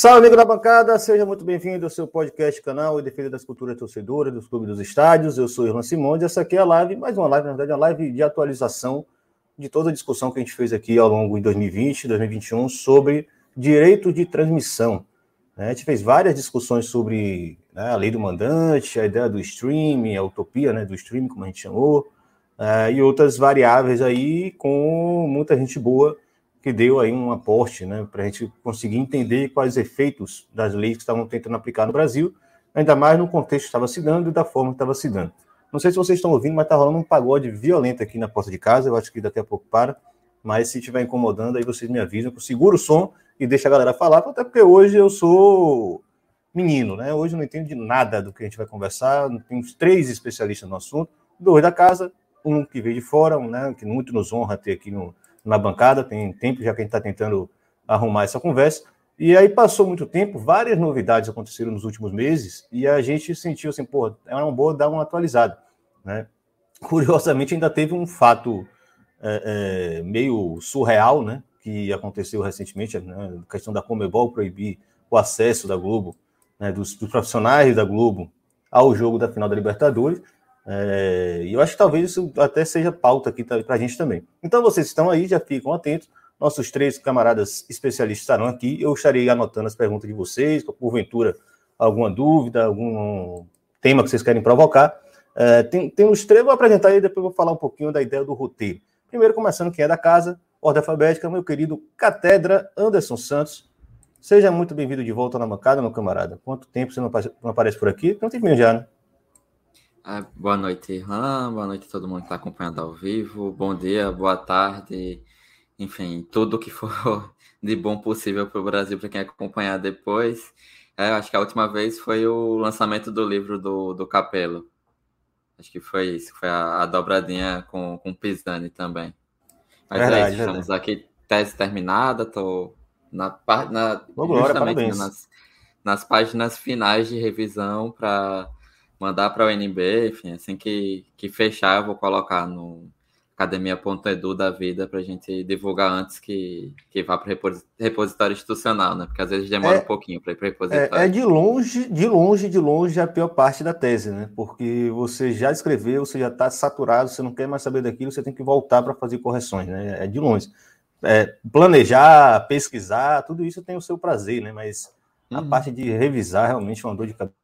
Salve, amigo da bancada, seja muito bem-vindo ao seu podcast canal em defesa das culturas torcedoras, dos clubes dos estádios. Eu sou Irlan Simões e essa aqui é a live, mais uma live, na verdade, uma live de atualização de toda a discussão que a gente fez aqui ao longo de 2020, 2021 sobre direito de transmissão. A gente fez várias discussões sobre né, a lei do mandante, a ideia do streaming, a utopia né, do streaming, como a gente chamou, uh, e outras variáveis aí com muita gente boa que deu aí um aporte né, para a gente conseguir entender quais efeitos das leis que estavam tentando aplicar no Brasil, ainda mais no contexto que estava se dando e da forma que estava se dando. Não sei se vocês estão ouvindo, mas está rolando um pagode violento aqui na porta de casa, eu acho que daqui a pouco para, mas se estiver incomodando, aí vocês me avisam, segura o som e deixa a galera falar, até porque hoje eu sou menino, né? Hoje eu não entendo de nada do que a gente vai conversar, temos três especialistas no assunto, dois da casa, um que veio de fora, um, né, que muito nos honra ter aqui no, na bancada, tem tempo já que a gente está tentando arrumar essa conversa. E aí passou muito tempo, várias novidades aconteceram nos últimos meses, e a gente sentiu assim, pô, é uma boa dar uma atualizada. Né? Curiosamente, ainda teve um fato é, é, meio surreal, né? Que aconteceu recentemente, né, a questão da Comebol proibir o acesso da Globo, né, dos, dos profissionais da Globo ao jogo da final da Libertadores. É, e eu acho que talvez isso até seja pauta aqui para a gente também. Então, vocês estão aí, já ficam atentos. Nossos três camaradas especialistas estarão aqui. Eu estarei anotando as perguntas de vocês, porventura alguma dúvida, algum tema que vocês querem provocar. É, tem, tem os três, vou apresentar e depois vou falar um pouquinho da ideia do roteiro. Primeiro, começando quem é da casa, ordem alfabética, meu querido Catedra Anderson Santos. Seja muito bem-vindo de volta na bancada, meu camarada. Quanto tempo você não, não aparece por aqui? Tem um tempinho já, né? Ah, boa noite, Irlan. Boa noite a todo mundo que está acompanhando ao vivo. Bom dia, boa tarde. Enfim, tudo que for de bom possível para o Brasil, para quem acompanhar depois. É, acho que a última vez foi o lançamento do livro do, do Capelo. Acho que foi isso. Foi a, a dobradinha com, com Pisani também. Mas verdade, é isso, estamos verdade. aqui, tese terminada. Estou na, na, justamente nas, nas páginas finais de revisão para mandar para o NB, enfim, assim que, que fechar, eu vou colocar no academia.edu da vida para a gente divulgar antes que, que vá para o repositório institucional, né? Porque às vezes demora é, um pouquinho para ir para o repositório. É, é, de longe, de longe, de longe a pior parte da tese, né? Porque você já escreveu, você já está saturado, você não quer mais saber daquilo, você tem que voltar para fazer correções, né? É de longe. É, planejar, pesquisar, tudo isso tem o seu prazer, né? Mas uhum. a parte de revisar realmente é uma dor de cabeça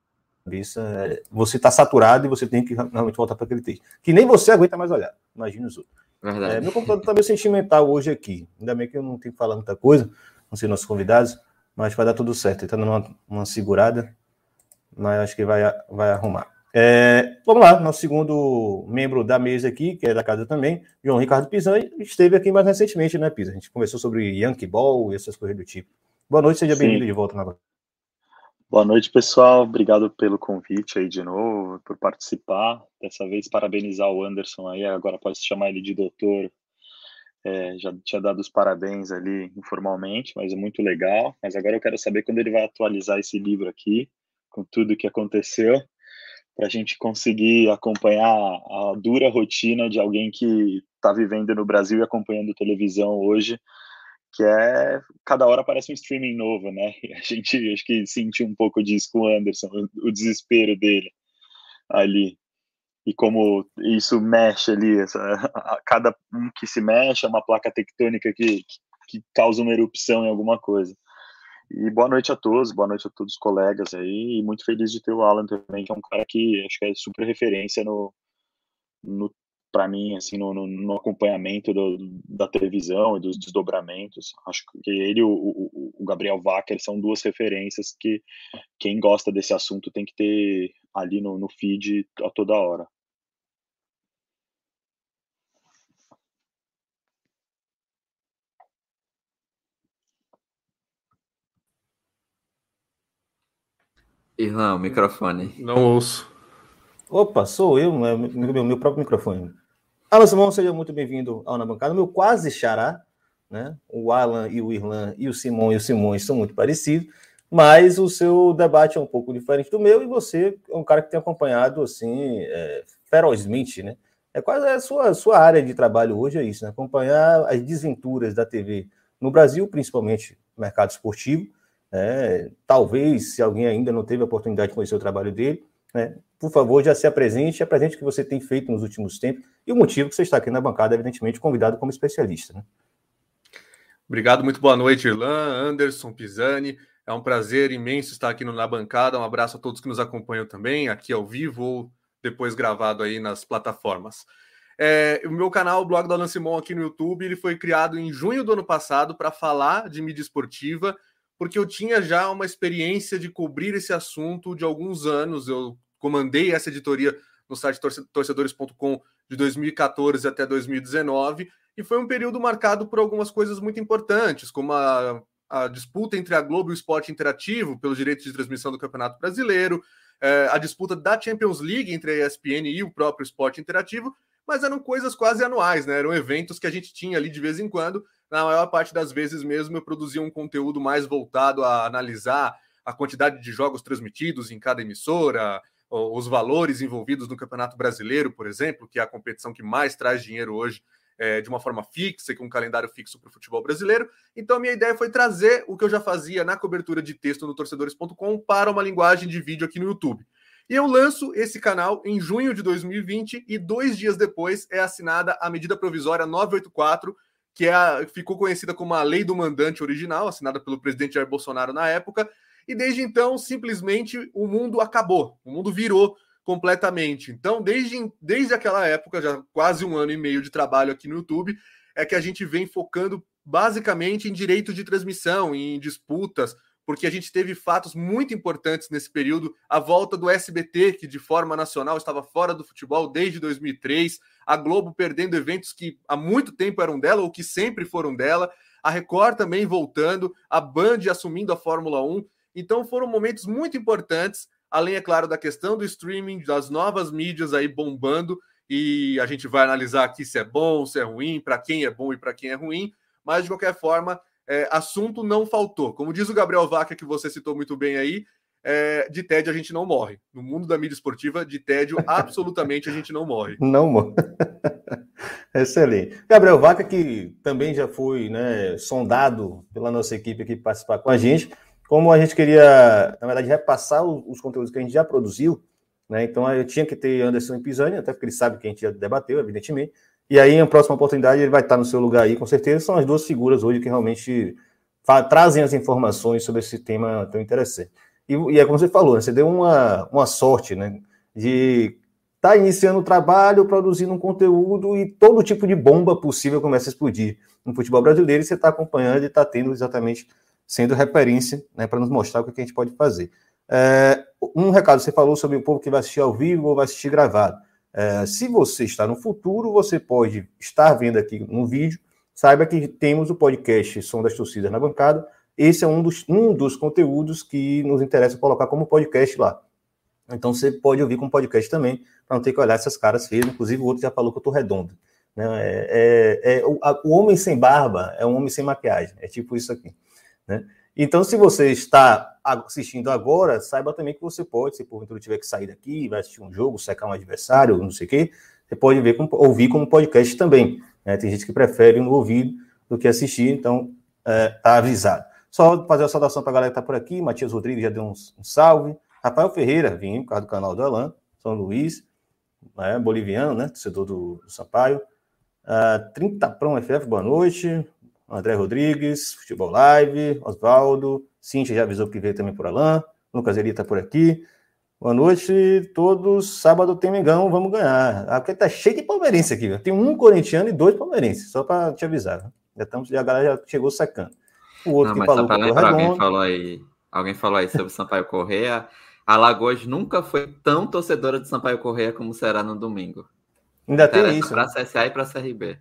cabeça, é, você está saturado e você tem que realmente voltar para aquele texto. Que nem você aguenta mais olhar, imagina os outros. É, meu computador está meio sentimental hoje aqui. Ainda bem que eu não tenho que falar muita coisa, não sei nossos convidados, mas vai dar tudo certo. Ele está dando uma, uma, segurada, mas acho que vai, vai arrumar. É, vamos lá, nosso segundo membro da mesa aqui, que é da casa também, João Ricardo Pisan, esteve aqui mais recentemente, né, Pisa? A gente conversou sobre Yankee Ball e essas coisas do tipo. Boa noite, seja bem-vindo de volta na Boa noite, pessoal. Obrigado pelo convite aí de novo, por participar. Dessa vez, parabenizar o Anderson aí. Agora pode se chamar ele de doutor. É, já tinha dado os parabéns ali informalmente, mas é muito legal. Mas agora eu quero saber quando ele vai atualizar esse livro aqui, com tudo que aconteceu, para a gente conseguir acompanhar a dura rotina de alguém que está vivendo no Brasil e acompanhando televisão hoje que é cada hora aparece um streaming novo, né? A gente acho que sentiu um pouco disso com o Anderson, o, o desespero dele ali. E como isso mexe ali, essa, a, cada um que se mexe é uma placa tectônica que, que, que causa uma erupção em alguma coisa. E boa noite a todos, boa noite a todos os colegas aí, e muito feliz de ter o Alan também, que é um cara que acho que é super referência no, no para mim, assim, no, no, no acompanhamento do, da televisão e dos desdobramentos. Acho que ele e o, o, o, Gabriel Wacker são duas referências que quem gosta desse assunto tem que ter ali no, no feed a toda hora. Irlão, microfone. Não ouço. Opa, sou eu, meu, meu, meu próprio microfone. Alan Simão, seja muito bem-vindo ao Na Bancada. Meu quase xará, né? O Alan e o Irlan e o Simão e o Simões são muito parecidos, mas o seu debate é um pouco diferente do meu e você é um cara que tem acompanhado, assim, é, ferozmente, né? É quase a sua, sua área de trabalho hoje, é isso, né? Acompanhar as desventuras da TV no Brasil, principalmente no mercado esportivo, É, talvez, se alguém ainda não teve a oportunidade de conhecer o trabalho dele, né, por favor, já se apresente, apresente o que você tem feito nos últimos tempos e o motivo que você está aqui na bancada, evidentemente, convidado como especialista. Né? Obrigado, muito boa noite, Irlan, Anderson, Pisani. É um prazer imenso estar aqui na bancada. Um abraço a todos que nos acompanham também, aqui ao vivo ou depois gravado aí nas plataformas. É, o meu canal, o blog do Alan Simon aqui no YouTube, ele foi criado em junho do ano passado para falar de mídia esportiva, porque eu tinha já uma experiência de cobrir esse assunto de alguns anos. Eu comandei essa editoria no site torcedores.com de 2014 até 2019, e foi um período marcado por algumas coisas muito importantes, como a, a disputa entre a Globo e o Esporte Interativo pelos direitos de transmissão do Campeonato Brasileiro, é, a disputa da Champions League entre a ESPN e o próprio Esporte Interativo, mas eram coisas quase anuais, né? Eram eventos que a gente tinha ali de vez em quando. Na maior parte das vezes mesmo eu produzia um conteúdo mais voltado a analisar a quantidade de jogos transmitidos em cada emissora, os valores envolvidos no Campeonato Brasileiro, por exemplo, que é a competição que mais traz dinheiro hoje é, de uma forma fixa, com um calendário fixo para o futebol brasileiro. Então, minha ideia foi trazer o que eu já fazia na cobertura de texto no torcedores.com para uma linguagem de vídeo aqui no YouTube. E eu lanço esse canal em junho de 2020 e dois dias depois é assinada a medida provisória 984, que é a, ficou conhecida como a Lei do Mandante original, assinada pelo presidente Jair Bolsonaro na época. E desde então, simplesmente, o mundo acabou, o mundo virou completamente. Então, desde, desde aquela época, já quase um ano e meio de trabalho aqui no YouTube, é que a gente vem focando basicamente em direito de transmissão, em disputas, porque a gente teve fatos muito importantes nesse período. A volta do SBT, que de forma nacional estava fora do futebol desde 2003, a Globo perdendo eventos que há muito tempo eram dela ou que sempre foram dela, a Record também voltando, a Band assumindo a Fórmula 1. Então foram momentos muito importantes, além, é claro, da questão do streaming, das novas mídias aí bombando. E a gente vai analisar aqui se é bom, se é ruim, para quem é bom e para quem é ruim. Mas, de qualquer forma, é, assunto não faltou. Como diz o Gabriel Vaca, que você citou muito bem aí, é, de tédio a gente não morre. No mundo da mídia esportiva, de tédio, absolutamente a gente não morre. Não morre. Excelente. Gabriel Vaca, que também já foi né, sondado pela nossa equipe aqui participar com a gente, como a gente queria, na verdade, repassar os, os conteúdos que a gente já produziu, né? Então eu tinha que ter Anderson Pisani, até porque ele sabe que a gente já debateu, evidentemente. E aí, em próxima oportunidade, ele vai estar no seu lugar aí, com certeza. São as duas figuras hoje que realmente trazem as informações sobre esse tema tão interessante. E, e é como você falou, né? você deu uma, uma sorte, né? De estar tá iniciando o trabalho, produzindo um conteúdo e todo tipo de bomba possível começa a explodir no futebol brasileiro e você está acompanhando e está tendo exatamente sendo referência né, para nos mostrar o que a gente pode fazer. É, um recado, você falou sobre o povo que vai assistir ao vivo ou vai assistir gravado. É, se você está no futuro, você pode estar vendo aqui no vídeo. Saiba que temos o podcast Som das Torcidas na bancada. Esse é um dos, um dos conteúdos que nos interessa colocar como podcast lá. Então você pode ouvir com podcast também, para não ter que olhar essas caras feias. Inclusive, o outro já falou que eu estou redondo. Né? É, é, é o, a, o, homem sem barba é um homem sem maquiagem. É tipo isso aqui. Né? Então, se você está assistindo agora, saiba também que você pode, se porventura tiver que sair daqui, vai assistir um jogo, secar um adversário, não sei o quê, você pode ver ouvir como podcast também. Né? Tem gente que prefere no ouvido do que assistir, então é, tá avisado. Só fazer a saudação para a galera que está por aqui. Matias Rodrigues já deu um, um salve. Rafael Ferreira, vim por causa do canal do Alan, São Luís, né, boliviano, né? Torcedor do, do Sampaio. Uh, 30 Prão FF, boa noite. André Rodrigues, Futebol Live, Oswaldo, Cintia já avisou que veio também por Alain, Lucas Eli está por aqui. Boa noite todos. Sábado tem Mengão, vamos ganhar. Aqui tá cheio de palmeirense aqui, viu? tem um corintiano e dois palmeirenses, só para te avisar. Já estamos, a galera já chegou sacando. O outro Não, que falou, lembrar, alguém falou aí, alguém falou aí sobre Sampaio Correia. Alagoas nunca foi tão torcedora de Sampaio Correia como será no domingo. Ainda tem isso. Para né? CSA e para CRB.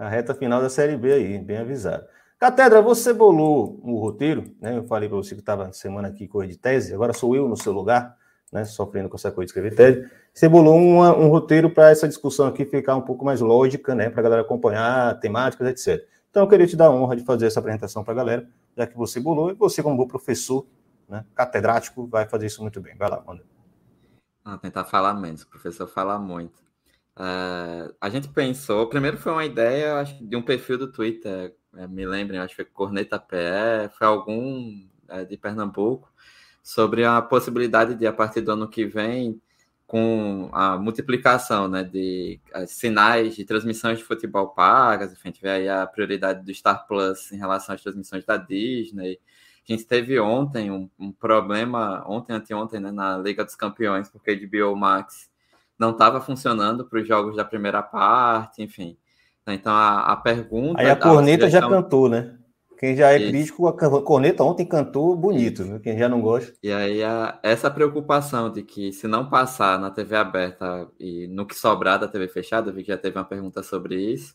A reta final da Série B aí, bem avisado. Catedra, você bolou o roteiro, né? Eu falei para você que estava semana aqui com de tese, agora sou eu no seu lugar, né? Sofrendo com essa coisa de escrever tese. Você bolou uma, um roteiro para essa discussão aqui ficar um pouco mais lógica, né? Para a galera acompanhar temáticas, etc. Então eu queria te dar a honra de fazer essa apresentação para a galera, já que você bolou, e você, como bom professor, né? Catedrático, vai fazer isso muito bem. Vai lá, manda. Tentar falar menos, o professor fala muito. Uh, a gente pensou, primeiro foi uma ideia, acho de um perfil do Twitter, é, me lembrem, acho que foi Corneta PE, foi algum é, de Pernambuco, sobre a possibilidade de, a partir do ano que vem, com a multiplicação né, de uh, sinais de transmissões de futebol pagas, enfim, a gente vê aí a prioridade do Star Plus em relação às transmissões da Disney. A gente teve ontem um, um problema, ontem, anteontem, né, na Liga dos Campeões, porque a HBO Max não estava funcionando para os jogos da primeira parte, enfim. Então a, a pergunta. Aí a corneta já cantou, né? Quem já é Isso. crítico, a Corneta ontem cantou bonito, né? quem já não gosta. E aí, a, essa preocupação de que se não passar na TV aberta e no que sobrar da TV fechada, eu vi que já teve uma pergunta sobre isso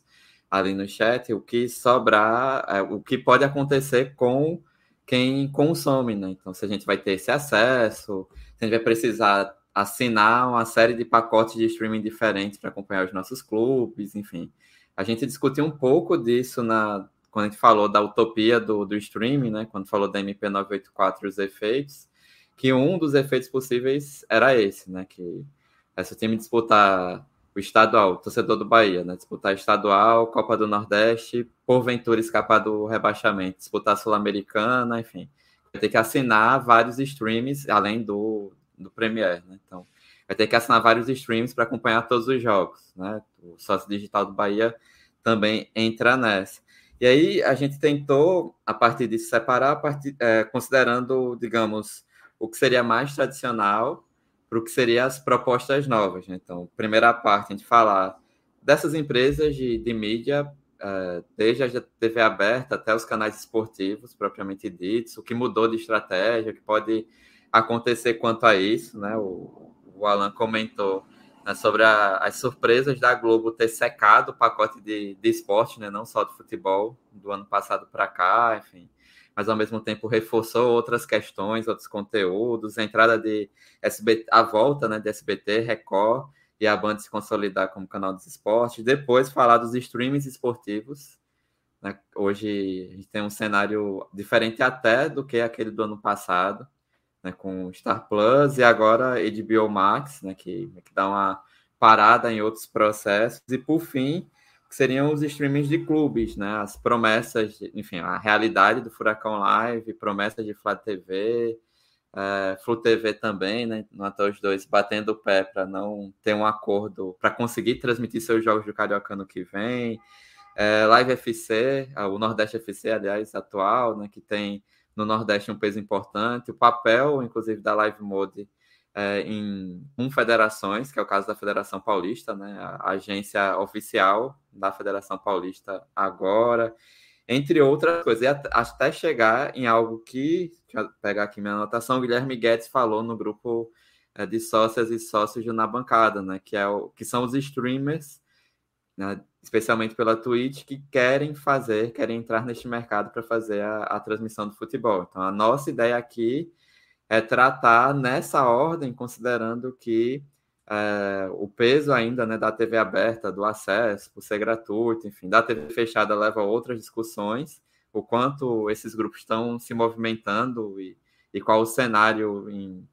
ali no chat, o que sobrar, é, o que pode acontecer com quem consome, né? Então, se a gente vai ter esse acesso, se a gente vai precisar assinar uma série de pacotes de streaming diferentes para acompanhar os nossos clubes, enfim. A gente discutiu um pouco disso na, quando a gente falou da utopia do, do streaming, né? Quando falou da MP984 e os efeitos, que um dos efeitos possíveis era esse, né? Que é se o time disputar o estadual, o torcedor do Bahia, né? Disputar estadual, Copa do Nordeste, porventura escapar do rebaixamento, disputar Sul-Americana, enfim. Vai ter que assinar vários streams, além do, do Premier, né? Então, vai ter que assinar vários streams para acompanhar todos os jogos, né? O sócio digital do Bahia também entra nessa. E aí a gente tentou, a partir disso, separar, partir, é, considerando, digamos, o que seria mais tradicional para o que seriam as propostas novas. Né? Então, primeira parte, a gente falar dessas empresas de, de mídia, é, desde a TV aberta até os canais esportivos, propriamente ditos, o que mudou de estratégia, o que pode acontecer quanto a isso. Né? O, o Alan comentou né, sobre a, as surpresas da Globo ter secado o pacote de, de esporte, né, não só de futebol, do ano passado para cá, enfim, mas ao mesmo tempo reforçou outras questões, outros conteúdos, a entrada de SBT, a volta né, de SBT, Record e a Band se consolidar como canal dos esportes, depois falar dos streamings esportivos. Né, hoje a gente tem um cenário diferente até do que aquele do ano passado né, com Star Plus e agora HBO Max, né, que, que dá uma parada em outros processos. E por fim, que seriam os streamings de clubes, né, as promessas, enfim, a realidade do Furacão Live, promessas de Flá TV, é, Flu TV também, né, até os dois batendo o pé para não ter um acordo para conseguir transmitir seus jogos do Carioca no que vem. É, Live FC, o Nordeste FC, aliás, atual, né, que tem no Nordeste um peso importante. O papel, inclusive, da Live Mode é, em um federações, que é o caso da Federação Paulista, né, a agência oficial da Federação Paulista agora, entre outras coisas, até chegar em algo que, deixa eu pegar aqui minha anotação, Guilherme Guedes falou no grupo é, de sócias e sócios na bancada, né, que, é o, que são os streamers né, especialmente pela Twitch, que querem fazer, querem entrar neste mercado para fazer a, a, transmissão do futebol. Então, a nossa ideia aqui é tratar nessa ordem, considerando que é, o peso ainda né, da TV aberta, do acesso, por ser gratuito, enfim, da TV fechada leva a outras discussões, o quanto esses grupos estão se movimentando e, e qual o cenário em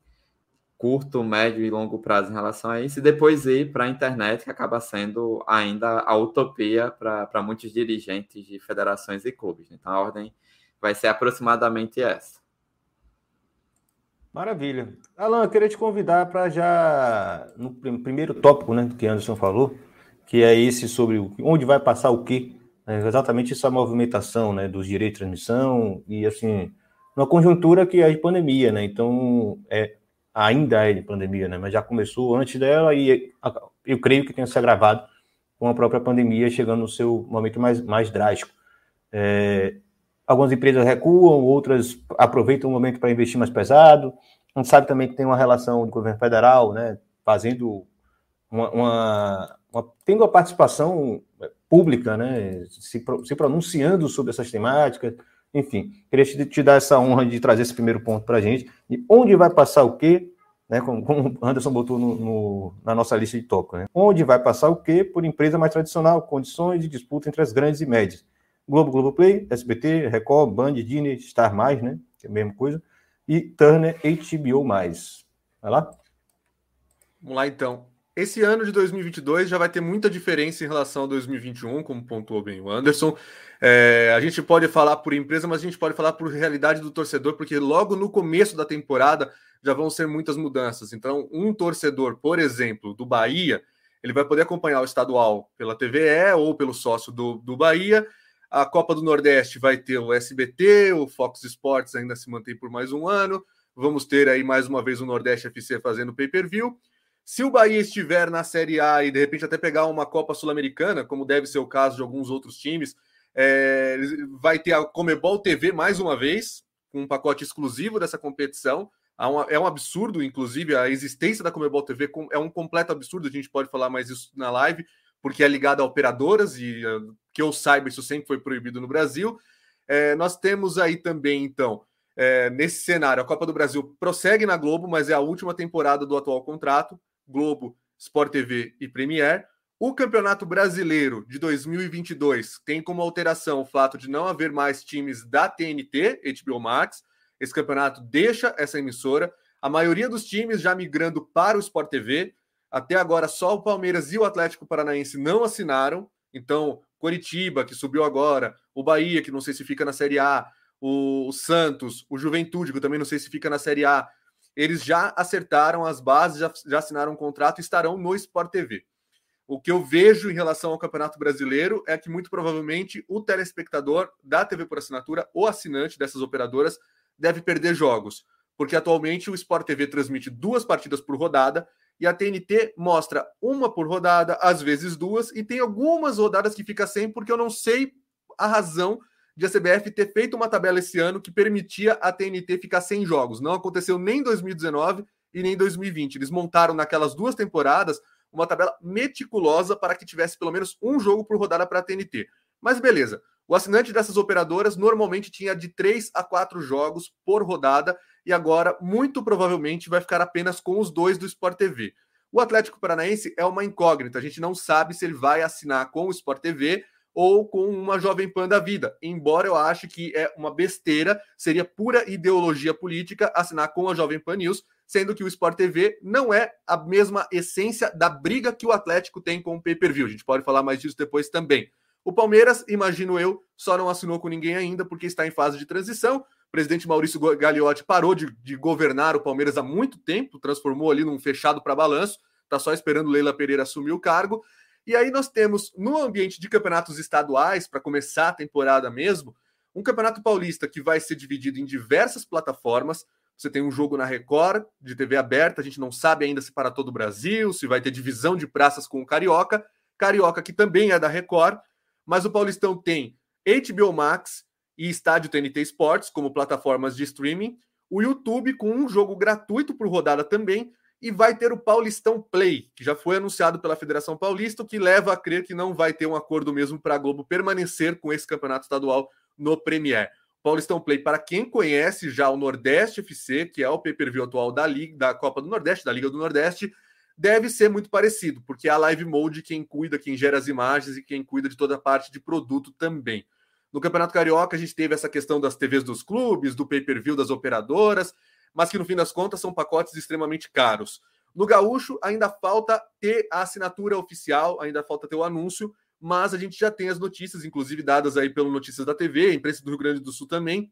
curto, médio e longo prazo em relação a isso, e depois ir para a internet, que acaba sendo ainda a utopia para muitos dirigentes de federações e clubes. Então a ordem vai ser aproximadamente essa. Maravilha. Alan, eu queria te convidar para já, no primeiro tópico né, que Anderson falou, que é esse sobre onde vai passar o quê, né, exatamente essa movimentação né, dos direitos de transmissão e assim, numa conjuntura que é de pandemia, né? Então, é, ainda é de pandemia, né? Mas já começou antes dela e eu creio que tenha se agravado com a própria pandemia chegando no seu momento mais, mais drástico. É, algumas empresas recuam, outras aproveitam o momento para investir mais pesado. A gente sabe também que tem uma relação do governo federal, né? Fazendo uma, uma, uma tendo a participação pública, né? Se, se pronunciando sobre essas temáticas enfim, queria te, te, dar essa honra de trazer esse primeiro ponto para a gente. E onde vai passar o quê? Né, como, o Anderson botou no, no, na nossa lista de tópicos. Né? Onde vai passar o quê? Por empresa mais tradicional, condições de disputa entre as grandes e médias. Globo, Globoplay, SBT, Record, Band, Disney, Star+, né? Que é a mesma coisa. E Turner HBO+. Vai lá? Vamos lá, então. Esse ano de 2022 já vai ter muita diferença em relação a 2021, como pontuou bem o Anderson. É, a gente pode falar por empresa, mas a gente pode falar por realidade do torcedor, porque logo no começo da temporada já vão ser muitas mudanças. Então, um torcedor, por exemplo, do Bahia, ele vai poder acompanhar o estadual pela TVE ou pelo sócio do, do Bahia. A Copa do Nordeste vai ter o SBT, o Fox Sports ainda se mantém por mais um ano. Vamos ter aí mais uma vez o Nordeste FC fazendo pay-per-view. Se o Bahia estiver na Série A e de repente até pegar uma Copa Sul-Americana, como deve ser o caso de alguns outros times, é, vai ter a Comebol TV mais uma vez, com um pacote exclusivo dessa competição é um absurdo, inclusive, a existência da Comebol TV é um completo absurdo. A gente pode falar mais isso na live, porque é ligado a operadoras e eh, que eu saiba, isso sempre foi proibido no Brasil. É, nós temos aí também, então, é, nesse cenário, a Copa do Brasil prossegue na Globo, mas é a última temporada do atual contrato Globo, Sport TV e Premier. O Campeonato Brasileiro de 2022 tem como alteração o fato de não haver mais times da TNT, HBO Max esse campeonato deixa essa emissora. A maioria dos times já migrando para o Sport TV. Até agora, só o Palmeiras e o Atlético Paranaense não assinaram. Então, Coritiba, que subiu agora, o Bahia, que não sei se fica na Série A, o Santos, o Juventude, que também não sei se fica na Série A, eles já acertaram as bases, já, já assinaram um contrato e estarão no Sport TV. O que eu vejo em relação ao Campeonato Brasileiro é que muito provavelmente o telespectador da TV por assinatura, o assinante dessas operadoras, deve perder jogos, porque atualmente o Sport TV transmite duas partidas por rodada e a TNT mostra uma por rodada, às vezes duas, e tem algumas rodadas que fica sem, porque eu não sei a razão de a CBF ter feito uma tabela esse ano que permitia a TNT ficar sem jogos. Não aconteceu nem em 2019 e nem em 2020. Eles montaram naquelas duas temporadas uma tabela meticulosa para que tivesse pelo menos um jogo por rodada para a TNT. Mas beleza. O assinante dessas operadoras normalmente tinha de 3 a 4 jogos por rodada e agora, muito provavelmente, vai ficar apenas com os dois do Sport TV. O Atlético Paranaense é uma incógnita, a gente não sabe se ele vai assinar com o Sport TV ou com uma Jovem Pan da vida. Embora eu ache que é uma besteira, seria pura ideologia política assinar com a Jovem Pan News, sendo que o Sport TV não é a mesma essência da briga que o Atlético tem com o pay-per-view. A gente pode falar mais disso depois também. O Palmeiras, imagino eu, só não assinou com ninguém ainda porque está em fase de transição. O presidente Maurício Gagliotti parou de, de governar o Palmeiras há muito tempo, transformou ali num fechado para balanço, está só esperando Leila Pereira assumir o cargo. E aí nós temos, no ambiente de campeonatos estaduais, para começar a temporada mesmo, um campeonato paulista que vai ser dividido em diversas plataformas. Você tem um jogo na Record, de TV aberta, a gente não sabe ainda se para todo o Brasil, se vai ter divisão de praças com o Carioca. Carioca, que também é da Record, mas o Paulistão tem HBO Max e Estádio TNT Sports como plataformas de streaming, o YouTube com um jogo gratuito por rodada também, e vai ter o Paulistão Play, que já foi anunciado pela Federação Paulista, o que leva a crer que não vai ter um acordo mesmo para a Globo permanecer com esse campeonato estadual no Premier. Paulistão Play, para quem conhece já o Nordeste FC, que é o pay-per-view atual da Liga, da Copa do Nordeste, da Liga do Nordeste, deve ser muito parecido, porque é a Live Mode quem cuida, quem gera as imagens e quem cuida de toda a parte de produto também. No Campeonato Carioca, a gente teve essa questão das TVs dos clubes, do pay-per-view das operadoras, mas que no fim das contas são pacotes extremamente caros. No Gaúcho, ainda falta ter a assinatura oficial, ainda falta ter o anúncio, mas a gente já tem as notícias, inclusive dadas aí pelo Notícias da TV, a imprensa do Rio Grande do Sul também,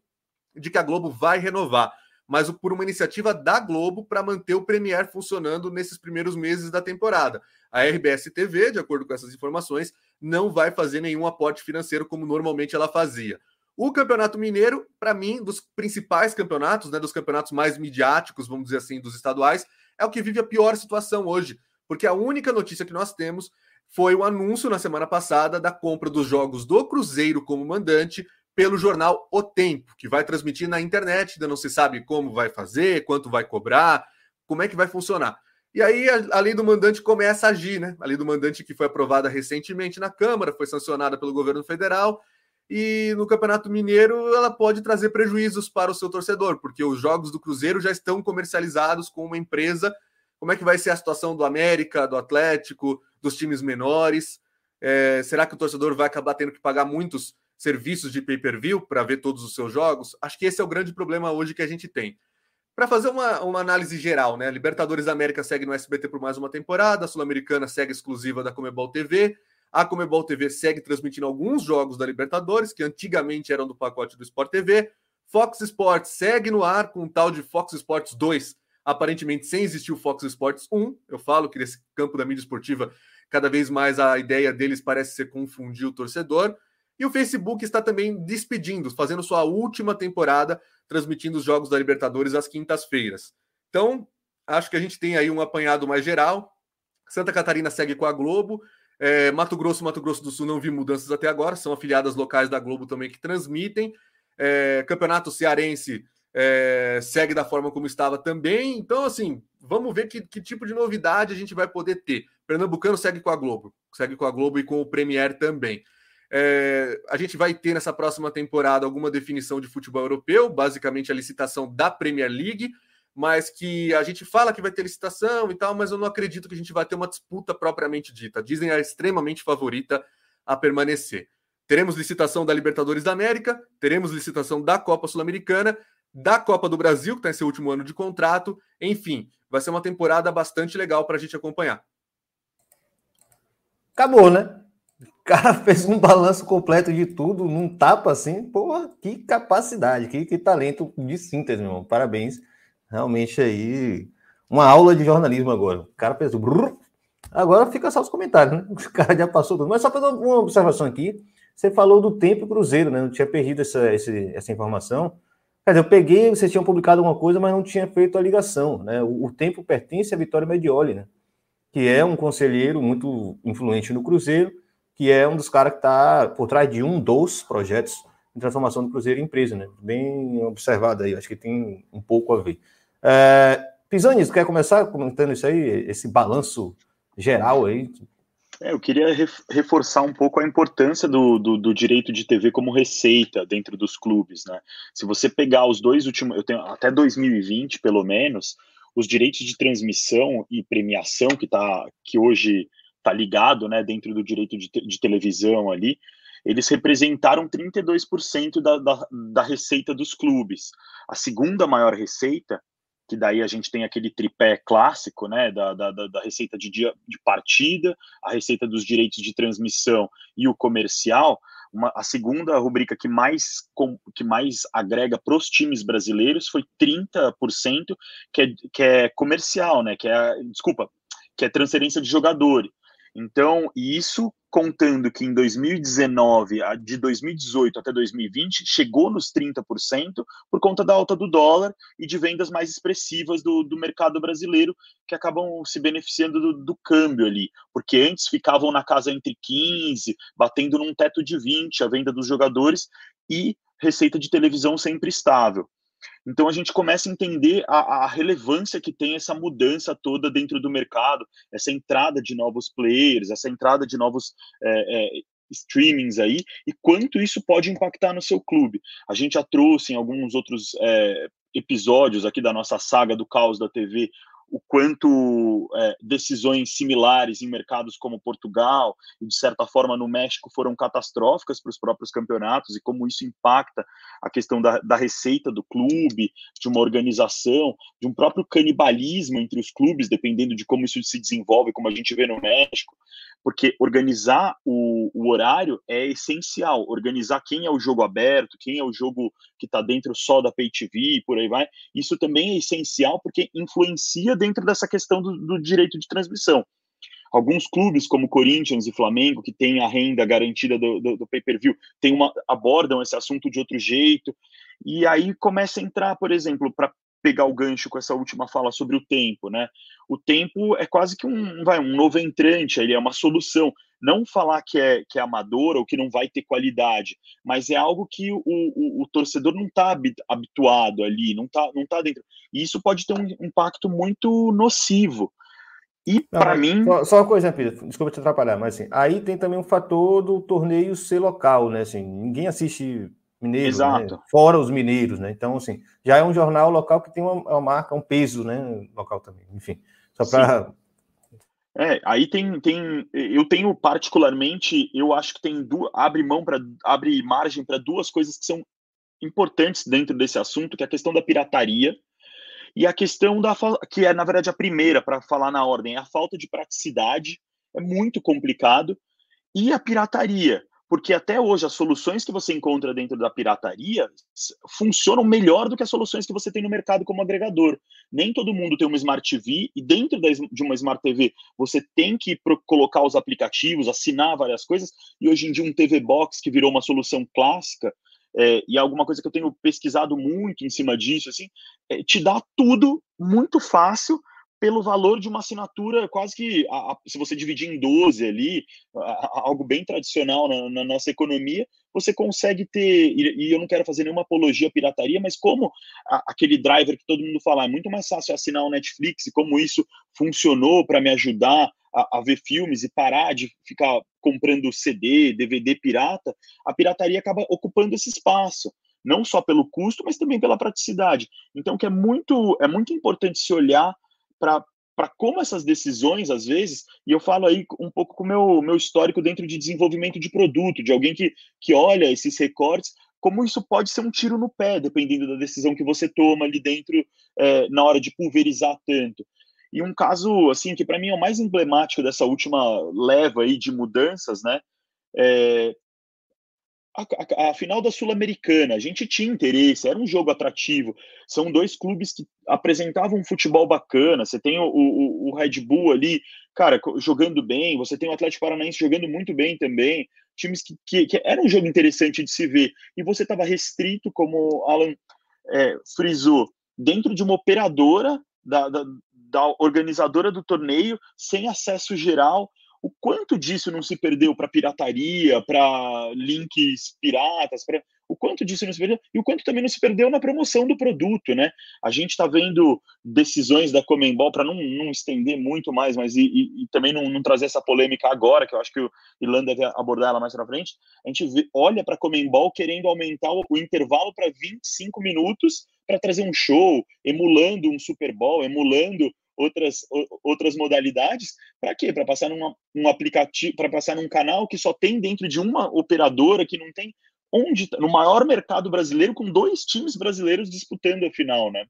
de que a Globo vai renovar mas por uma iniciativa da Globo para manter o Premier funcionando nesses primeiros meses da temporada. A RBS TV, de acordo com essas informações, não vai fazer nenhum aporte financeiro como normalmente ela fazia. O Campeonato Mineiro, para mim, dos principais campeonatos, né, dos campeonatos mais midiáticos, vamos dizer assim, dos estaduais, é o que vive a pior situação hoje, porque a única notícia que nós temos foi o anúncio na semana passada da compra dos jogos do Cruzeiro como mandante pelo jornal O Tempo, que vai transmitir na internet, ainda não se sabe como vai fazer, quanto vai cobrar, como é que vai funcionar. E aí a, lei do mandante começa a agir, né? A lei do mandante que foi aprovada recentemente na Câmara, foi sancionada pelo governo federal, e no Campeonato Mineiro ela pode trazer prejuízos para o seu torcedor, porque os jogos do Cruzeiro já estão comercializados com uma empresa. Como é que vai ser a situação do América, do Atlético, dos times menores? É, será que o torcedor vai acabar tendo que pagar muitos serviços de pay-per-view para ver todos os seus jogos, acho que esse é o grande problema hoje que a gente tem. para fazer uma, uma análise geral, né? Libertadores da América segue no SBT por mais uma temporada, a Sul-Americana segue exclusiva da Comebol TV, a Comebol TV segue transmitindo alguns jogos da Libertadores, que antigamente eram do pacote do Sport TV. Fox Sports segue no ar com um tal de Fox Sports 2, aparentemente sem existir o Fox Sports 1. Eu falo que nesse campo da mídia esportiva, cada vez mais a ideia deles parece ser confundir o torcedor. E o Facebook está também despedindo, fazendo sua última temporada, transmitindo os jogos da Libertadores às quintas-feiras. Então, acho que a gente tem aí um apanhado mais geral. Santa Catarina segue com a Globo. É, Mato Grosso Mato Grosso do Sul não vi mudanças até agora, são afiliadas locais da Globo também que transmitem. É, Campeonato Cearense é, segue da forma como estava também. Então, assim, vamos ver que, que, tipo de novidade a gente vai poder ter. Pernambucano segue com a Globo, segue com a Globo e com o Premier também. É, a gente vai ter nessa próxima temporada alguma definição de futebol europeu, basicamente a licitação da Premier League, mas que a gente fala que vai ter licitação e tal, mas eu não acredito que a gente vai ter uma disputa propriamente dita. Disney é extremamente favorita a permanecer. Teremos licitação da Libertadores da América, teremos licitação da Copa Sul-Americana da Copa do Brasil, que está em seu último ano de contrato. Enfim, vai ser uma temporada bastante legal para a gente acompanhar. Acabou, né? O cara fez um balanço completo de tudo, num tapa assim. Porra, que capacidade, que, que talento de síntese, meu irmão. Parabéns. Realmente aí, uma aula de jornalismo agora. O cara fez. Brrr, agora fica só os comentários, né? O cara já passou tudo. Mas só para uma observação aqui. Você falou do tempo Cruzeiro, né? Não tinha perdido essa, essa, essa informação. Quer dizer, eu peguei, vocês tinham publicado alguma coisa, mas não tinha feito a ligação. Né? O, o tempo pertence a Vitória Medioli, né? que é um conselheiro muito influente no Cruzeiro, que é um dos caras que está por trás de um dos projetos de transformação do Cruzeiro em empresa. Né? Bem observado aí, acho que tem um pouco a ver. É, Pisanes, quer começar comentando isso aí, esse balanço geral aí? É, eu queria reforçar um pouco a importância do, do, do, direito de TV como receita dentro dos clubes, né? Se você pegar os dois últimos, eu tenho até 2020 pelo menos, os direitos de transmissão e premiação que tá que hoje está ligado, né, dentro do direito de, de televisão ali, eles representaram 32% da, da, da receita dos clubes. A segunda maior receita que daí a gente tem aquele tripé clássico, né, da, da, da receita de, dia, de partida, a receita dos direitos de transmissão e o comercial, uma, a segunda rubrica que mais, com, que mais agrega para os times brasileiros foi 30%, que é, que é comercial, né, que é, desculpa, que é transferência de jogadores. Então, isso contando que em 2019, de 2018 até 2020, chegou nos 30% por conta da alta do dólar e de vendas mais expressivas do, do mercado brasileiro, que acabam se beneficiando do, do, câmbio ali, porque antes ficavam na casa entre 15, batendo num teto de 20 a venda dos jogadores e receita de televisão sempre estável. Então a gente começa a entender a, a, relevância que tem essa mudança toda dentro do mercado, essa entrada de novos players, essa entrada de novos é, é, streamings aí, e quanto isso pode impactar no seu clube. A gente já trouxe em alguns outros é, episódios aqui da nossa saga do caos da TV o quanto é, decisões similares em mercados como Portugal e, de certa forma, no México foram catastróficas para os próprios campeonatos e como isso impacta a questão da, da receita do clube, de uma organização, de um próprio canibalismo entre os clubes, dependendo de como isso se desenvolve, como a gente vê no México porque organizar o, o, horário é essencial. Organizar quem é o jogo aberto, quem é o jogo que está dentro só da Pay TV, por aí vai. Isso também é essencial porque influencia dentro dessa questão do, do direito de transmissão. Alguns clubes, como Corinthians e Flamengo, que têm a renda garantida do, do, do pay-per-view, tem uma, abordam esse assunto de outro jeito. E aí começa a entrar, por exemplo, para pegar o gancho com essa última fala sobre o tempo, né? O tempo é quase que um, vai, um novo entrante, ele é uma solução. Não falar que é, que é amador ou que não vai ter qualidade, mas é algo que o, o, o torcedor não está habituado ali, não está não tá dentro. E isso pode ter um impacto muito nocivo. E para mim. Só, só, uma coisa, Pedro, desculpa te atrapalhar, mas assim, aí tem também um fator do torneio ser local, né? Assim, ninguém assiste mineiro, né? Exato. Né? fora os mineiros, né? Então, assim, já é um jornal local que tem uma, uma marca, um peso, né? Local também, enfim. Só para. É, aí tem, tem, eu tenho particularmente, eu acho que tem duas, abre mão para, abre margem para duas coisas que são importantes dentro desse assunto, que é a questão da pirataria E a questão da que é na verdade a primeira para falar na ordem, é a falta de praticidade é muito complicado e a pirataria, porque até hoje as soluções que você encontra dentro da pirataria funcionam melhor do que as soluções que você tem no mercado como agregador. Nem todo mundo tem uma Smart TV e dentro de uma Smart TV você tem que colocar os aplicativos, assinar várias coisas e hoje em dia um TV Box que virou uma solução clássica é, e alguma coisa que eu tenho pesquisado muito em cima disso, assim, é, te dá tudo muito fácil pelo valor de uma assinatura quase que, a, a, se você dividir em 12 ali, a, algo bem tradicional na, na, nossa economia, você consegue ter, e, e, eu não quero fazer nenhuma apologia à pirataria, mas como aquele driver que todo mundo fala, é muito mais fácil assinar o Netflix e como isso funcionou para me ajudar a, ver filmes e parar de ficar comprando CD, DVD pirata, a pirataria acaba ocupando esse espaço não só pelo custo, mas também pela praticidade. Então, que é muito é muito importante se olhar para como essas decisões, às vezes, e eu falo aí um pouco com o meu, meu histórico dentro de desenvolvimento de produto, de alguém que, que olha esses recortes, como isso pode ser um tiro no pé, dependendo da decisão que você toma ali dentro, é, na hora de pulverizar tanto. E um caso, assim, que para mim é o mais emblemático dessa última leva aí de mudanças, né, é, a, a, final da Sul-Americana, a gente tinha interesse, era um jogo atrativo. São dois clubes que apresentavam um futebol bacana. Você tem o, o, o, Red Bull ali, cara, jogando bem. Você tem o Atlético Paranaense jogando muito bem também. Times que, que, que era um jogo interessante de se ver. E você estava restrito, como Alan é, frisou, dentro de uma operadora da, da, da organizadora do torneio, sem acesso geral o quanto disso não se perdeu para pirataria, para links piratas, pra, o quanto disso não se perdeu e o quanto também não se perdeu na promoção do produto, né? A gente está vendo decisões da Comembol para não, não estender muito mais, mas e, e, e também não, não, trazer essa polêmica agora, que eu acho que o Ilan deve abordar ela mais para frente. A gente vê, olha para a Comembol querendo aumentar o, o intervalo para 25 minutos para trazer um show, emulando um Super Bowl, emulando outras, outras modalidades. Para quê? Para passar num um aplicativo, para passar num canal que só tem dentro de uma operadora, que não tem onde no maior mercado brasileiro, com dois times brasileiros disputando a final, né?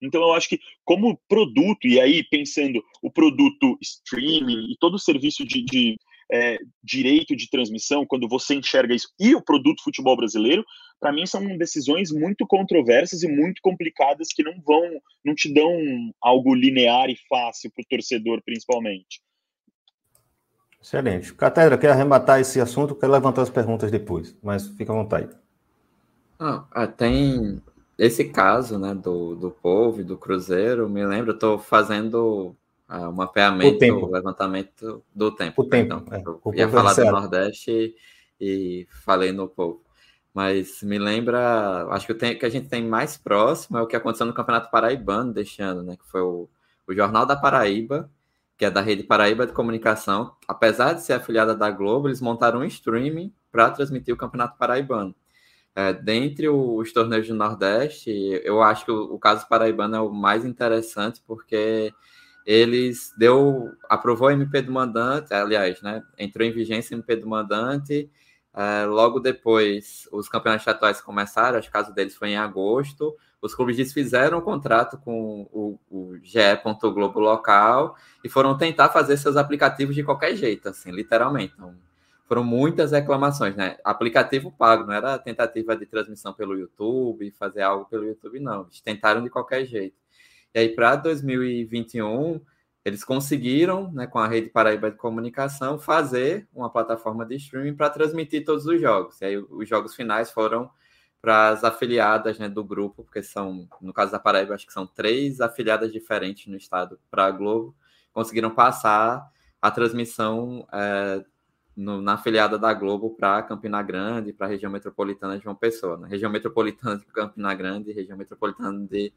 Então eu acho que como produto, e aí pensando o produto streaming e todo o serviço de, de é, direito de transmissão, quando você enxerga isso, e o produto futebol brasileiro, para mim são decisões muito controversas e muito complicadas que não vão, não te dão algo linear e fácil para o torcedor, principalmente. Excelente. Catedra, quer arrematar esse assunto? Quero levantar as perguntas depois, mas fica à vontade. Ah, tem esse caso né, do, do povo e do Cruzeiro, me lembro, estou fazendo ah, um mapeamento, o levantamento do tempo. O tempo. Então, é, eu ia falar do Nordeste e, e, falei no povo. Mas me lembra, acho que o que a gente tem mais próximo é o que aconteceu no Campeonato Paraibano deste ano, né? Que foi o, o Jornal da Paraíba, que é da Rede Paraíba de Comunicação. Apesar de ser afiliada da Globo, eles montaram um streaming para transmitir o Campeonato Paraibano. É, dentre os torneios do Nordeste, eu acho que o, o caso paraibano é o mais interessante, porque eles deu, aprovou a MP do mandante, aliás, né, entrou em vigência a MP do mandante, é, logo depois os campeonatos estaduais começaram, acho que o caso deles foi em agosto, os clubes desfizeram o contrato com o, o GE. Globo local e foram tentar fazer seus aplicativos de qualquer jeito, assim, literalmente. Então, foram muitas reclamações, né? Aplicativo pago, não era tentativa de transmissão pelo YouTube, fazer algo pelo YouTube, não. Eles tentaram de qualquer jeito. E aí, para 2021, eles conseguiram, né, com a Rede Paraíba de Comunicação, fazer uma plataforma de streaming para transmitir todos os jogos. E aí, os jogos finais foram para as afiliadas né, do grupo, porque são, no caso da Paraíba, acho que são três afiliadas diferentes no estado para a Globo, conseguiram passar a transmissão é, no, na afiliada da Globo para Campina Grande, para a região metropolitana de João Pessoa. Né? Região metropolitana de Campina Grande, região metropolitana de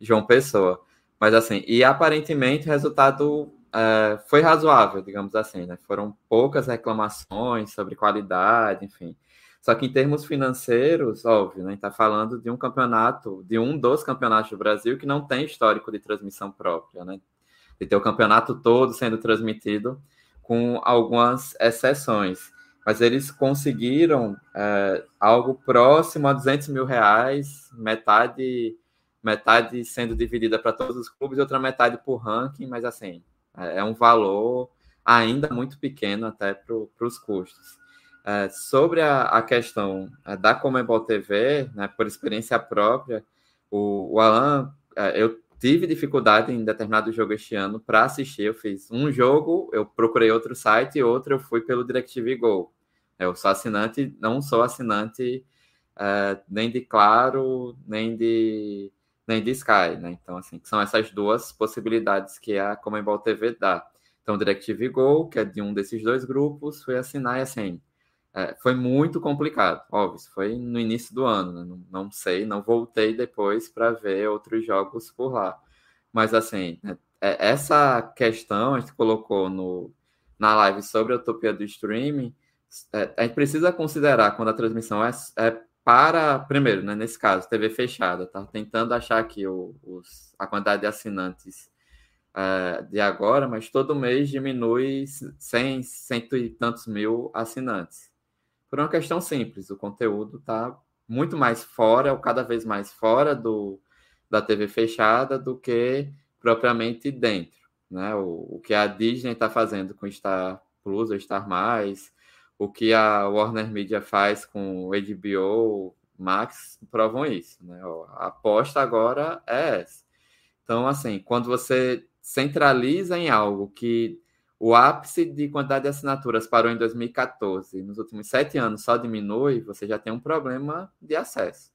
João Pessoa. Mas assim, e aparentemente o resultado é, foi razoável, digamos assim, né? Foram poucas reclamações sobre qualidade, enfim. Só que em termos financeiros, óbvio, né? Está falando de um campeonato, de um dos campeonatos do Brasil que não tem histórico de transmissão própria, né? De ter o campeonato todo sendo transmitido com algumas exceções. Mas eles conseguiram é, algo próximo a 200 mil reais, metade metade sendo dividida para todos os clubes e outra metade por ranking, mas assim, é, é um valor ainda muito pequeno até para os custos. É, sobre a, a questão é, da Comebol TV, né, por experiência própria, o, o Alan, é, eu tive dificuldade em determinado jogo este ano para assistir. Eu fiz um jogo, eu procurei outro site, e outro eu fui pelo DirecTV Go. Eu sou assinante, não sou assinante é, nem de Claro, nem de, nem de Sky, né? Então, assim, são essas duas possibilidades que a Comembol TV dá. Então, DirecTV Go, que é de um desses dois grupos, foi assinar e assim, é, foi muito complicado, óbvio, foi no início do ano, né? não, não, sei, não voltei depois para ver outros jogos por lá. Mas assim, né? é, essa questão a gente colocou no, na live sobre a utopia do streaming, é, a gente precisa considerar quando a transmissão é, é para, primeiro, né, nesse caso, TV fechada, tá tentando achar aqui o, os, a quantidade de assinantes é, de agora, mas todo mês diminui 100, cento e tantos mil assinantes por uma questão simples, o conteúdo está muito mais fora, ou cada vez mais fora do, da TV fechada do que propriamente dentro. Né? O, o que a Disney está fazendo com Star Plus ou Star Mais, o que a Warner Media faz com o HBO Max provam isso. Né? A aposta agora é essa. Então, assim, quando você centraliza em algo que o ápice de quantidade de assinaturas parou em 2014. Nos últimos sete anos só diminui, você já tem um problema de acesso.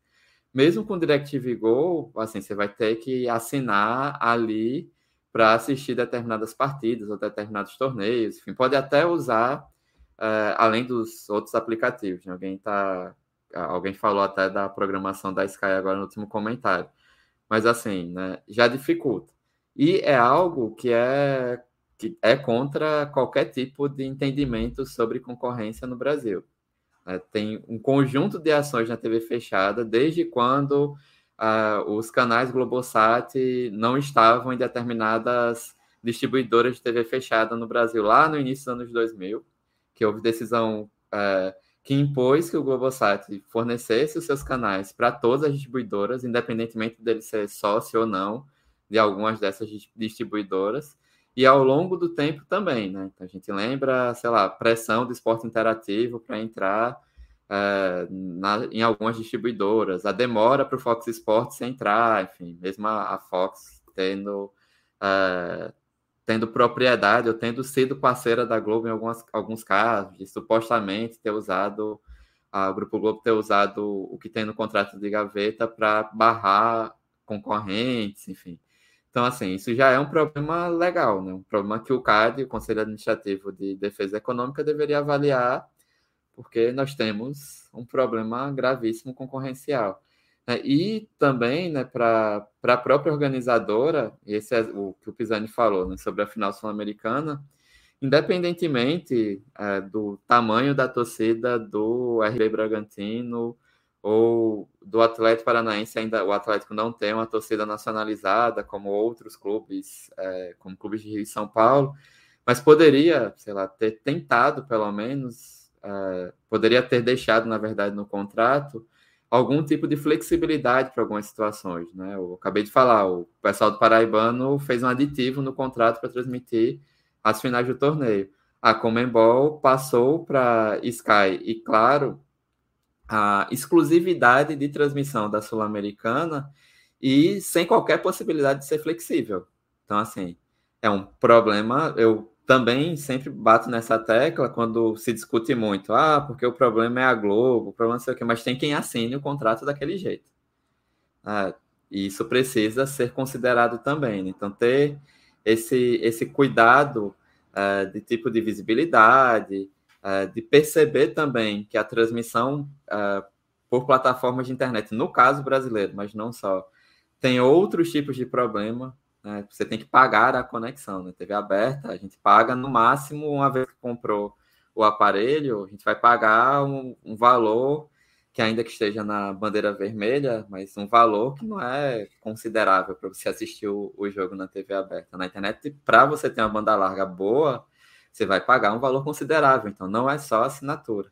Mesmo com DirecTV Go, assim, você vai ter que assinar ali para assistir determinadas partidas ou determinados torneios. Enfim, pode até usar, é, além dos outros aplicativos. Né? Alguém, tá, alguém falou até da programação da Sky agora no último comentário. Mas, assim, né, já dificulta. E é algo que é que é contra qualquer tipo de entendimento sobre concorrência no Brasil. É, tem um conjunto de ações na TV fechada desde quando ah, os canais Globosat não estavam em determinadas distribuidoras de TV fechada no Brasil, lá no início dos anos 2000, que houve decisão é, que impôs que o Globosat fornecesse os seus canais para todas as distribuidoras, independentemente dele ser sócio ou não de algumas dessas distribuidoras e ao longo do tempo também, né? Então, a gente lembra, sei lá, pressão do esporte interativo para entrar é, na, em algumas distribuidoras, a demora para o Fox Sports entrar, enfim, mesmo a, a Fox tendo, é, tendo propriedade ou tendo sido parceira da Globo em algumas, alguns casos, de supostamente ter usado, a, Grupo Globo ter usado o que tem no contrato de gaveta para barrar concorrentes, enfim. Então, assim, isso já é um problema legal, né? Um problema que o CAD, o Conselho Administrativo de Defesa Econômica, deveria avaliar, porque nós temos um problema gravíssimo concorrencial. Né? E também, né, para a própria organizadora, esse é o que o Pisani falou né, sobre a final sul-americana, independentemente é, do tamanho da torcida do RB Bragantino, ou do Atlético Paranaense ainda o Atlético não tem uma torcida nacionalizada como outros clubes, é, como clubes de Rio e São Paulo, mas poderia, sei lá, ter tentado pelo menos, é, poderia ter deixado, na verdade, no contrato algum tipo de flexibilidade para algumas situações, né? Eu acabei de falar, o pessoal do Paraibano fez um aditivo no contrato para transmitir as finais do torneio. A Comembol passou para Sky e Claro a exclusividade de transmissão da Sul-Americana e sem qualquer possibilidade de ser flexível. Então, assim, é um problema. Eu também sempre bato nessa tecla quando se discute muito. Ah, porque o problema é a Globo, o problema não sei o quê, mas tem quem assine o contrato daquele jeito. Ah, isso precisa ser considerado também. Né? Então, ter esse, esse cuidado uh, de tipo de visibilidade, uh, de perceber também que a transmissão uh, por plataformas de internet, no caso brasileiro, mas não só, tem outros tipos de problema. Né? Você tem que pagar a conexão, né? TV aberta, a gente paga no máximo uma vez que comprou o aparelho, a gente vai pagar um, um valor que ainda que esteja na bandeira vermelha, mas um valor que não é considerável para você assistir o, o, jogo na TV aberta. Na internet, para você ter uma banda larga boa, você vai pagar um valor considerável, então não é só assinatura.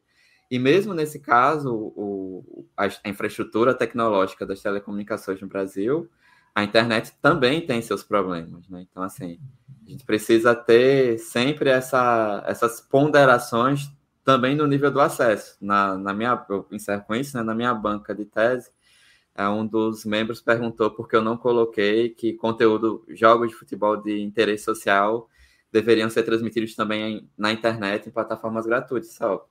E mesmo nesse caso, o, a infraestrutura tecnológica das telecomunicações no Brasil a internet também tem seus problemas, né? Então, assim, a gente precisa ter sempre essa, essas ponderações também no nível do acesso. Na, na minha, eu encerro com isso, né? Na minha banca de tese, é, um dos membros perguntou por que eu não coloquei que conteúdo, jogos de futebol de interesse social deveriam ser transmitidos também na internet, em plataformas gratuitas, só.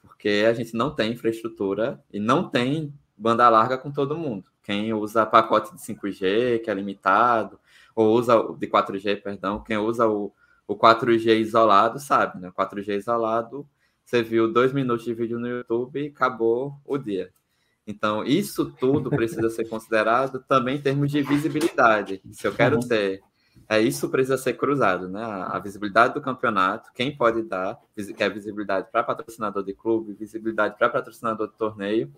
Porque a gente não tem infraestrutura e não tem banda larga com todo mundo. Quem usa pacote de 5G, que é limitado, ou usa de 4G, perdão, quem usa o, o 4G isolado sabe, né? 4G isolado, você viu dois minutos de vídeo no YouTube e acabou o dia. Então, isso tudo precisa ser considerado também em termos de visibilidade. Se eu quero uhum. ter é, isso precisa ser cruzado, né? A, visibilidade do campeonato, quem pode dar, que é visibilidade para patrocinador de clube, visibilidade para patrocinador de torneio,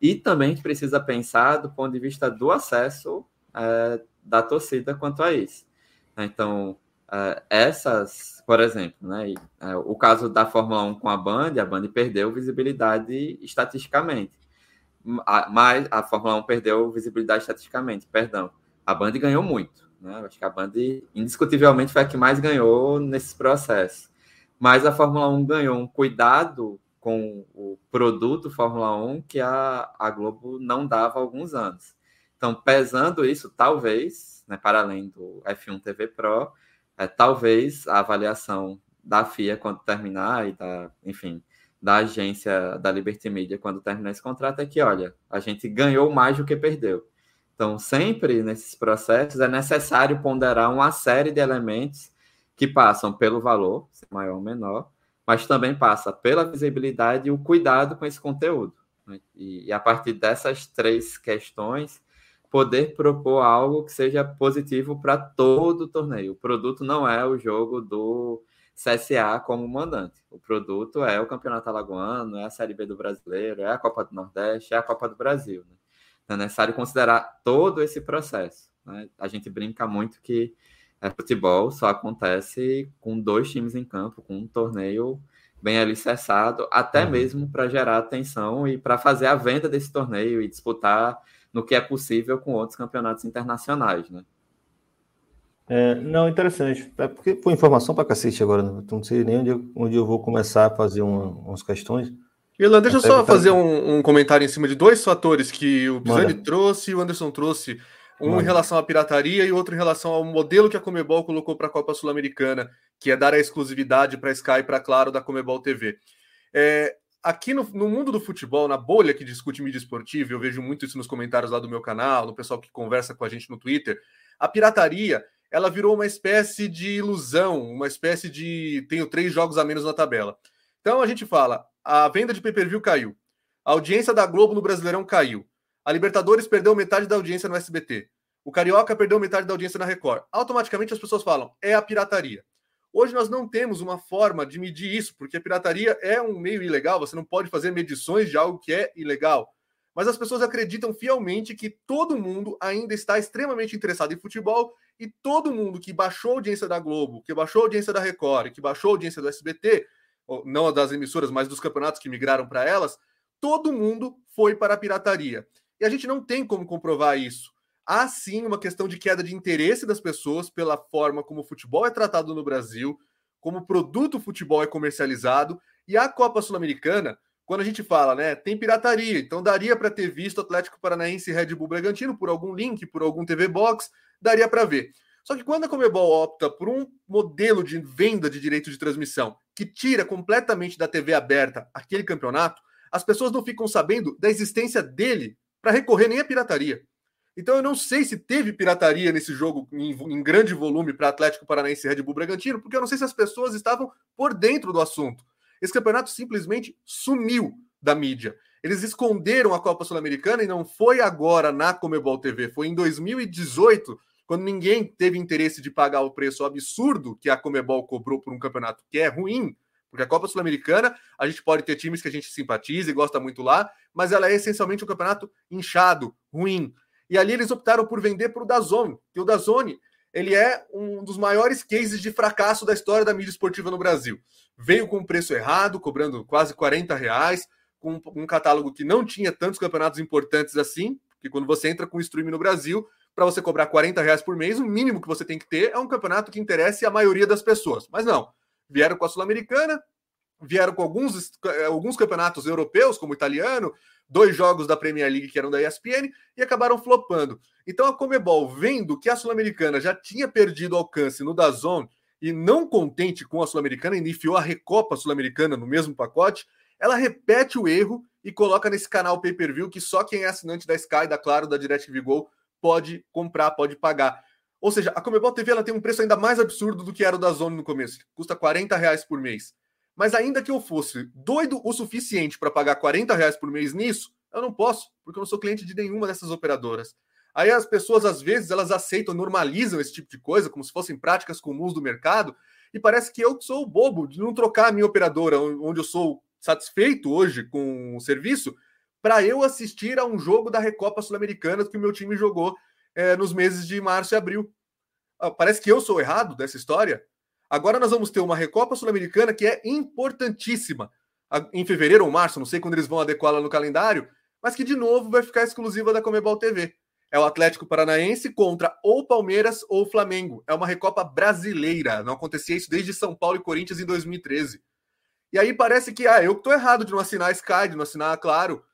e também precisa pensar do ponto de vista do acesso é, da torcida quanto a isso. Então, é, essas, por exemplo, né, é, o caso da Fórmula 1 com a Band, a Band perdeu visibilidade estatisticamente, mas a Fórmula 1 perdeu visibilidade estatisticamente, perdão. A Band ganhou muito. Né? Acho que a Band, indiscutivelmente, foi a que mais ganhou nesse processo. Mas a Fórmula 1 ganhou um cuidado com o produto Fórmula 1 que a, a Globo não dava há alguns anos. Então, pesando isso, talvez, né, para além do F1 TV Pro, é, talvez a avaliação da FIA quando terminar e da, enfim, da agência da Liberty Media quando terminar esse contrato é que, olha, a gente ganhou mais do que perdeu. Então, sempre nesses processos é necessário ponderar uma série de elementos que passam pelo valor, maior ou menor, mas também passa pela visibilidade e o cuidado com esse conteúdo. Né? E, e, a partir dessas três questões, poder propor algo que seja positivo para todo o torneio. O produto não é o jogo do CSA como mandante. O produto é o Campeonato Alagoano, é a Série B do Brasileiro, é a Copa do Nordeste, é a Copa do Brasil. Né? é necessário considerar todo esse processo. Né? A gente brinca muito que é, futebol só acontece com dois times em campo, com um torneio bem alicerçado, até uhum. mesmo para gerar atenção e para fazer a venda desse torneio e disputar no que é possível com outros campeonatos internacionais, né? É, não, interessante. É porque foi informação para cacete agora, né? não sei nem onde, onde eu vou começar a fazer uma, umas questões. Irlan, deixa eu só fazer um, um, comentário em cima de dois fatores que o Pisani trouxe e o Anderson trouxe. Um Mano. em relação à pirataria e outro em relação ao modelo que a Comebol colocou para a Copa Sul-Americana, que é dar a exclusividade para a Sky e para Claro da Comebol TV. É, aqui no, no, mundo do futebol, na bolha que discute mídia esportiva, eu vejo muito isso nos comentários lá do meu canal, no pessoal que conversa com a gente no Twitter, a pirataria ela virou uma espécie de ilusão, uma espécie de tenho três jogos a menos na tabela. Então a gente fala, a venda de pay-per-view caiu. A audiência da Globo no Brasileirão caiu. A Libertadores perdeu metade da audiência no SBT. O Carioca perdeu metade da audiência na Record. Automaticamente as pessoas falam, é a pirataria. Hoje nós não temos uma forma de medir isso, porque a pirataria é um meio ilegal, você não pode fazer medições de algo que é ilegal. Mas as pessoas acreditam fielmente que todo mundo ainda está extremamente interessado em futebol e todo mundo que baixou a audiência da Globo, que baixou a audiência da Record, que baixou a audiência do SBT, não das emissoras, mas dos campeonatos que migraram para elas, todo mundo foi para a pirataria. E a gente não tem como comprovar isso. Há sim uma questão de queda de interesse das pessoas pela forma como o futebol é tratado no Brasil, como o produto futebol é comercializado, e a Copa Sul-Americana, quando a gente fala, né, tem pirataria, então daria para ter visto Atlético Paranaense e Red Bull Bragantino por algum link, por algum TV Box, daria para ver. Só que quando a Comebol opta por um modelo de venda de direito de transmissão que tira completamente da TV aberta aquele campeonato, as pessoas não ficam sabendo da existência dele para recorrer nem à pirataria. Então eu não sei se teve pirataria nesse jogo em, em grande volume para Atlético Paranaense e Red Bull Bragantino, porque eu não sei se as pessoas estavam por dentro do assunto. Esse campeonato simplesmente sumiu da mídia. Eles esconderam a Copa Sul-Americana e não foi agora na Comebol TV, foi em 2018 quando ninguém teve interesse de pagar o preço absurdo que a Comebol cobrou por um campeonato que é ruim, porque a Copa Sul-Americana, a gente pode ter times que a gente simpatiza e gosta muito lá, mas ela é essencialmente um campeonato inchado, ruim. E ali eles optaram por vender para o Dazone, que o Dazone ele é um dos maiores cases de fracasso da história da mídia esportiva no Brasil. Veio com um preço errado, cobrando quase 40 reais, com um catálogo que não tinha tantos campeonatos importantes assim, porque quando você entra com o streaming no Brasil, para você cobrar 40 reais por mês, o mínimo que você tem que ter é um campeonato que interesse a maioria das pessoas. Mas não. Vieram com a Sul-Americana, vieram com alguns, eh, alguns campeonatos europeus, como o italiano, dois jogos da Premier League que eram da ESPN, e acabaram flopando. Então a Comebol, vendo que a Sul-Americana já tinha perdido alcance no Dazon, e não contente com a Sul-Americana, enfiou a Recopa Sul-Americana no mesmo pacote, ela repete o erro e coloca nesse canal pay-per-view que só quem é assinante da Sky, da Claro, da DirecTV Go pode comprar, pode pagar. Ou seja, a Comebol TV ela tem um preço ainda mais absurdo do que era o da Zone no começo. Custa 40 reais por mês. Mas ainda que eu fosse doido o suficiente para pagar 40 reais por mês nisso, eu não posso, porque eu não sou cliente de nenhuma dessas operadoras. Aí as pessoas, às vezes, elas aceitam, normalizam esse tipo de coisa, como se fossem práticas comuns do mercado, e parece que eu sou o bobo de não trocar a minha operadora, onde eu sou satisfeito hoje com o serviço, para eu assistir a um jogo da Recopa Sul-Americana que o meu time jogou é, nos meses de março e abril. Ah, parece que eu sou errado dessa história. Agora nós vamos ter uma Recopa Sul-Americana que é importantíssima. Em fevereiro ou março, não sei quando eles vão adequá-la no calendário, mas que de novo vai ficar exclusiva da Comebol TV. É o Atlético Paranaense contra ou Palmeiras ou Flamengo. É uma Recopa brasileira. Não acontecia isso desde São Paulo e Corinthians em 2013. E aí parece que, ah, eu que tô errado de não assinar a Sky, de não assinar Claro,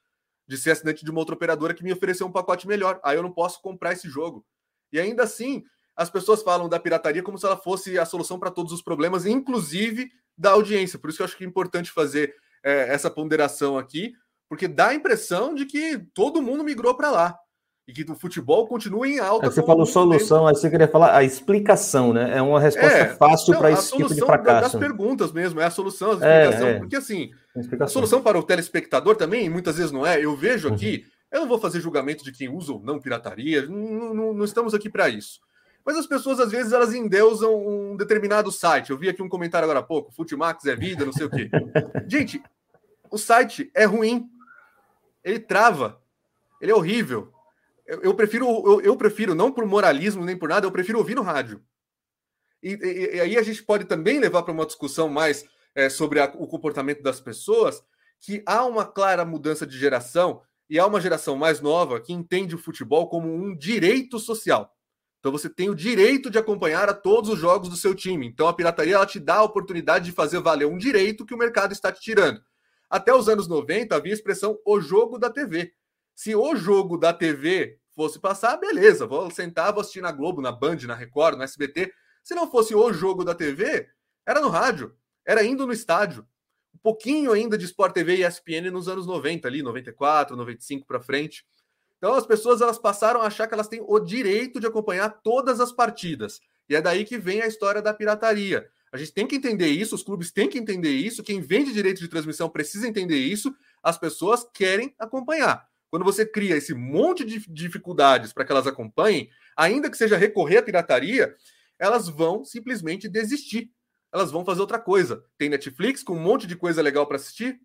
de ser assinante de uma outra operadora que me ofereceu um pacote melhor. Aí eu não posso comprar esse jogo. E ainda assim, as pessoas falam da pirataria como se ela fosse a solução para todos os problemas, inclusive da audiência. Por isso que eu acho que é importante fazer é, essa ponderação aqui, porque dá a impressão de que todo mundo migrou para lá e que o futebol continua em alta. É, você falou solução, tempo. aí você queria falar a explicação, né? É uma resposta é, fácil para esse tipo de fracasso. das perguntas mesmo, é a solução, a explicação. É, é. Porque assim, a solução para o telespectador também, muitas vezes não é. Eu vejo aqui, uhum. eu não vou fazer julgamento de quem usa ou não pirataria, não, não, não estamos aqui para isso. Mas as pessoas, às vezes, elas endeusam um determinado site. Eu vi aqui um comentário agora há pouco, Futimax é vida, não sei o quê. Gente, o site é ruim. Ele trava. Ele é horrível eu, eu prefiro, eu, eu, prefiro, não por moralismo nem por nada, eu prefiro ouvir no rádio. E, e, e aí a gente pode também levar para uma discussão mais é, sobre a, o comportamento das pessoas, que há uma clara mudança de geração e há uma geração mais nova que entende o futebol como um direito social. Então você tem o direito de acompanhar a todos os jogos do seu time. Então a pirataria ela te dá a oportunidade de fazer valer um direito que o mercado está te tirando. Até os anos 90 havia a expressão o jogo da TV. Se o jogo da TV fosse passar, beleza, vou sentar, vou assistir na Globo, na Band, na Record, no SBT. Se não fosse o jogo da TV, era no rádio, era indo no estádio. Um pouquinho ainda de Sport TV e ESPN nos anos 90 ali, 94, 95 para frente. Então as pessoas elas passaram a achar que elas têm o direito de acompanhar todas as partidas. E é daí que vem a história da pirataria. A gente tem que entender isso, os clubes têm que entender isso, quem vende direito de transmissão precisa entender isso, as pessoas querem acompanhar. Quando você cria esse monte de dificuldades para que elas acompanhem, ainda que seja recorrer à pirataria, elas vão simplesmente desistir. Elas vão fazer outra coisa. Tem Netflix com um monte de coisa legal para assistir.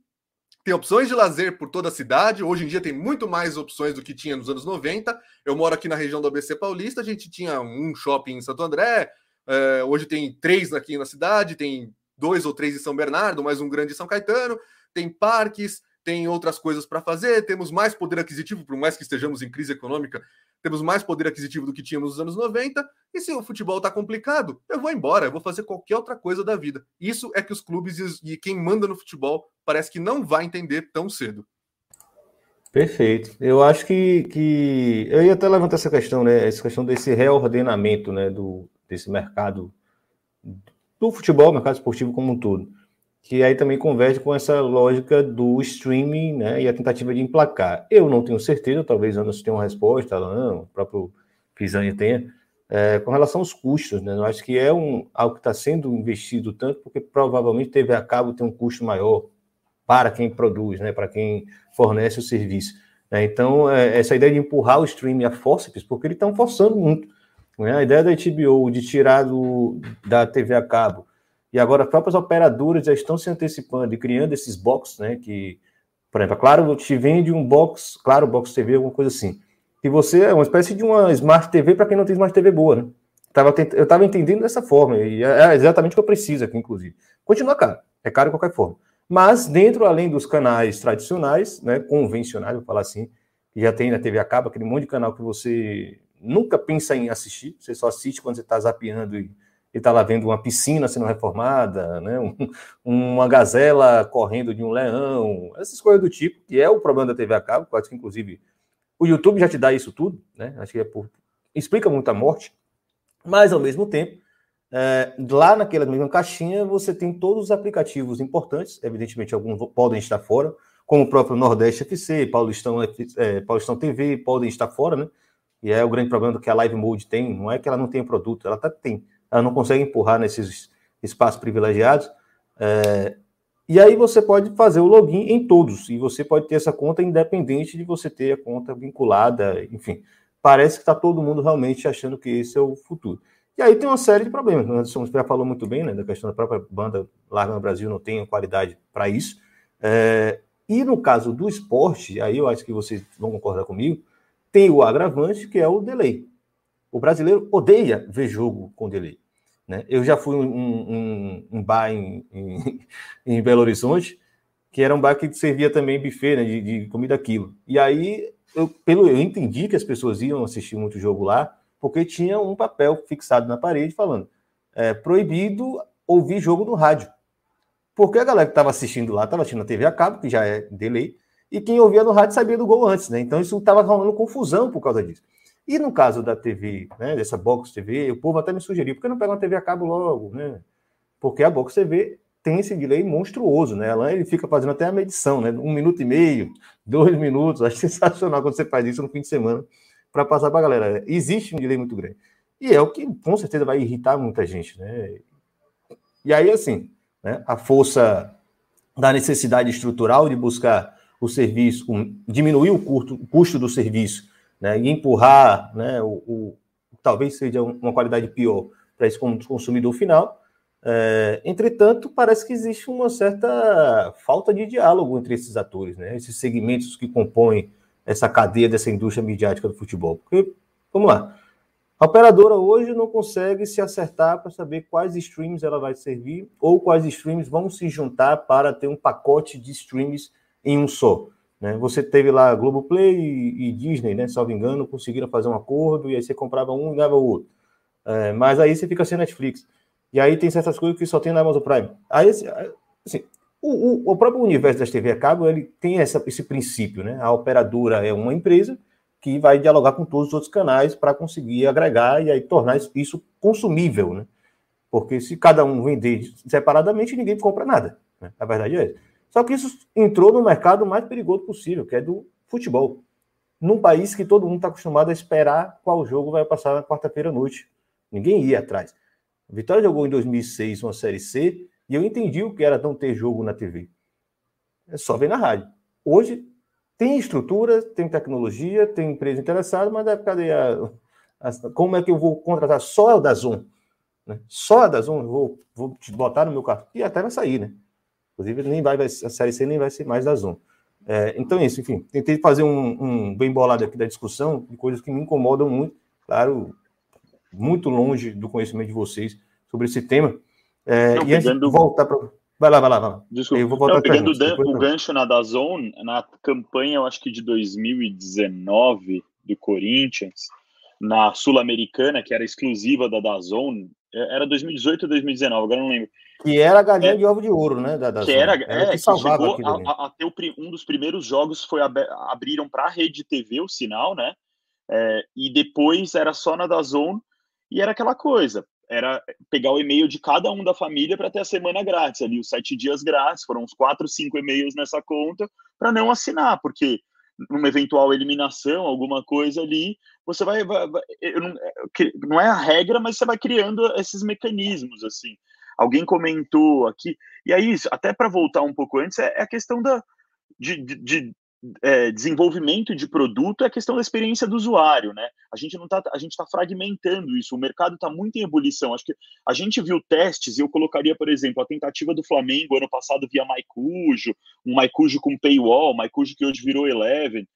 Tem opções de lazer por toda a cidade. Hoje em dia tem muito mais opções do que tinha nos anos 90. Eu moro aqui na região do ABC Paulista. A gente tinha um shopping em Santo André. É, hoje tem três aqui na cidade. Tem dois ou três em São Bernardo, mais um grande em São Caetano. Tem parques tem outras coisas para fazer, temos mais poder aquisitivo, por mais que estejamos em crise econômica, temos mais poder aquisitivo do que tínhamos nos anos 90, e se o futebol está complicado, eu vou embora, eu vou fazer qualquer outra coisa da vida. Isso é que os clubes e quem manda no futebol parece que não vai entender tão cedo. Perfeito. Eu acho que, que eu ia até levantar essa questão, né? Essa questão desse reordenamento, né? Do, desse mercado do futebol, mercado esportivo como um todo que aí também converge com essa lógica do streaming né, e a tentativa de emplacar. Eu não tenho certeza, talvez Anderson tenha uma resposta, não, o próprio Pisani tenha, é, com relação aos custos. Né? Eu acho que é um, algo que está sendo investido tanto porque provavelmente TV a cabo tem um custo maior para quem produz, né, para quem fornece o serviço. Né? Então, é, essa ideia de empurrar o streaming a fórceps, porque eles estão forçando muito. Né? A ideia da HBO de tirar do, da TV a cabo e agora as próprias operadoras já estão se antecipando e criando esses boxes, né? Que, por exemplo, claro, te vende um box, claro, box TV, alguma coisa assim. E você é uma espécie de uma Smart TV para quem não tem Smart TV boa, né? Eu estava entendendo dessa forma, e é exatamente o que eu preciso aqui, inclusive. Continua caro, é caro de qualquer forma. Mas dentro, além dos canais tradicionais, né, convencionais, vou falar assim, que já tem na TV a cabo, aquele monte de canal que você nunca pensa em assistir, você só assiste quando você está zapeando e está lá vendo uma piscina sendo reformada, né? Um, uma gazela correndo de um leão, essas coisas do tipo, que é o problema da TV a cabo, quase que inclusive o YouTube já te dá isso tudo, né? Acho que é por... explica muito a morte, mas ao mesmo tempo, é, lá naquela mesma caixinha você tem todos os aplicativos importantes, evidentemente alguns podem estar fora, como o próprio Nordeste FC, Paulistão, é, Paulistão TV, podem estar fora, né? E é o grande problema que a Live Mode tem, não é que ela não tem produto, ela tá, tem, ela não consegue empurrar nesses espaços privilegiados. É, e aí você pode fazer o login em todos, e você pode ter essa conta independente de você ter a conta vinculada, enfim. Parece que está todo mundo realmente achando que esse é o futuro. E aí tem uma série de problemas. O Anderson já falou muito bem, né, da questão da própria banda larga no Brasil não tem qualidade para isso. É, e no caso do esporte, aí eu acho que vocês vão concordar comigo, tem o agravante que é o delay. O brasileiro odeia ver jogo com delay. Né? Eu já fui um, um, um, bar em, em, em, Belo Horizonte, que era um bar que servia também buffet né, de, de comida quilo. E aí eu, pelo, eu entendi que as pessoas iam assistir muito jogo lá, porque tinha um papel fixado na parede falando é, proibido ouvir jogo no rádio. Porque a galera que estava assistindo lá estava assistindo na TV a cabo, que já é delay, e quem ouvia no rádio sabia do gol antes, né? Então isso estava rolando confusão por causa disso. E no caso da TV, né, dessa Box TV, o povo até me sugeriu, por que não pega uma TV a cabo logo, né? Porque a Box TV tem esse delay monstruoso, né? Ela ele fica fazendo até a medição, né? Um minuto e meio, dois minutos, acho sensacional quando você faz isso no fim de semana para passar para a galera. Existe um delay muito grande. E é o que com certeza vai irritar muita gente, né? E aí, assim, né, a força da necessidade estrutural de buscar o serviço, um, diminuir o custo, o custo do serviço, né, e empurrar, né, o, o talvez seja uma qualidade pior para esse consumidor final. É, entretanto, parece que existe uma certa falta de diálogo entre esses atores, né, esses segmentos que compõem essa cadeia dessa indústria midiática do futebol. Porque, vamos lá, a operadora hoje não consegue se acertar para saber quais streams ela vai servir ou quais streams vão se juntar para ter um pacote de streams em um só. Né? Você teve lá Globoplay e, e Disney, né? Salvo engano, conseguiram fazer um acordo e aí você comprava um e dava o outro. É, mas aí você fica sem Netflix. E aí tem certas coisas que só tem na Amazon Prime. Aí, assim, o, o, o próprio universo das TV a cabo ele tem essa, esse princípio, né? A operadora é uma empresa que vai dialogar com todos os outros canais para conseguir agregar e aí tornar isso consumível, né? Porque se cada um vender separadamente, ninguém compra nada. Né? A verdade é essa. Só que isso entrou no mercado mais perigoso possível, que é do futebol. Num país que todo mundo está acostumado a esperar qual jogo vai passar na quarta-feira à noite. Ninguém ia atrás. A Vitória jogou em 2006 uma Série C e eu entendi o que era não ter jogo na TV. É só ver na rádio. Hoje tem estrutura, tem tecnologia, tem empresa interessada, mas é, cadê a, a, como é que eu vou contratar só o da Zoom? Né? Só a da Zoom, vou, vou te botar no meu carro. E até vai sair, né? Inclusive, nem vai, a Série C nem vai ser mais da Zoom. É, então é isso, enfim. Tentei fazer um, um, bem bolado aqui da discussão de coisas que me incomodam muito, claro, muito longe do conhecimento de vocês sobre esse tema. É, Não, e antes de voltar para. Vai lá, vai lá, vai lá. Desculpa. Eu vou voltar Não, pegando gente, o gancho na Dazon, na campanha, eu acho que de 2019 do Corinthians, na Sul-Americana, que era exclusiva da Dazon, é, era 2018 ou 2019, agora não lembro. Que era a galinha é, de ovo de ouro, né? Da, da que era, era é, que salvava que chegou a, a, ter o, um dos primeiros jogos foi abriram para a rede TV o sinal, né? É, e depois era só na Dazon e era aquela coisa, era pegar o e-mail de cada um da família para ter a semana grátis ali, os sete dias grátis, foram uns quatro, cinco e-mails nessa conta para não assinar, porque numa eventual eliminação, alguma coisa ali, você vai, vai, vai não, não é a regra, mas você vai criando esses mecanismos assim. Alguém comentou aqui, e aí, até para voltar um pouco antes, é, é a questão da, de, de, de é, desenvolvimento de produto é a questão da experiência do usuário, né? A gente não tá, a gente está fragmentando isso. O mercado está muito em ebulição. Acho que a gente viu testes. E eu colocaria, por exemplo, a tentativa do Flamengo ano passado via Maicujo, um Maicujo com paywall, Maicujo que hoje virou Eleven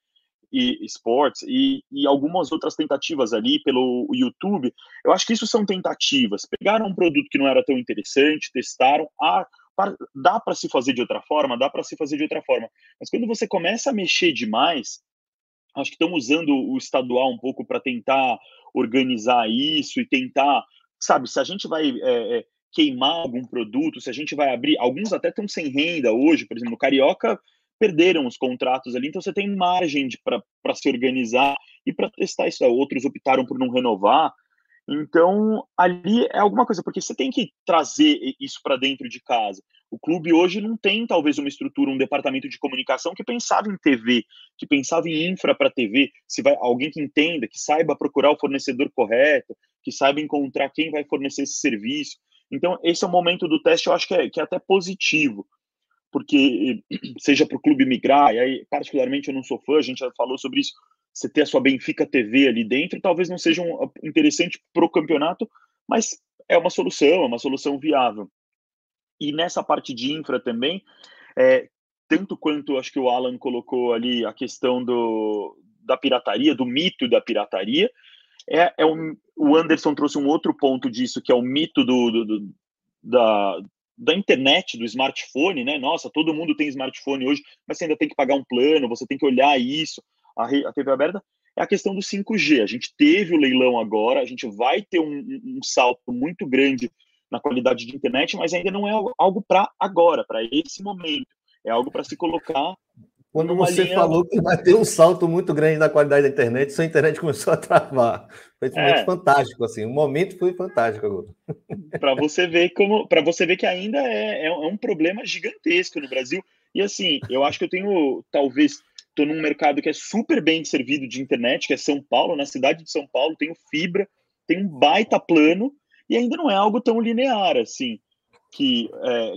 e Sports e, e algumas outras tentativas ali pelo YouTube. Eu acho que isso são tentativas. Pegaram um produto que não era tão interessante, testaram. Ah, dá para se fazer de outra forma, dá para se fazer de outra forma. Mas quando você começa a mexer demais, acho que estão usando o estadual um pouco para tentar organizar isso e tentar, sabe, se a gente vai é, é, queimar algum produto, se a gente vai abrir, alguns até estão sem renda hoje, por exemplo, o Carioca perderam os contratos ali, então você tem margem para se organizar e para testar isso. Outros optaram por não renovar. Então, ali é alguma coisa, porque você tem que trazer isso para dentro de casa. O clube hoje não tem, talvez, uma estrutura, um departamento de comunicação que pensava em TV, que pensava em infra para TV, se vai alguém que entenda, que saiba procurar o fornecedor correto, que saiba encontrar quem vai fornecer esse serviço. Então, esse é o momento do teste, eu acho que é, que é até positivo, porque seja para o clube migrar, e aí, particularmente, eu não sou fã, a gente já falou sobre isso, você ter a sua Benfica TV ali dentro, talvez não seja um, interessante para o campeonato, mas é uma solução, é uma solução viável. E nessa parte de infra também, é, tanto quanto acho que o Alan colocou ali a questão do, da pirataria, do mito da pirataria, é, é um, o Anderson trouxe um outro ponto disso, que é o mito do, do, do da, da internet, do smartphone, né? Nossa, todo mundo tem smartphone hoje, mas você ainda tem que pagar um plano, você tem que olhar isso a, a TV aberta, é a questão do 5G. A gente teve o leilão agora, a gente vai ter um, um salto muito grande na qualidade de internet, mas ainda não é algo para agora, para esse momento. É algo para se colocar. Quando você linha... falou que vai ter um salto muito grande na qualidade da internet, sua internet começou a travar. Foi é. fantástico, assim. O momento foi fantástico agora. Para você ver como, para você ver que ainda é, é um problema gigantesco no Brasil. E assim, eu acho que eu tenho talvez estou num mercado que é super bem servido de internet, que é São Paulo, na cidade de São Paulo, tenho fibra, tem um baita plano, e ainda não é algo tão linear assim, que é,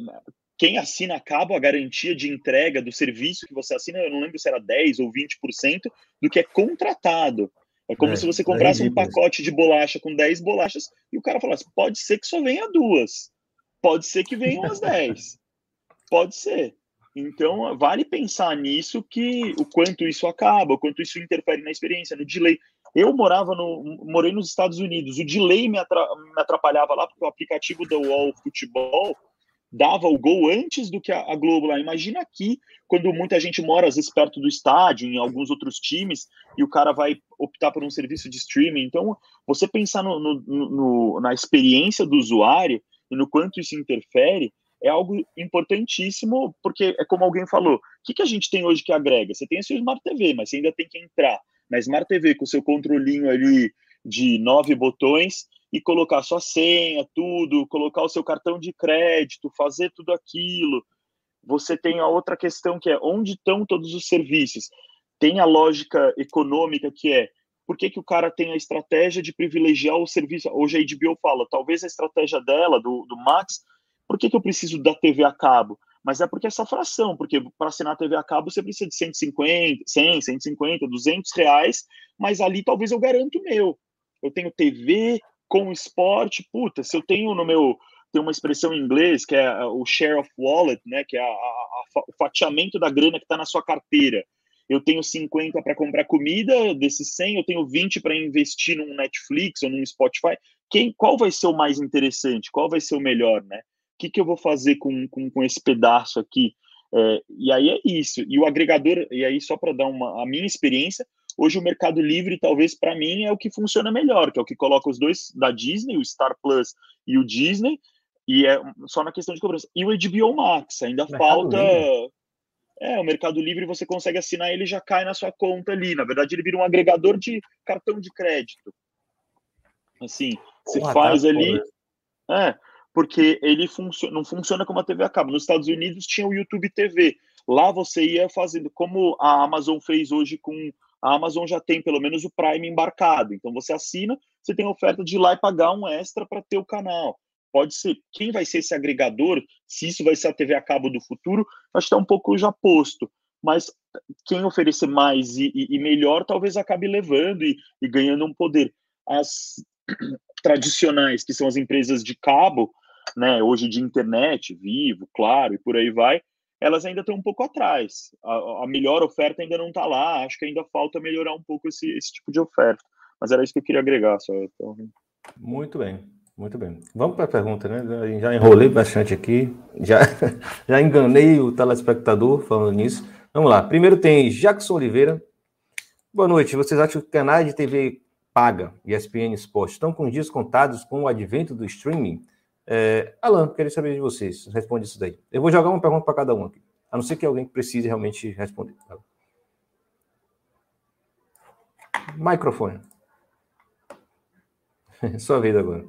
quem assina acaba a garantia de entrega do serviço que você assina, eu não lembro se era 10 ou 20% do que é contratado. É como é, se você comprasse é um pacote de bolacha com 10 bolachas e o cara falasse: pode ser que só venha duas, pode ser que venham as 10, pode ser. Então, vale pensar nisso que o quanto isso acaba, o quanto isso interfere na experiência, no delay. Eu morava no, morei nos Estados Unidos, o delay me, atrapalhava lá porque o aplicativo da UOL Futebol dava o gol antes do que a, Globo lá. Imagina aqui, quando muita gente mora às vezes perto do estádio, em alguns outros times, e o cara vai optar por um serviço de streaming. Então, você pensar no, no, no, na experiência do usuário e no quanto isso interfere, é algo importantíssimo, porque é como alguém falou, o que, que a gente tem hoje que agrega? Você tem a sua Smart TV, mas você ainda tem que entrar na Smart TV com o seu controlinho ali de nove botões e colocar sua senha, tudo, colocar o seu cartão de crédito, fazer tudo aquilo. Você tem a outra questão que é onde estão todos os serviços. Tem a lógica econômica que é por que, que o cara tem a estratégia de privilegiar o serviço. Hoje a HBO fala, talvez a estratégia dela, do, do Max, por que, que eu preciso da TV a cabo? Mas é porque essa fração, porque para assinar a TV a cabo você precisa de 150, 100, 150, 200 reais, mas ali talvez eu garanto o meu. Eu tenho TV com esporte, puta, se eu tenho no meu, tem uma expressão em inglês que é o share of wallet, né, que é a, a, a, o fatiamento da grana que está na sua carteira. Eu tenho 50 para comprar comida, desses 100 eu tenho 20 para investir num Netflix ou num Spotify. Quem, qual vai ser o mais interessante? Qual vai ser o melhor, né? que, que eu vou fazer com, com, com esse pedaço aqui? É, e aí é isso. E o agregador, e aí só para dar uma a minha experiência, hoje o Mercado Livre talvez para mim é o que funciona melhor, que é o que coloca os dois da Disney, o Star Plus e o Disney, e é só na questão de cobrança. E o HBO Max, ainda Mercado falta Livre. É, o Mercado Livre você consegue assinar, ele já cai na sua conta ali. Na verdade, ele vira um agregador de cartão de crédito. Assim, você Porra, faz tá ali. É, porque ele funcio não funciona como a TV a cabo. Nos Estados Unidos tinha o YouTube TV. Lá você ia fazendo, como a Amazon fez hoje com. A Amazon já tem pelo menos o Prime embarcado. Então você assina, você tem a oferta de ir lá e pagar um extra para ter o canal. Pode ser. Quem vai ser esse agregador? Se isso vai ser a TV a cabo do futuro, acho que está um pouco já posto. Mas quem oferecer mais e, e, e melhor, talvez acabe levando e, e ganhando um poder. As tradicionais, que são as empresas de cabo, né, hoje de internet, vivo, claro, e por aí vai, elas ainda estão um pouco atrás. A, a melhor oferta ainda não está lá, acho que ainda falta melhorar um pouco esse, esse tipo de oferta. Mas era isso que eu queria agregar. Só. Então... Muito bem, muito bem. Vamos para a pergunta, né? Já enrolei bastante aqui, já, já enganei o telespectador falando nisso. Vamos lá. Primeiro tem Jackson Oliveira. Boa noite. Vocês acham que canais de TV paga e ESPN Sport estão com dias contados com o advento do streaming? É, Alan, queria saber de vocês. Responde isso daí. Eu vou jogar uma pergunta para cada um aqui. A não ser que alguém precise realmente responder. Microfone. Sua vida agora.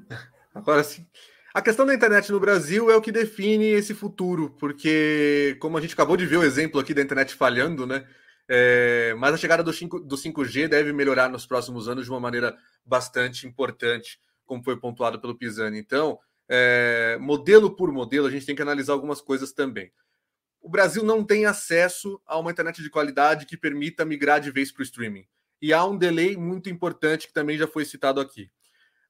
Agora sim. A questão da internet no Brasil é o que define esse futuro, porque, como a gente acabou de ver o exemplo aqui da internet falhando, né? É, mas a chegada do, 5, do 5G deve melhorar nos próximos anos de uma maneira bastante importante, como foi pontuado pelo Pisani. Então, é, modelo por modelo, a gente tem que analisar algumas coisas também. O Brasil não tem acesso a uma internet de qualidade que permita migrar de vez para o streaming. E há um delay muito importante que também já foi citado aqui.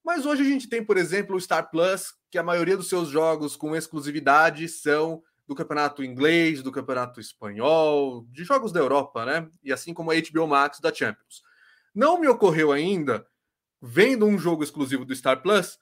Mas hoje a gente tem, por exemplo, o Star Plus, que a maioria dos seus jogos com exclusividade são do campeonato inglês, do campeonato espanhol, de jogos da Europa, né? E assim como a HBO Max da Champions. Não me ocorreu ainda, vendo um jogo exclusivo do Star Plus,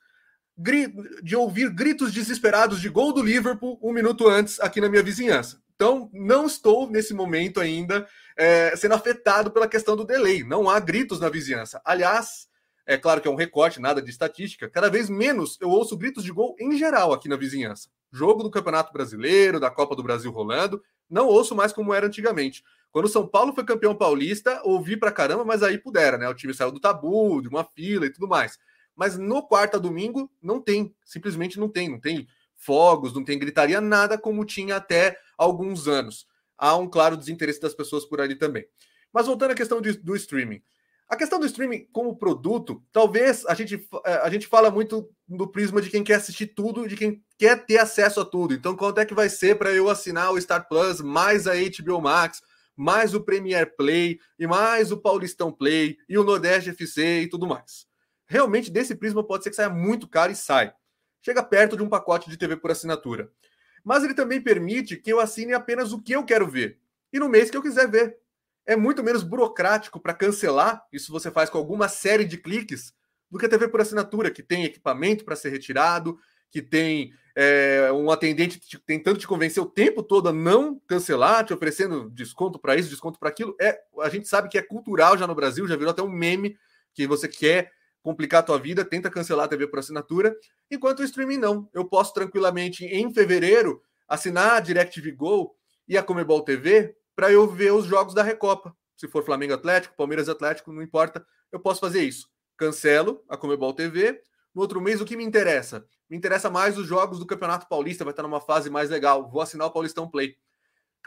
de ouvir gritos desesperados de gol do Liverpool um minuto antes aqui na minha vizinhança. Então, não estou nesse momento ainda é, sendo afetado pela questão do delay. Não há gritos na vizinhança. Aliás, é claro que é um recorte, nada de estatística. Cada vez menos eu ouço gritos de gol em geral aqui na vizinhança. Jogo do Campeonato Brasileiro, da Copa do Brasil rolando, não ouço mais como era antigamente. Quando o São Paulo foi campeão paulista, ouvi pra caramba, mas aí pudera, né? O time saiu do tabu, de uma fila e tudo mais. Mas no quarta domingo não tem, simplesmente não tem, não tem fogos, não tem gritaria, nada como tinha até alguns anos. Há um claro desinteresse das pessoas por ali também. Mas voltando à questão do streaming. A questão do streaming como produto, talvez a gente, é, a gente fala muito do prisma de quem quer assistir tudo, de quem quer ter acesso a tudo. Então, quanto é que vai ser para eu assinar o Star Plus, mais a HBO Max, mais o Premier Play, e mais o Paulistão Play, e o Nordeste FC e tudo mais? Realmente, desse prisma, pode ser que saia muito caro e sai. Chega perto de um pacote de TV por assinatura. Mas ele também permite que eu assine apenas o que eu quero ver. E no mês que eu quiser ver. É muito menos burocrático para cancelar, isso você faz com alguma série de cliques, do que a TV por assinatura, que tem equipamento para ser retirado, que tem é, um atendente tentando te convencer o tempo todo a não cancelar, te oferecendo desconto para isso, desconto para aquilo. É, a gente sabe que é cultural já no Brasil, já virou até um meme que você quer complicar a tua vida, tenta cancelar a TV por assinatura, enquanto o streaming não. Eu posso tranquilamente, em fevereiro, assinar a DirecTV Go e a Comebol TV para eu ver os jogos da Recopa. Se for Flamengo Atlético, Palmeiras Atlético, não importa, eu posso fazer isso. Cancelo a Comebol TV. No outro mês, o que me interessa? Me interessa mais os jogos do Campeonato Paulista, vai estar numa fase mais legal. Vou assinar o Paulistão Play.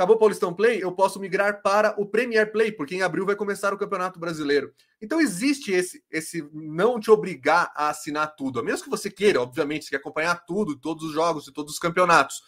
Acabou o Paulistão Play, eu posso migrar para o Premier Play, porque em abril vai começar o Campeonato Brasileiro. Então existe esse, esse não te obrigar a assinar tudo, a menos que você queira, obviamente, você quer acompanhar tudo, todos os jogos e todos os campeonatos.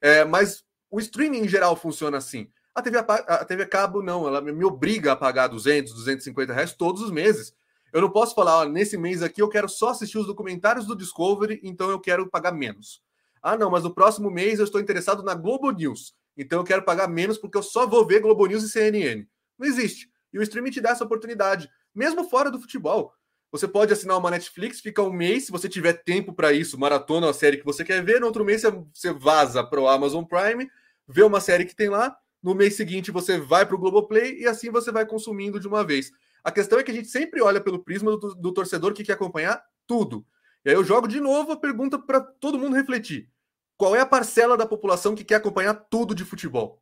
É, mas o streaming em geral funciona assim. A TV, a TV Cabo não, ela me obriga a pagar 200, 250 reais todos os meses. Eu não posso falar, ó, nesse mês aqui eu quero só assistir os documentários do Discovery, então eu quero pagar menos. Ah, não, mas no próximo mês eu estou interessado na Globo News. Então eu quero pagar menos porque eu só vou ver Globo News e CNN. Não existe. E o streaming te dá essa oportunidade, mesmo fora do futebol. Você pode assinar uma Netflix, fica um mês, se você tiver tempo para isso, maratona a série que você quer ver, no outro mês você vaza para o Amazon Prime, vê uma série que tem lá, no mês seguinte você vai para o Globoplay e assim você vai consumindo de uma vez. A questão é que a gente sempre olha pelo prisma do, do torcedor que quer acompanhar tudo. E aí eu jogo de novo a pergunta para todo mundo refletir. Qual é a parcela da população que quer acompanhar tudo de futebol?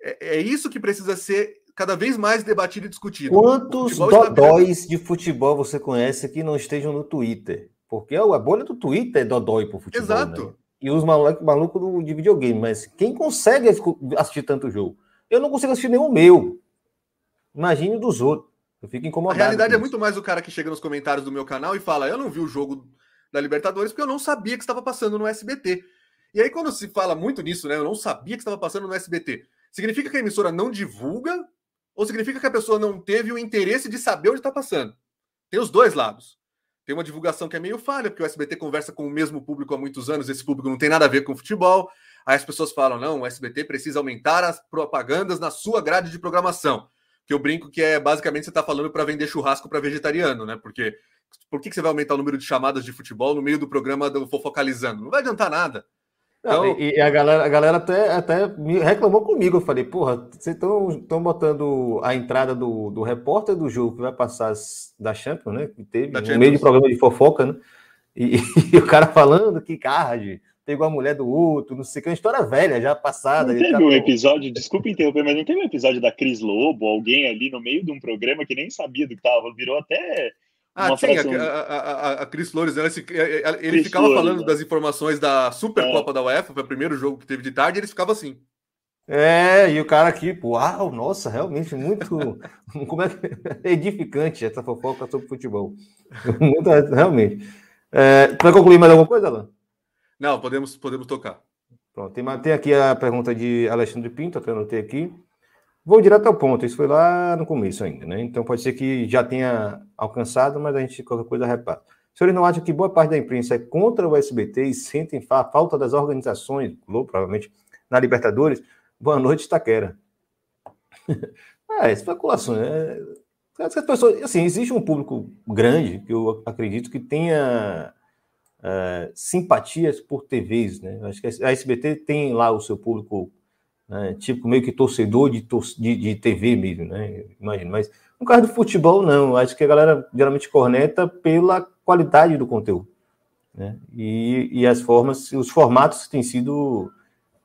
É, é isso que precisa ser cada vez mais debatido e discutido. Quantos dodóis de futebol você conhece que não estejam no Twitter? Porque a bolha do Twitter é dodói pro futebol. Exato. Né? E os malucos maluco de videogame. Mas quem consegue assistir tanto jogo? Eu não consigo assistir nenhum meu. Imagine dos outros. Eu fico incomodado. A realidade é muito mais o cara que chega nos comentários do meu canal e fala: Eu não vi o jogo da Libertadores porque eu não sabia que estava passando no SBT. E aí, quando se fala muito nisso, né? Eu não sabia que estava passando no SBT. Significa que a emissora não divulga ou significa que a pessoa não teve o interesse de saber onde está passando? Tem os dois lados. Tem uma divulgação que é meio falha, porque o SBT conversa com o mesmo público há muitos anos, esse público não tem nada a ver com futebol. Aí as pessoas falam: não, o SBT precisa aumentar as propagandas na sua grade de programação. Que eu brinco que é basicamente você está falando para vender churrasco para vegetariano, né? Porque por que, que você vai aumentar o número de chamadas de futebol no meio do programa do Fofocalizando? Não vai adiantar nada. Então... E, e, a galera, a galera até, até me reclamou comigo. Eu falei, porra, vocês estão botando a entrada do, do repórter do jogo que vai passar da Champions, né? Que teve no meio de programa de fofoca, né? E, e, o cara falando que card pegou a mulher do outro, não sei que, é uma história velha, já passada. Não teve tá... um episódio, desculpa interromper, mas não teve um episódio da Cris Lobo, alguém ali no meio de um programa que nem sabia do que tava, virou até ah, sim, fração... a, a, a, Cris Flores, ela, ele Chris ficava Flores, falando né? das informações da Supercopa é. da UEFA, foi o primeiro jogo que teve de tarde, e eles ficavam assim. É, e o cara aqui, uau, nossa, realmente muito como é, edificante essa fofoca sobre futebol. muito, realmente. É, vai concluir mais alguma coisa, Alan? Não, podemos, podemos tocar. Pronto, tem, tem aqui a pergunta de Alexandre Pinto, que eu anotei aqui. Vou direto ao ponto, isso foi lá no começo ainda, né? Então pode ser que já tenha alcançado, mas a gente qualquer coisa repara. Senhores não acham que boa parte da imprensa é contra o SBT e sentem a falta das organizações, Globo, provavelmente, na Libertadores? Boa noite, Taquera. é, especulações. É... As pessoas, assim, existe um público grande que eu acredito que tenha é, simpatias por TVs, né? Acho que a SBT tem lá o seu público né? tipo meio que torcedor de, de, de TV mesmo, né? Imagino. Mas no caso do futebol, não. Acho que a galera geralmente corneta pela qualidade do conteúdo. Né? E, e as formas, os formatos que têm sido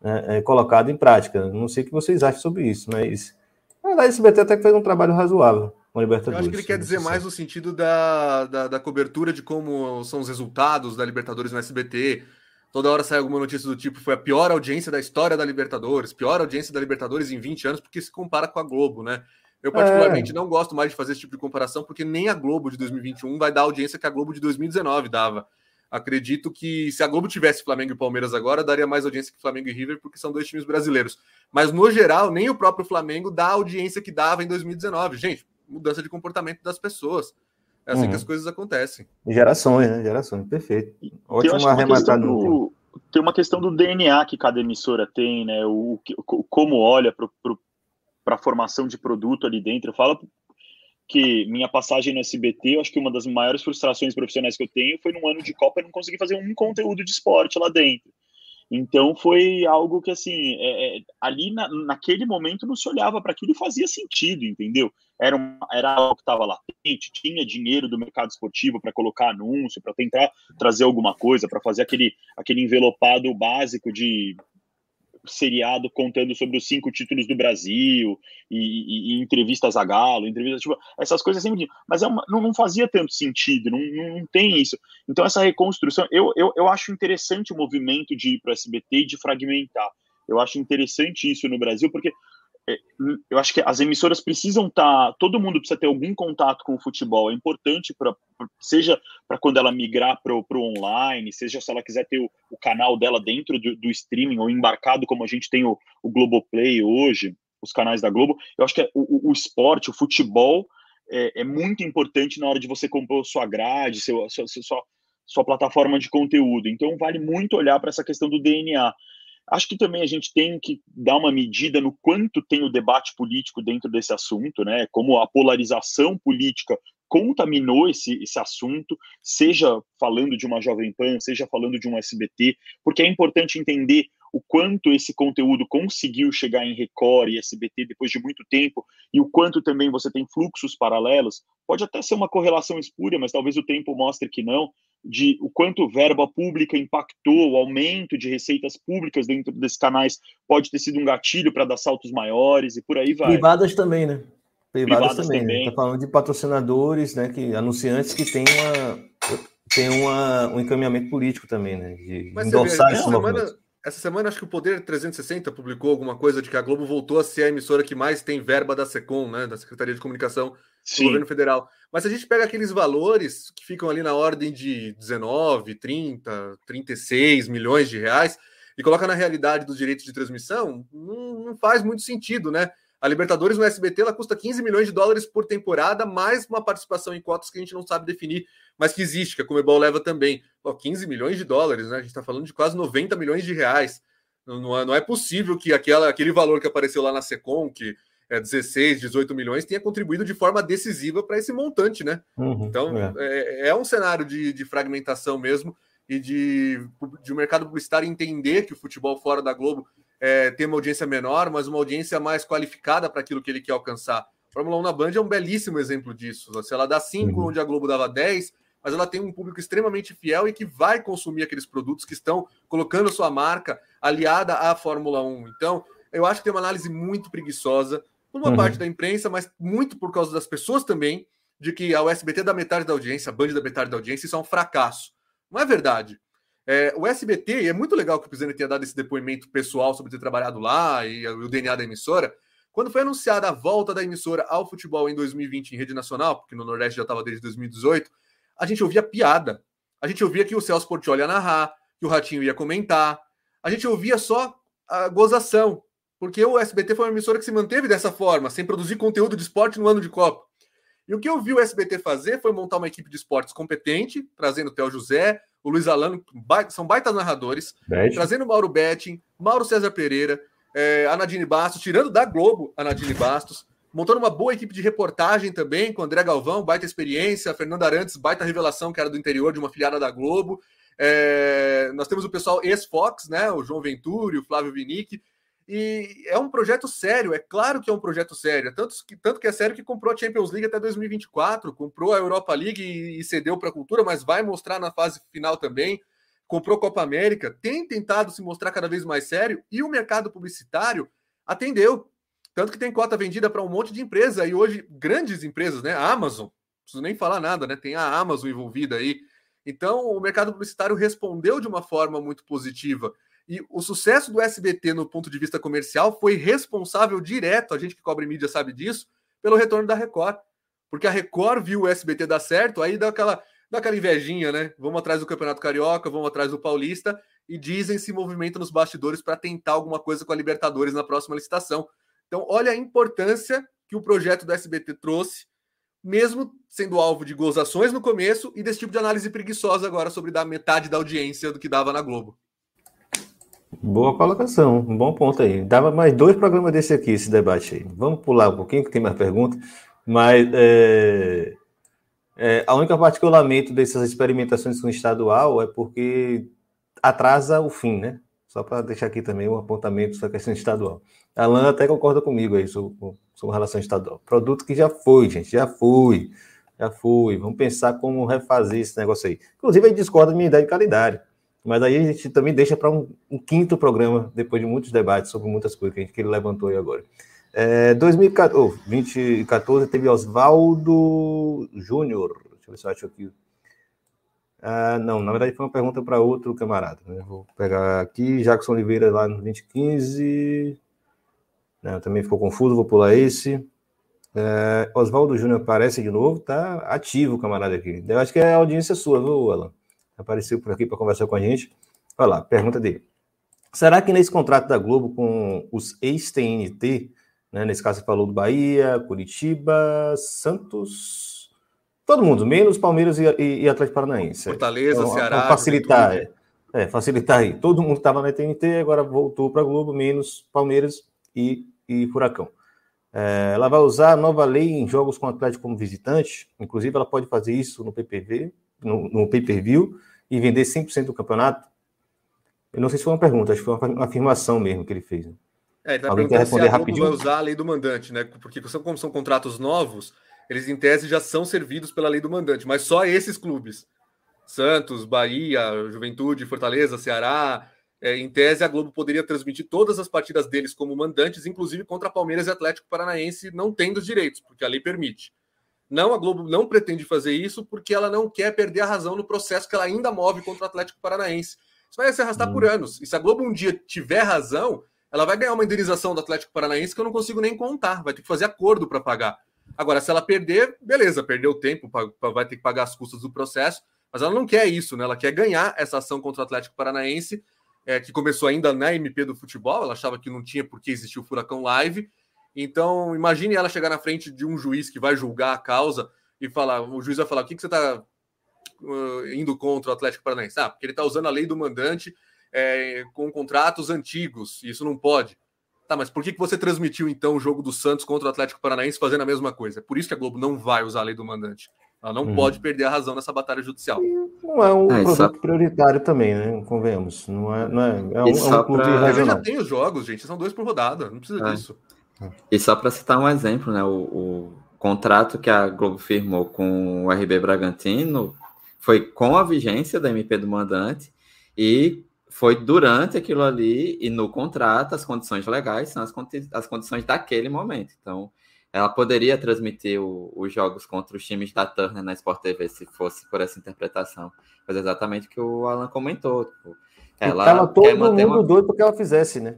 né, é, colocados em prática. Não sei o que vocês acham sobre isso, mas a SBT até que fez um trabalho razoável com a Libertadores. Eu acho que ele quer dizer mais no sentido da, da, da cobertura de como são os resultados da Libertadores no SBT, Toda hora sai alguma notícia do tipo, foi a pior audiência da história da Libertadores, pior audiência da Libertadores em 20 anos, porque se compara com a Globo, né? Eu, particularmente, é. não gosto mais de fazer esse tipo de comparação, porque nem a Globo de 2021 vai dar a audiência que a Globo de 2019 dava. Acredito que se a Globo tivesse Flamengo e Palmeiras agora, daria mais audiência que Flamengo e River, porque são dois times brasileiros. Mas, no geral, nem o próprio Flamengo dá a audiência que dava em 2019. Gente, mudança de comportamento das pessoas. É assim uhum. que as coisas acontecem. Gerações, né? Gerações, perfeito. Ótimo arrematado. Do, tem uma questão do DNA que cada emissora tem, né? O, o como olha para a formação de produto ali dentro. Eu falo que minha passagem no SBT, eu acho que uma das maiores frustrações profissionais que eu tenho foi num ano de Copa eu não conseguir fazer um conteúdo de esporte lá dentro. Então foi algo que assim, é, é, ali na, naquele momento não se olhava para aquilo e fazia sentido, entendeu? Era, era algo que estava latente, tinha dinheiro do mercado esportivo para colocar anúncio, para tentar trazer alguma coisa, para fazer aquele, aquele envelopado básico de seriado contando sobre os cinco títulos do Brasil e, e, e entrevistas a Galo, entrevistas, tipo, essas coisas sempre. Mas é uma, não, não, fazia tanto sentido, não, não, tem isso. Então, essa reconstrução, eu, eu, eu acho interessante o movimento de ir para o SBT e de fragmentar. Eu acho interessante isso no Brasil, porque eu acho que as emissoras precisam estar, tá, todo mundo precisa ter algum contato com o futebol. É importante para, seja para quando ela migrar para o online, seja se ela quiser ter o, o canal dela dentro do, do, streaming ou embarcado, como a gente tem o, o Globoplay hoje, os canais da Globo. Eu acho que é, o, o, esporte, o futebol é, é, muito importante na hora de você compor sua grade, seu, sua, sua plataforma de conteúdo. Então vale muito olhar para essa questão do DNA. Acho que também a gente tem que dar uma medida no quanto tem o debate político dentro desse assunto, né? Como a polarização política contaminou esse, esse assunto, seja falando de uma Jovem Pan, seja falando de um SBT, porque é importante entender o quanto esse conteúdo conseguiu chegar em Record e SBT depois de muito tempo, e o quanto também você tem fluxos paralelos. Pode até ser uma correlação espúria, mas talvez o tempo mostre que não, de o quanto verba pública impactou, o aumento de receitas públicas dentro desses canais pode ter sido um gatilho para dar saltos maiores e por aí vai. Privadas também, né? Privadas, Privadas também. também. Né? Tá falando de patrocinadores, né? Que, anunciantes que têm uma, tem uma, um encaminhamento político também, né? De Mas endossar esse movimento. Essa semana, acho que o Poder 360 publicou alguma coisa de que a Globo voltou a ser a emissora que mais tem verba da SECOM, né, da Secretaria de Comunicação Sim. do Governo Federal. Mas se a gente pega aqueles valores que ficam ali na ordem de 19, 30, 36 milhões de reais e coloca na realidade dos direitos de transmissão, não, não faz muito sentido, né? A Libertadores no SBT ela custa 15 milhões de dólares por temporada, mais uma participação em cotas que a gente não sabe definir, mas que existe, que a Comebol leva também. Pô, 15 milhões de dólares, né? A gente está falando de quase 90 milhões de reais. Não, é, não é possível que aquela, aquele valor que apareceu lá na Secom, que é 16, 18 milhões, tenha contribuído de forma decisiva para esse montante, né? Uhum, então é. É, é. um cenário de, de fragmentação mesmo e de, de o mercado publicitário entender que o futebol fora da Globo é, tem uma audiência menor, mas uma audiência mais qualificada para aquilo que ele quer alcançar. Fórmula 1 na Band é um belíssimo exemplo disso. Se ela dá 5, uhum. onde a Globo dava 10, mas ela tem um público extremamente fiel e que vai consumir aqueles produtos que estão colocando sua marca aliada à Fórmula 1. Então, eu acho que tem uma análise muito preguiçosa, por uma uhum. parte da imprensa, mas muito por causa das pessoas também, de que a USBT dá metade da audiência, a Band da metade da audiência, isso é um fracasso. Não é verdade. É, o SBT, e é muito legal que o Pisani tenha dado esse depoimento pessoal sobre ter trabalhado lá e, e o DNA da emissora. Quando foi anunciada a volta da emissora ao futebol em 2020 em rede nacional, porque no Nordeste já estava desde 2018, a gente ouvia piada. A gente ouvia que o Celso Portioli ia narrar, que o Ratinho ia comentar. A gente ouvia só a gozação, porque o SBT foi uma emissora que se manteve dessa forma, sem produzir conteúdo de esporte no ano de Copa. E o que eu vi o SBT fazer foi montar uma equipe de esportes competente, trazendo o Theo José, o Luiz Alano, são baitas narradores, Bete. trazendo o Mauro Betting, Mauro César Pereira, é, a Nadine Bastos, tirando da Globo a Nadine Bastos, montando uma boa equipe de reportagem também, com André Galvão, baita experiência, Fernando Arantes, baita revelação, que era do interior de uma filiada da Globo. É, nós temos o pessoal ex-Fox, né? O João Venturi, o Flávio Vinick. E é um projeto sério, é claro que é um projeto sério. Tanto que, tanto que é sério que comprou a Champions League até 2024, comprou a Europa League e, e cedeu para a cultura, mas vai mostrar na fase final também. Comprou Copa América, tem tentado se mostrar cada vez mais sério e o mercado publicitário atendeu. Tanto que tem cota vendida para um monte de empresa, e hoje grandes empresas, né? A Amazon, não preciso nem falar nada, né? Tem a Amazon envolvida aí. Então, o mercado publicitário respondeu de uma forma muito positiva. E o sucesso do SBT no ponto de vista comercial foi responsável direto, a gente que cobre mídia sabe disso, pelo retorno da Record. Porque a Record viu o SBT dar certo, aí dá aquela, dá aquela invejinha, né? Vamos atrás do Campeonato Carioca, vamos atrás do Paulista, e dizem se movimenta nos bastidores para tentar alguma coisa com a Libertadores na próxima licitação. Então, olha a importância que o projeto do SBT trouxe, mesmo sendo alvo de gozações no começo e desse tipo de análise preguiçosa agora sobre dar metade da audiência do que dava na Globo. Boa colocação, um bom ponto aí. Dava mais dois programas desse aqui, esse debate aí. Vamos pular um pouquinho, que tem mais perguntas, mas é, é, a única parte que eu lamento dessas experimentações com o estadual é porque atrasa o fim, né? Só para deixar aqui também um apontamento sobre a questão estadual. A Alan até concorda comigo aí sobre, sobre relação estadual. Produto que já foi, gente, já foi. Já foi. Vamos pensar como refazer esse negócio aí. Inclusive, ele discorda da minha ideia de calendário. Mas aí a gente também deixa para um, um, quinto programa, depois de muitos debates sobre muitas coisas que, gente, que ele levantou aí agora. É, 2014, oh, 2014 teve Oswaldo Júnior. Deixa eu ver se eu acho aqui. Ah, não, na verdade foi uma pergunta para outro camarada. Né? Vou pegar aqui, Jackson Oliveira lá no 2015. Não, também ficou confuso, vou pular esse. É, Oswaldo Júnior aparece de novo, tá ativo o camarada aqui. Eu acho que é a audiência sua, viu, Alan? Apareceu por aqui para conversar com a gente. Olha lá, pergunta dele. Será que nesse contrato da Globo com os ex-TNT, né, nesse caso você falou do Bahia, Curitiba, Santos, todo mundo, menos Palmeiras e, e, e Atlético Paranaense. Fortaleza, então, Ceará. Facilitar, é, é, facilitar aí. Todo mundo estava na TNT, agora voltou para a Globo, menos Palmeiras e e Furacão. É, ela vai usar a nova lei em jogos com Atlético como visitante, inclusive ela pode fazer isso no PPV, no, no pay-per-view, e vender 100% do campeonato. Eu não sei se foi uma pergunta, acho que foi uma afirmação mesmo que ele fez. Né? É, ele tá Alguém quer responder rapidinho? vai usar a lei do mandante, né? Porque como são contratos novos, eles em tese já são servidos pela lei do mandante, mas só esses clubes. Santos, Bahia, Juventude, Fortaleza, Ceará, é, em tese, a Globo poderia transmitir todas as partidas deles como mandantes, inclusive contra Palmeiras e Atlético Paranaense, não tendo os direitos, porque a lei permite. Não, a Globo não pretende fazer isso porque ela não quer perder a razão no processo que ela ainda move contra o Atlético Paranaense. Isso vai se arrastar por hum. anos. E se a Globo um dia tiver razão, ela vai ganhar uma indenização do Atlético Paranaense que eu não consigo nem contar. Vai ter que fazer acordo para pagar. Agora, se ela perder, beleza, perdeu tempo, vai ter que pagar as custas do processo, mas ela não quer isso, né? Ela quer ganhar essa ação contra o Atlético Paranaense é, que começou ainda na MP do futebol, ela achava que não tinha por que existir o Furacão Live. Então, imagine ela chegar na frente de um juiz que vai julgar a causa e falar: o juiz vai falar, o que, que você está uh, indo contra o Atlético Paranaense? Ah, porque ele está usando a lei do mandante é, com contratos antigos, e isso não pode. Tá, mas por que, que você transmitiu então o jogo do Santos contra o Atlético Paranaense fazendo a mesma coisa? É por isso que a Globo não vai usar a lei do mandante. Ela não uhum. pode perder a razão nessa batalha judicial. Não é um é, produto só... prioritário também, né? Convenhamos. Não é, não é, é um, é um clube pra... regional. já tem os jogos, gente. São dois por rodada. Não precisa é. disso. E só para citar um exemplo, né? O, o, contrato que a Globo firmou com o RB Bragantino foi com a vigência da MP do mandante e foi durante aquilo ali e no contrato as condições legais são as, as condições daquele momento. Então, ela poderia transmitir o, os jogos contra os times da Turner na Sport TV se fosse por essa interpretação. Mas é exatamente o que o Alan comentou. Tipo, ela tava todo mundo uma... doido porque ela fizesse, né?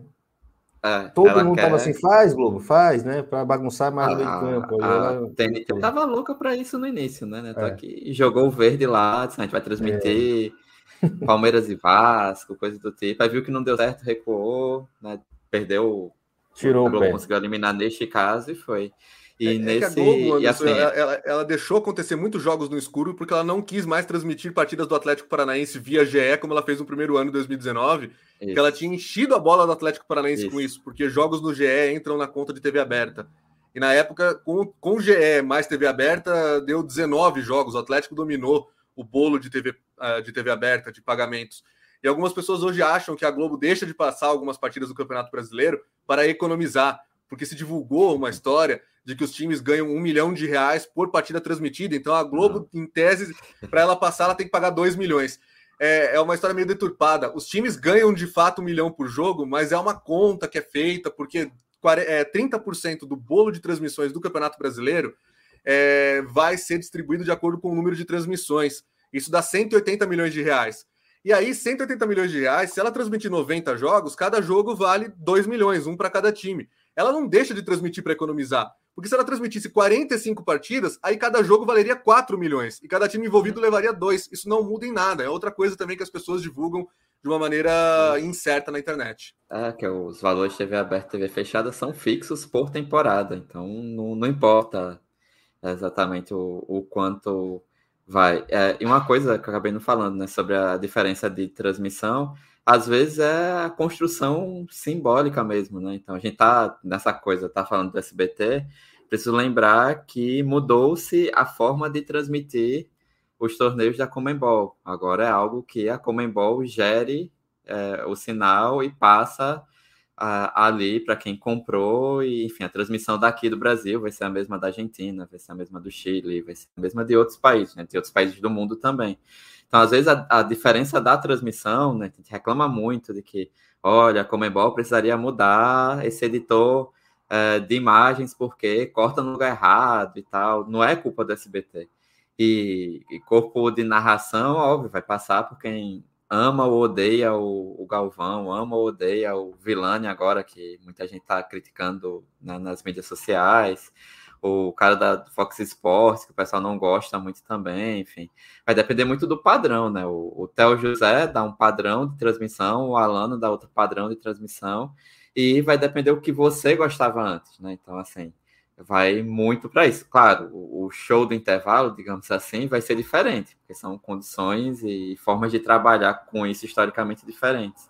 É, todo mundo quer... tava assim, faz, Globo, faz, né? Para bagunçar mais o meio campo. A, ela... TNT tava louca para isso no início, né? Tô é. aqui, jogou o verde lá, disse, a gente vai transmitir é. Palmeiras e Vasco, coisa do tipo. Aí viu que não deu certo, recuou, né? Perdeu Tirou a Globo conseguiu eliminar neste caso e foi. E é, nesse. É Globo, e assim, ela, ela, ela, deixou acontecer muitos jogos no escuro porque ela não quis mais transmitir partidas do Atlético Paranaense via GE, como ela fez no primeiro ano de 2019. Isso. Que ela tinha enchido a bola do Atlético Paranaense isso. com isso, porque jogos no GE entram na conta de TV aberta. E na época, com, com GE mais TV aberta, deu 19 jogos. O Atlético dominou o bolo de TV, uh, de TV aberta, de pagamentos. E algumas pessoas hoje acham que a Globo deixa de passar algumas partidas do Campeonato Brasileiro para economizar, porque se divulgou uma história de que os times ganham um milhão de reais por partida transmitida. Então a Globo, em tese, para ela passar, ela tem que pagar dois milhões. É, é, uma história meio deturpada. Os times ganham de fato um milhão por jogo, mas é uma conta que é feita, porque é, 30% do bolo de transmissões do Campeonato Brasileiro é, vai ser distribuído de acordo com o número de transmissões. Isso dá 180 milhões de reais. E aí, 180 milhões de reais, se ela transmitir 90 jogos, cada jogo vale 2 milhões, um para cada time. Ela não deixa de transmitir para economizar. Porque se ela transmitisse 45 partidas, aí cada jogo valeria 4 milhões. E cada time envolvido levaria 2. Isso não muda em nada. É outra coisa também que as pessoas divulgam de uma maneira incerta na internet. É, que os valores de TV aberta e TV fechada são fixos por temporada. Então não, não importa exatamente o, o quanto Vai. É, e uma coisa que eu acabei não falando, né, sobre a diferença de transmissão, às vezes é a construção simbólica mesmo, né? Então a gente tá nessa coisa, tá falando do SBT, preciso lembrar que mudou-se a forma de transmitir os torneios da Comembol. Agora é algo que a Comembol gere é, o sinal e passa ali para quem comprou, e enfim, a transmissão daqui do Brasil vai ser a mesma da Argentina, vai ser a mesma do Chile, vai ser a mesma de outros países, né? De outros países do mundo também. Então, às vezes, a, a diferença da transmissão, né? A gente reclama muito de que, olha, a Comembol precisaria mudar esse editor é, de imagens porque corta no lugar errado e tal. Não é culpa do SBT. E, e corpo de narração, óbvio, vai passar por quem ama ou odeia o, o, Galvão, ama ou odeia o Vilani agora, que muita gente está criticando na, nas mídias sociais, o cara da Fox Sports, que o pessoal não gosta muito também, enfim. Vai depender muito do padrão, né? O, o Theo José dá um padrão de transmissão, o Alano dá outro padrão de transmissão, e vai depender o que você gostava antes, né? Então, assim, vai muito para isso. Claro, o show do intervalo, digamos assim, vai ser diferente, porque são condições e formas de trabalhar com isso historicamente diferentes.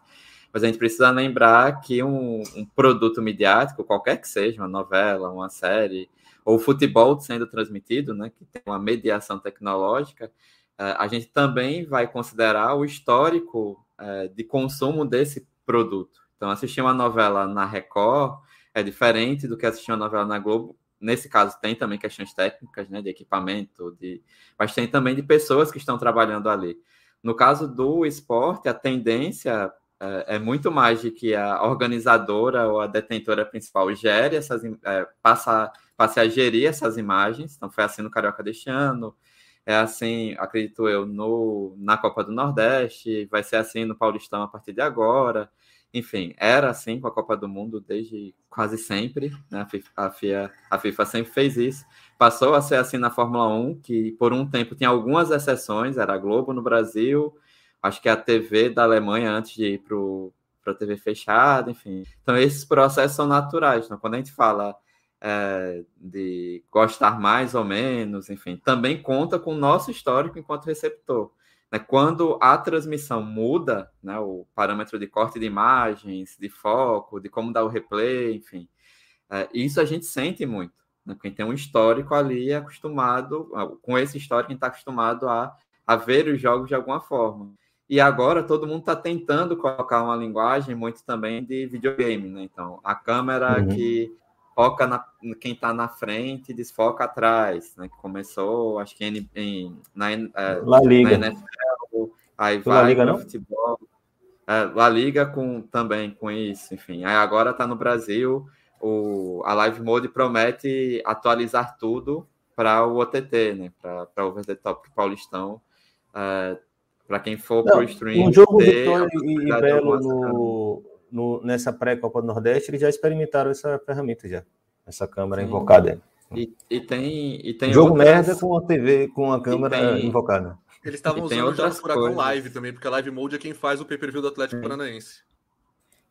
Mas a gente precisa lembrar que um, um produto midiático, qualquer que seja, uma novela, uma série, ou futebol sendo transmitido, né, que tem uma mediação tecnológica, eh, a gente também vai considerar o histórico eh, de consumo desse produto. Então, assistir uma novela na Record é diferente do que assistir uma novela na Globo. Nesse caso, tem também questões técnicas, né, de equipamento, de... mas tem também de pessoas que estão trabalhando ali. No caso do esporte, a tendência é, é muito mais de que a organizadora ou a detentora principal gere essas, é, passa, passe a gerir essas imagens. Então, foi assim no Carioca deste ano, é assim, acredito eu, no, na Copa do Nordeste, vai ser assim no Paulistão a partir de agora enfim, era assim com a Copa do Mundo desde quase sempre, né? a, FIFA, a, FIA, a FIFA sempre fez isso. Passou a ser assim na Fórmula 1, que por um tempo tinha algumas exceções, era a Globo no Brasil, acho que a TV da Alemanha antes de ir para a TV fechada, enfim. Então, esses processos são naturais. Então, quando a gente fala é, de gostar mais ou menos, enfim, também conta com o nosso histórico enquanto receptor. Né? Quando a transmissão muda, né, o parâmetro de corte de imagens, de foco, de como dar o replay, enfim, é, isso a gente sente muito. Né? Quem tem um histórico ali é acostumado, com esse histórico, quem está acostumado a, a ver os jogos de alguma forma. E agora todo mundo está tentando colocar uma linguagem muito também de videogame, né? Então, a câmera uhum. que foca na, quem está na frente e desfoca atrás, né? Que começou, acho que em, em na, é, La Liga. na NFL, aí vai La Liga, no não? futebol. É, La Liga com, também com isso, enfim. Aí agora está no Brasil, o, a Live Mode promete atualizar tudo para o OTT, né? Para o Over Top Paulistão. É, para quem for para o stream. Um jogo Vitória e Belo no, no, nessa pré-Copa do Nordeste, eles já experimentaram essa ferramenta já, essa câmera Sim. invocada. E, e, tem, e tem jogo outras... merda com a TV, com a câmera tem... invocada. Eles estavam usando outras Furacão Live também, porque a Live Mode é quem faz o pay-per-view do Atlético Paranaense.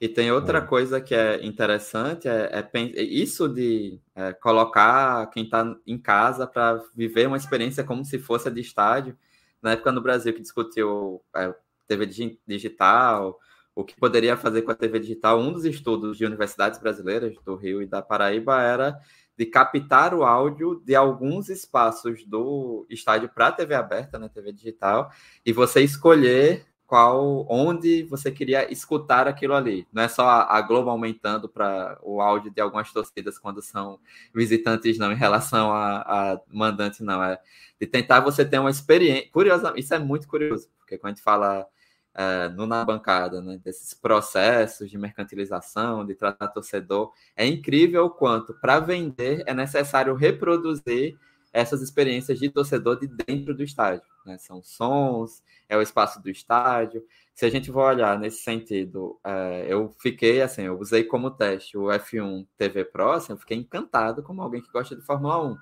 E tem outra é. coisa que é interessante, é, é, é isso de é, colocar quem está em casa para viver uma experiência como se fosse a de estádio. Na época no Brasil que discutiu é, TV digital, o que poderia fazer com a TV digital, um dos estudos de universidades brasileiras do Rio e da Paraíba era de captar o áudio de alguns espaços do estádio para a TV aberta, na né, TV digital, e você escolher qual, onde você queria escutar aquilo ali. Não é só a, Globo aumentando para o áudio de algumas torcidas quando são visitantes, não, em relação a, a mandante, não. É de tentar você ter uma experiência. Curiosa, isso é muito curioso, porque quando a gente fala é, no na bancada, né, desses processos de mercantilização, de tratar torcedor, é incrível o quanto para vender é necessário reproduzir essas experiências de torcedor de dentro do estádio. Né? São sons, é o espaço do estádio. Se a gente for olhar nesse sentido, é, eu fiquei assim, eu usei como teste o F1 TV Pro, assim, eu fiquei encantado como alguém que gosta de Fórmula 1.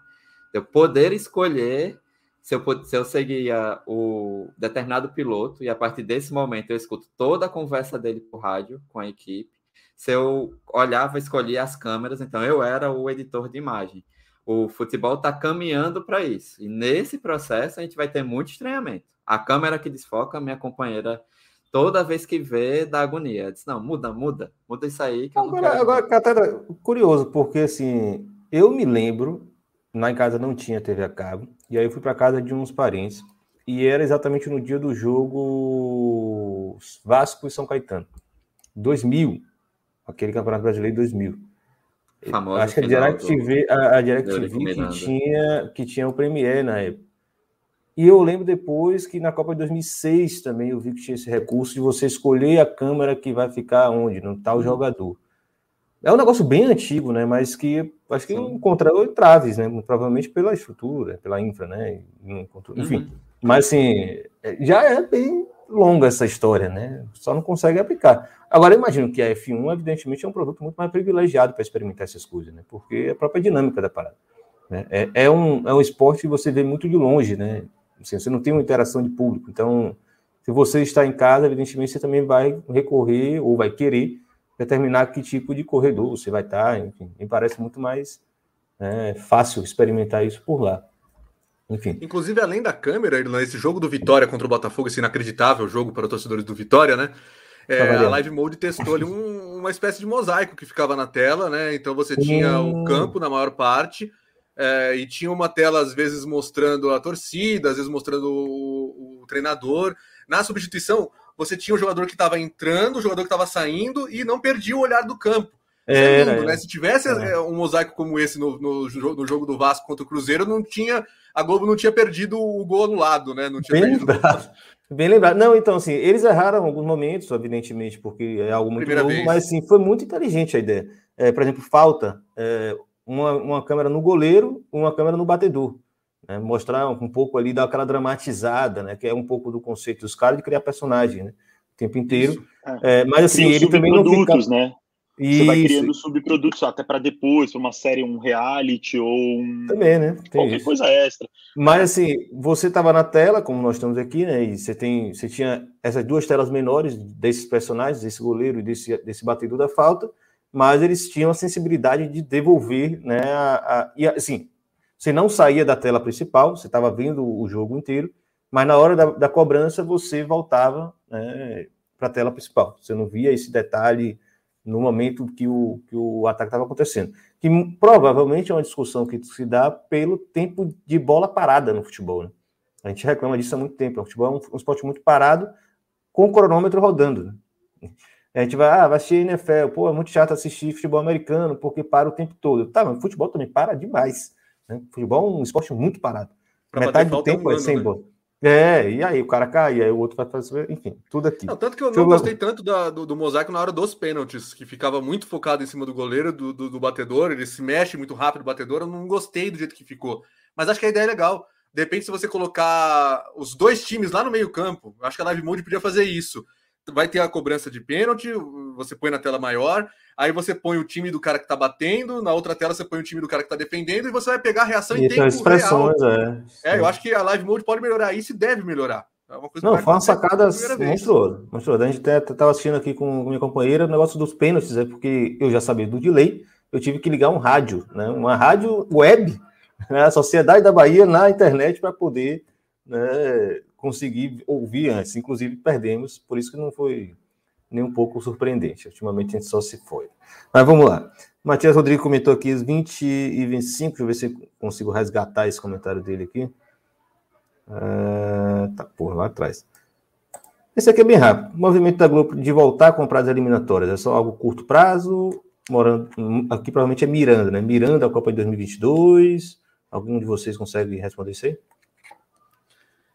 Eu poder escolher se eu, se eu seguia o determinado piloto e a partir desse momento eu escuto toda a conversa dele por rádio com a equipe, se eu olhava, escolhia as câmeras, então eu era o editor de imagem. O futebol está caminhando para isso. E nesse processo a gente vai ter muito estranhamento. A câmera que desfoca, minha companheira, toda vez que vê, dá agonia. Diz, não, muda, muda, muda isso aí. agora, agora Catara, curioso, porque assim, eu me lembro lá em casa não tinha TV a cabo, e aí eu fui para casa de uns parentes, e era exatamente no dia do jogo Vasco e São Caetano, 2000, aquele Campeonato Brasileiro 2000. Famoso Acho que a DirecTV, do... a, a DirecTV que tinha, que tinha o Premiere na época. E eu lembro depois que na Copa de 2006 também eu vi que tinha esse recurso de você escolher a câmera que vai ficar onde, no tal uhum. jogador. É um negócio bem antigo, né? Mas que acho que Sim. encontrou traves, né? Provavelmente pela estrutura, pela infra, né? Enfim. Uhum. Mas assim, já é bem longa essa história, né? Só não consegue aplicar. Agora, imagino que a F1, evidentemente, é um produto muito mais privilegiado para experimentar essas coisas, né? Porque é a própria dinâmica da parada. Né? É, é, um, é um esporte que você vê muito de longe, né? Assim, você não tem uma interação de público. Então, se você está em casa, evidentemente, você também vai recorrer ou vai querer determinar que tipo de corredor você vai estar, enfim, me parece muito mais né, fácil experimentar isso por lá. Enfim. Inclusive, além da câmera, nesse jogo do Vitória contra o Botafogo, esse inacreditável jogo para os torcedores do Vitória, né? É, a Live Mode testou ali um, uma espécie de mosaico que ficava na tela, né? Então você tinha o campo na maior parte, é, e tinha uma tela, às vezes, mostrando a torcida, às vezes mostrando o, o treinador. Na substituição, você tinha o jogador que estava entrando, o jogador que estava saindo e não perdia o olhar do campo. É, é lindo, né? Se tivesse é. um mosaico como esse no, no, no, jogo do Vasco contra o Cruzeiro, não tinha a Globo não tinha perdido o gol anulado, né? Não tinha Bem lembrado. Bem lembrado. Não, então, assim, eles erraram em alguns momentos, evidentemente, porque é algo muito Primeira novo, vez. mas sim, foi muito inteligente a ideia. É, por exemplo, falta é, uma, uma câmera no goleiro, uma câmera no batedor. Né? Mostrar um pouco ali, dar aquela dramatizada, né? Que é um pouco do conceito dos caras de criar personagem, né? O tempo inteiro. É. É, mas assim, ele também não fica... né? Você Isso. vai criando subprodutos até para depois, uma série, um reality ou um... Também, né? Tem qualquer isso. coisa extra. Mas assim, você estava na tela, como nós estamos aqui, né? E você tem, você tinha essas duas telas menores desses personagens, desse goleiro e desse, desse batedor da falta, mas eles tinham a sensibilidade de devolver, né? A, a, e assim, você não saía da tela principal, você estava vendo o jogo inteiro, mas na hora da, da cobrança você voltava né, para a tela principal. Você não via esse detalhe no momento que o, que o ataque estava acontecendo. Que provavelmente é uma discussão que se dá pelo tempo de bola parada no futebol. Né? A gente reclama disso há muito tempo. O futebol é um, um esporte muito parado, com o cronômetro rodando. Né? A gente vai, ah, vai assistir NFL, pô, é muito chato assistir futebol americano, porque para o tempo todo. Tá, mas futebol também para demais. Né? Futebol é um esporte muito parado. Pra Metade do tempo é, um é sem né? bola. É, e aí o cara cai, e aí o outro vai fazer, enfim, tudo aqui. Não, tanto que eu não gostei tanto da, do, do, mosaico na hora dos pênaltis, que ficava muito focado em cima do goleiro, do, do, do, batedor, ele se mexe muito rápido, o batedor, eu não gostei do jeito que ficou. Mas acho que a ideia é legal. De repente, se você colocar os dois times lá no meio campo, acho que a Live Mode podia fazer isso vai ter a cobrança de pênalti, você põe na tela maior, aí você põe o time do cara que tá batendo, na outra tela você põe o time do cara que tá defendendo e você vai pegar a reação em tempo expressões, real. É. é, eu acho que a live mode pode melhorar isso e deve melhorar. É uma coisa Não, foi uma sacada monstruosa, monstruosa. A gente até estava assistindo aqui com minha companheira o negócio dos pênaltis, é porque eu já sabia do delay, eu tive que ligar um rádio, né, uma rádio web, né, a Sociedade da Bahia na internet para poder né, conseguir ouvir antes. Inclusive, perdemos, por isso que não foi nem um pouco surpreendente. Ultimamente a gente só se foi. Mas vamos lá. Matias Rodrigues comentou aqui os 20 e 25. Deixa eu ver se consigo resgatar esse comentário dele aqui. Uh, tá, por lá atrás. Esse aqui é bem rápido. O movimento da Globo de voltar a comprar as eliminatórias é só algo curto prazo. Morando, aqui provavelmente é Miranda, né? Miranda, a Copa de 2022. Algum de vocês consegue responder isso aí?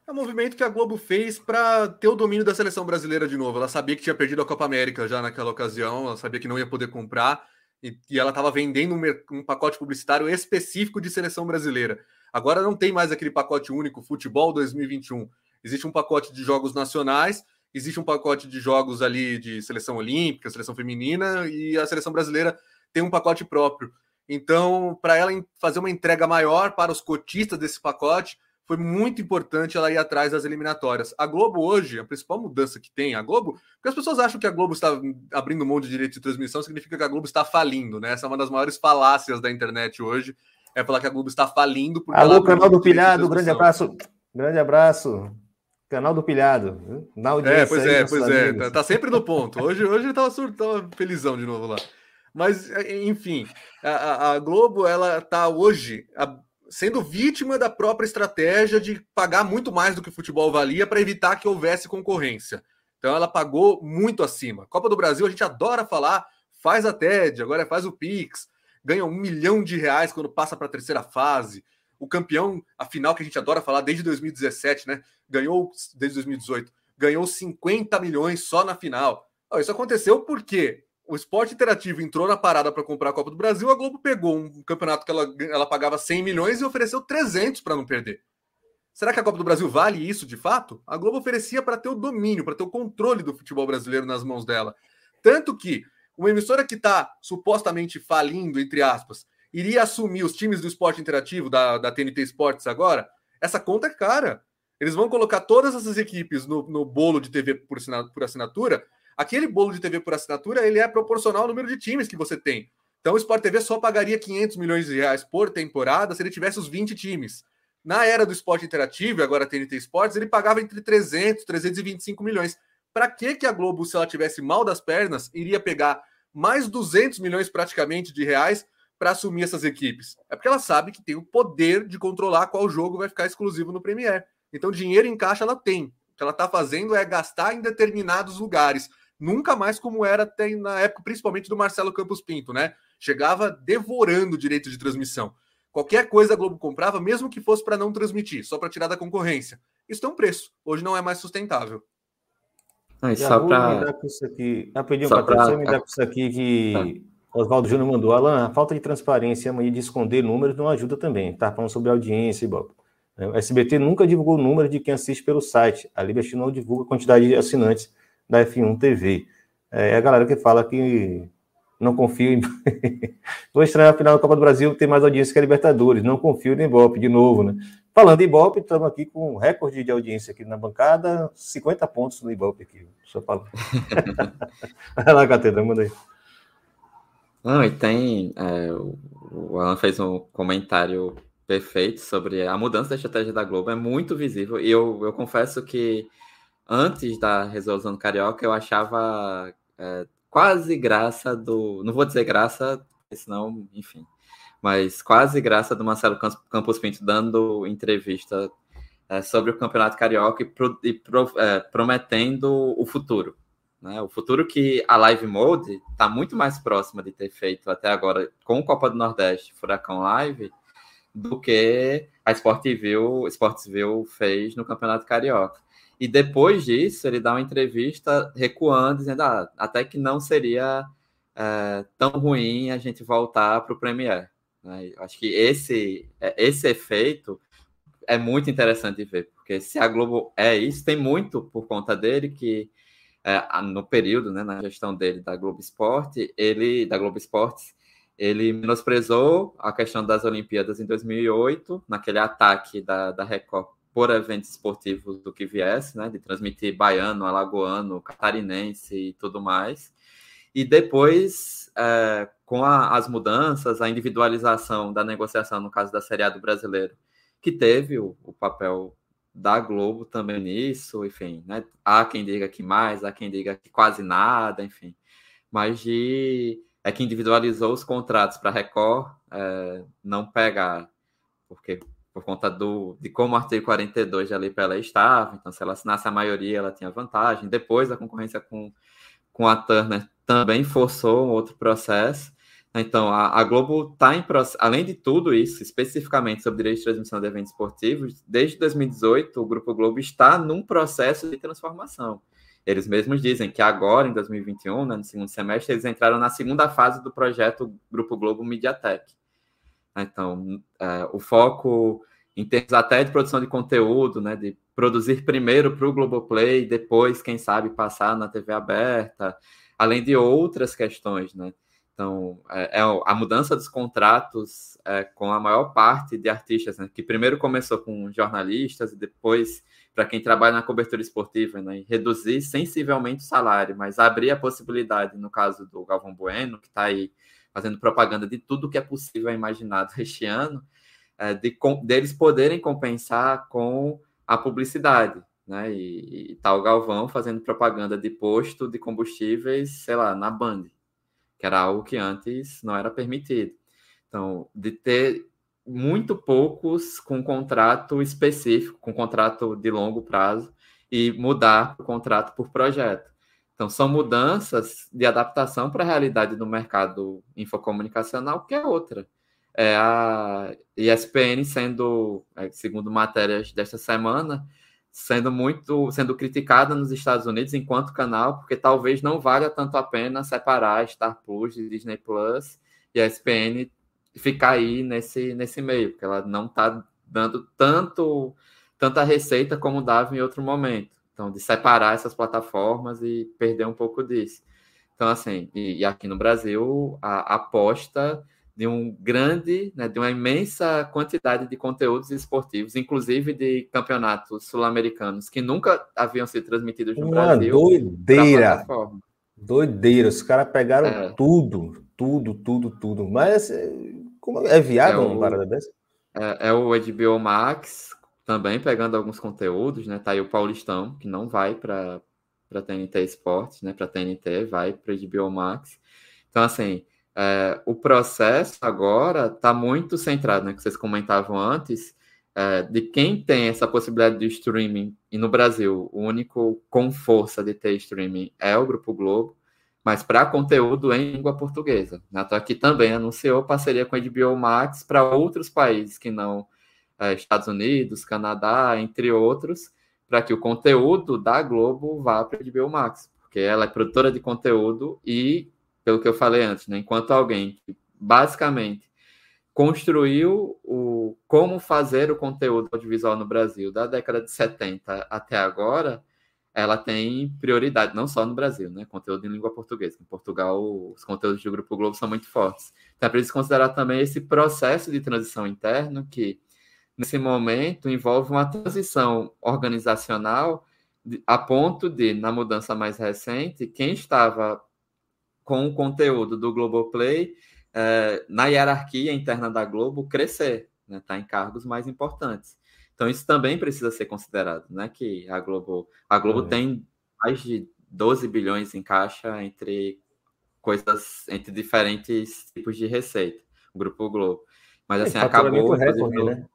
É um movimento que a Globo fez para ter o domínio da seleção brasileira de novo. Ela sabia que tinha perdido a Copa América já naquela ocasião, ela sabia que não ia poder comprar e, e ela estava vendendo um, um, pacote publicitário específico de seleção brasileira. Agora não tem mais aquele pacote único, futebol 2021. Existe um pacote de jogos nacionais, existe um pacote de jogos ali de seleção olímpica, seleção feminina e a seleção brasileira tem um pacote próprio. Então, para ela fazer uma entrega maior para os cotistas desse pacote, foi muito importante ela ir atrás das eliminatórias. A Globo hoje, a principal mudança que tem, a Globo, porque as pessoas acham que a Globo está abrindo mão de direito de transmissão, significa que a Globo está falindo, né? Essa é uma das maiores falácias da internet hoje, é falar que a Globo está falindo. Alô, canal do Pilhado, grande abraço, grande abraço. Canal do Pilhado. Na audiência é, pois é, pois é. Tá, tá, sempre no ponto. Hoje, hoje tava, tava felizão de novo lá. Mas, enfim, a, a Globo, ela tá hoje sendo vítima da própria estratégia de pagar muito mais do que o futebol valia para evitar que houvesse concorrência. Então ela pagou muito acima. Copa do Brasil, a gente adora falar, faz a TED, agora faz o Pix, ganha um milhão de reais quando passa para a terceira fase. O campeão, a final que a gente adora falar desde 2017, né? Ganhou desde 2018, ganhou 50 milhões só na final. Isso aconteceu porque o esporte interativo entrou na parada para comprar a Copa do Brasil, a Globo pegou um campeonato que ela, ela pagava 100 milhões e ofereceu 300 para não perder. Será que a Copa do Brasil vale isso de fato? A Globo oferecia para ter o domínio, para ter o controle do futebol brasileiro nas mãos dela. Tanto que uma emissora que está supostamente falindo, entre aspas, iria assumir os times do esporte interativo, da, da TNT Sports agora, essa conta é cara. Eles vão colocar todas essas equipes no, no bolo de TV por assinatura Aquele bolo de TV por assinatura, ele é proporcional ao número de times que você tem. Então o Sport TV só pagaria 500 milhões de reais por temporada se ele tivesse os 20 times. Na era do esporte interativo, agora TNT Sports, ele pagava entre 300 e 325 milhões. Para que que a Globo, se ela tivesse mal das pernas, iria pegar mais 200 milhões praticamente de reais para assumir essas equipes? É porque ela sabe que tem o poder de controlar qual jogo vai ficar exclusivo no Premier. Então dinheiro em caixa ela tem. O que ela está fazendo é gastar em determinados lugares nunca mais como era até na época, principalmente do Marcelo Campos Pinto, né? Chegava devorando o direito de transmissão. Qualquer coisa a Globo comprava, mesmo que fosse para não transmitir, só para tirar da concorrência. Isso tem um preço. Hoje não é mais sustentável. Ah, só para. Rapidinho, só pra... me dar com isso aqui que ah. Oswaldo Júnior mandou. Alan, a falta de transparência e de esconder números não ajuda também. Tá falando sobre audiência e Bob. O SBT nunca divulgou o número de quem assiste pelo site. A Liberty não divulga a quantidade de assinantes da F1 TV. É a galera que fala que não confio em. Vou estranhar a final da Copa do Brasil ter mais audiência que a Libertadores. Não confio no Ibope, de novo, né? Falando em Ibope, estamos aqui com um recorde de audiência aqui na bancada, 50 pontos no Ibope aqui. Só falo. Vai lá, Catedra, manda aí. Não, e tem. É, o Alan fez um comentário perfeito sobre a mudança da estratégia da Globo, é muito visível. E eu, eu confesso que antes da resolução do Carioca, eu achava é, quase graça do. Não vou dizer graça, senão, enfim. Mas quase graça do Marcelo Campos Pinto dando entrevista é, sobre o Campeonato Carioca e, pro, e pro, é, prometendo o futuro. Né? O futuro que a Live Mode está muito mais próxima de ter feito até agora com o Copa do Nordeste, Furacão Live, do que a Sportville, Sportsville fez no Campeonato Carioca. E depois disso, ele dá uma entrevista recuando, dizendo ah, até que não seria é, tão ruim a gente voltar para o Premier. Né? Acho que esse, é, esse efeito é muito interessante de ver, porque se a Globo é isso, tem muito por conta dele que é, no período, né, na gestão dele da Globo Esporte, ele da Globo Esportes, ele menosprezou a questão das Olimpíadas em 2008, naquele ataque da, da Record por eventos esportivos do que viesse, né, de transmitir baiano, alagoano, catarinense e tudo mais. E depois, é, com a, as mudanças, a individualização da negociação, no caso da Série A do brasileiro, que teve o, o papel da Globo também nisso, enfim, né? Há quem diga que mais, há quem diga que quase nada, enfim. Mas de é que individualizou os contratos para Record é, não pegar, porque por conta do, de como o artigo 42 da Lei Pelé estava, então se ela assinasse a maioria, ela tinha vantagem. Depois a concorrência com, com a Turner também forçou um outro processo. Então, a, a Globo está em processo, além de tudo isso, especificamente sobre direito de transmissão de eventos esportivos, desde 2018, o Grupo Globo está num processo de transformação. Eles mesmos dizem que agora, em 2021, né, no segundo semestre, eles entraram na segunda fase do projeto Grupo Globo Mediatek. Então, é, o foco em termos até de produção de conteúdo, né, de produzir primeiro para o Globoplay, depois, quem sabe, passar na TV aberta, além de outras questões, né? Então, é, é a mudança dos contratos é, com a maior parte de artistas, né, que primeiro começou com jornalistas e depois para quem trabalha na cobertura esportiva, né, reduzir sensivelmente o salário, mas abrir a possibilidade, no caso do Galvão Bueno, que está aí fazendo propaganda de tudo que é possível imaginado este ano, é, de, deles poderem compensar com a publicidade, né? E, e tá o Galvão fazendo propaganda de posto de combustíveis, sei lá, na Band, que era algo que antes não era permitido. Então, de ter muito poucos com contrato específico, com contrato de longo prazo, e mudar o contrato por projeto. Então, são mudanças de adaptação para a realidade do mercado infocomunicacional, que é outra é a ESPN sendo, é, segundo matérias desta semana, sendo muito sendo criticada nos Estados Unidos enquanto canal, porque talvez não valha tanto a pena separar Star Plus de Disney Plus e a ESPN ficar aí nesse, nesse meio, porque ela não está dando tanto tanta receita como dava em outro momento. Então, de separar essas plataformas e perder um pouco disso. Então, assim, e, e aqui no Brasil, a, a aposta de um grande, né, de uma imensa quantidade de conteúdos esportivos, inclusive de campeonatos sul-americanos que nunca haviam sido transmitidos no uma Brasil. Doideira! Doideira, os caras pegaram é. tudo, tudo, tudo, tudo. Mas como é viável é uma parada dessa? É, é, o HBO Max também pegando alguns conteúdos, né? Tá aí o Paulistão, que não vai para para TNT Esportes, né? Para TNT, vai para HBO Max. Então, assim, é, o processo agora está muito centrado, né, que vocês comentavam antes, é, de quem tem essa possibilidade de streaming, e no Brasil, o único com força de ter streaming é o Grupo Globo, mas para conteúdo em língua portuguesa. Né? aqui também anunciou parceria com a HBO Max para outros países que não é, Estados Unidos, Canadá, entre outros, para que o conteúdo da Globo vá para a HBO Max, porque ela é produtora de conteúdo e pelo que eu falei antes, né? enquanto alguém que basicamente construiu o como fazer o conteúdo audiovisual no Brasil da década de 70 até agora, ela tem prioridade, não só no Brasil, né? Conteúdo em língua portuguesa. Em Portugal, os conteúdos do Grupo Globo são muito fortes. Então, é preciso considerar também esse processo de transição interno que, nesse momento, envolve uma transição organizacional a ponto de, na mudança mais recente, quem estava com o conteúdo do Globoplay é, na hierarquia interna da Globo crescer, né? Tá em cargos mais importantes. Então isso também precisa ser considerado, né? Que a Globo, a Globo é. tem mais de 12 bilhões em caixa entre coisas entre diferentes tipos de receita, o Grupo Globo. Mas assim, acabou. Recorde, né?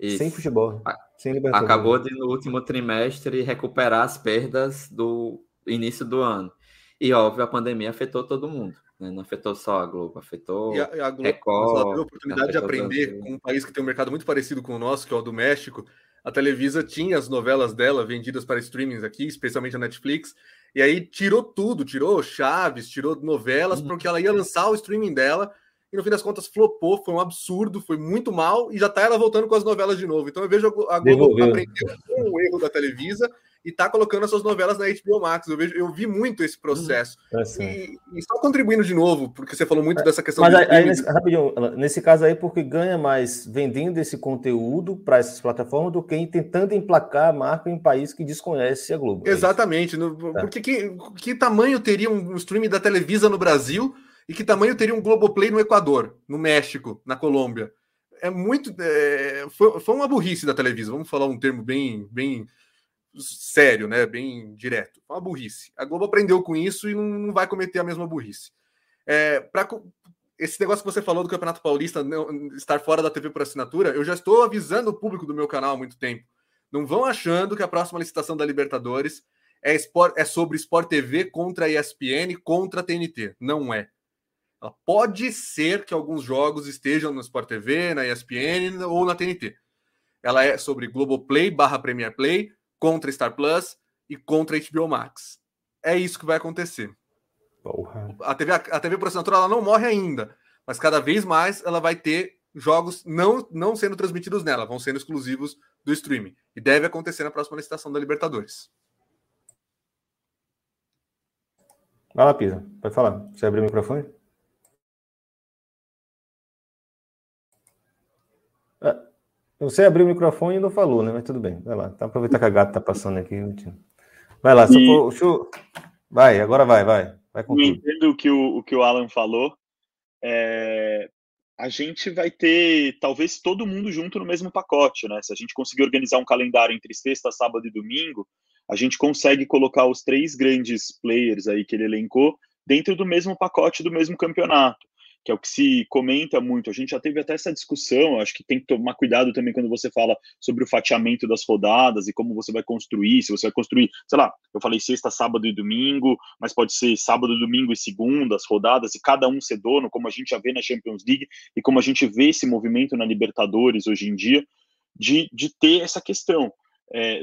Sem futebol. Sem acabou de, no último trimestre, recuperar as perdas do início do ano. E, óbvio, a pandemia afetou todo mundo. Né? Não afetou só a Globo, afetou e a, a Globo, Record. Ela teve a oportunidade de aprender com um país que tem um mercado muito parecido com o nosso, que é o do México. A Televisa tinha as novelas dela vendidas para streamings aqui, especialmente a Netflix, e aí tirou tudo, tirou Chaves, tirou novelas, uhum. porque ela ia lançar o streaming dela e no fim das contas flopou, foi um absurdo, foi muito mal, e já tá ela voltando com as novelas de novo. Então eu vejo a Globo aprendendo com o erro da Televisa e tá colocando as suas novelas na HBO Max. Eu, vejo, eu vi muito esse processo. É e, e, só contribuindo de novo, porque você falou muito dessa questão. Mas aí, aí nesse, rapidinho, nesse caso aí, porque ganha mais vendendo esse conteúdo para essas plataformas do que tentando emplacar a marca em um país que desconhece a Globo. É Exatamente. É no, porque que, que tamanho teria um streaming da Televisa no Brasil e que tamanho teria um Globoplay no Equador, no México, na Colômbia? É muito. É, foi, foi uma burrice da Televisa, vamos falar um termo bem, bem sério, né? Bem direto. Uma burrice. A Globo aprendeu com isso e não, não vai cometer a mesma burrice. É, para esse negócio que você falou do Campeonato Paulista não, estar fora da TV por assinatura, eu já estou avisando o público do meu canal há muito tempo. Não vão achando que a próxima licitação da Libertadores é, é sobre Sport TV contra a ESPN contra a TNT. Não é. Pode ser que alguns jogos estejam no Sport TV, na ESPN ou na TNT. Ela é sobre Globoplay barra Premier Play contra Star Plus e contra HBO Max. É isso que vai acontecer. Porra. A TV, a TV por assinatura ela não morre ainda, mas cada vez mais ela vai ter jogos não, não sendo transmitidos nela, vão sendo exclusivos do streaming. E deve acontecer na próxima licitação da Libertadores. Vai lá, Pisa. Pode falar. Você abriu o microfone? Você abriu o microfone e não falou, né? Mas tudo bem, vai lá. Tá, aproveitar que a gata tá passando aqui. Vai lá, e... for, vai, agora vai, vai. vai com entendo o que o, o que o Alan falou. É... A gente vai ter talvez todo mundo junto no mesmo pacote, né? Se a gente conseguir organizar um calendário entre sexta, sábado e domingo, a gente consegue colocar os três grandes players aí que ele elencou dentro do mesmo pacote do mesmo campeonato que é o que se comenta muito. A gente já teve até essa discussão, acho que tem que tomar cuidado também quando você fala sobre o fatiamento das rodadas e como você vai construir, se você vai construir, sei lá, eu falei sexta, sábado e domingo, mas pode ser sábado, domingo e segunda, as rodadas, e cada um ser dono, como a gente já vê na Champions League e como a gente vê esse movimento na Libertadores hoje em dia, de, de ter essa questão. É,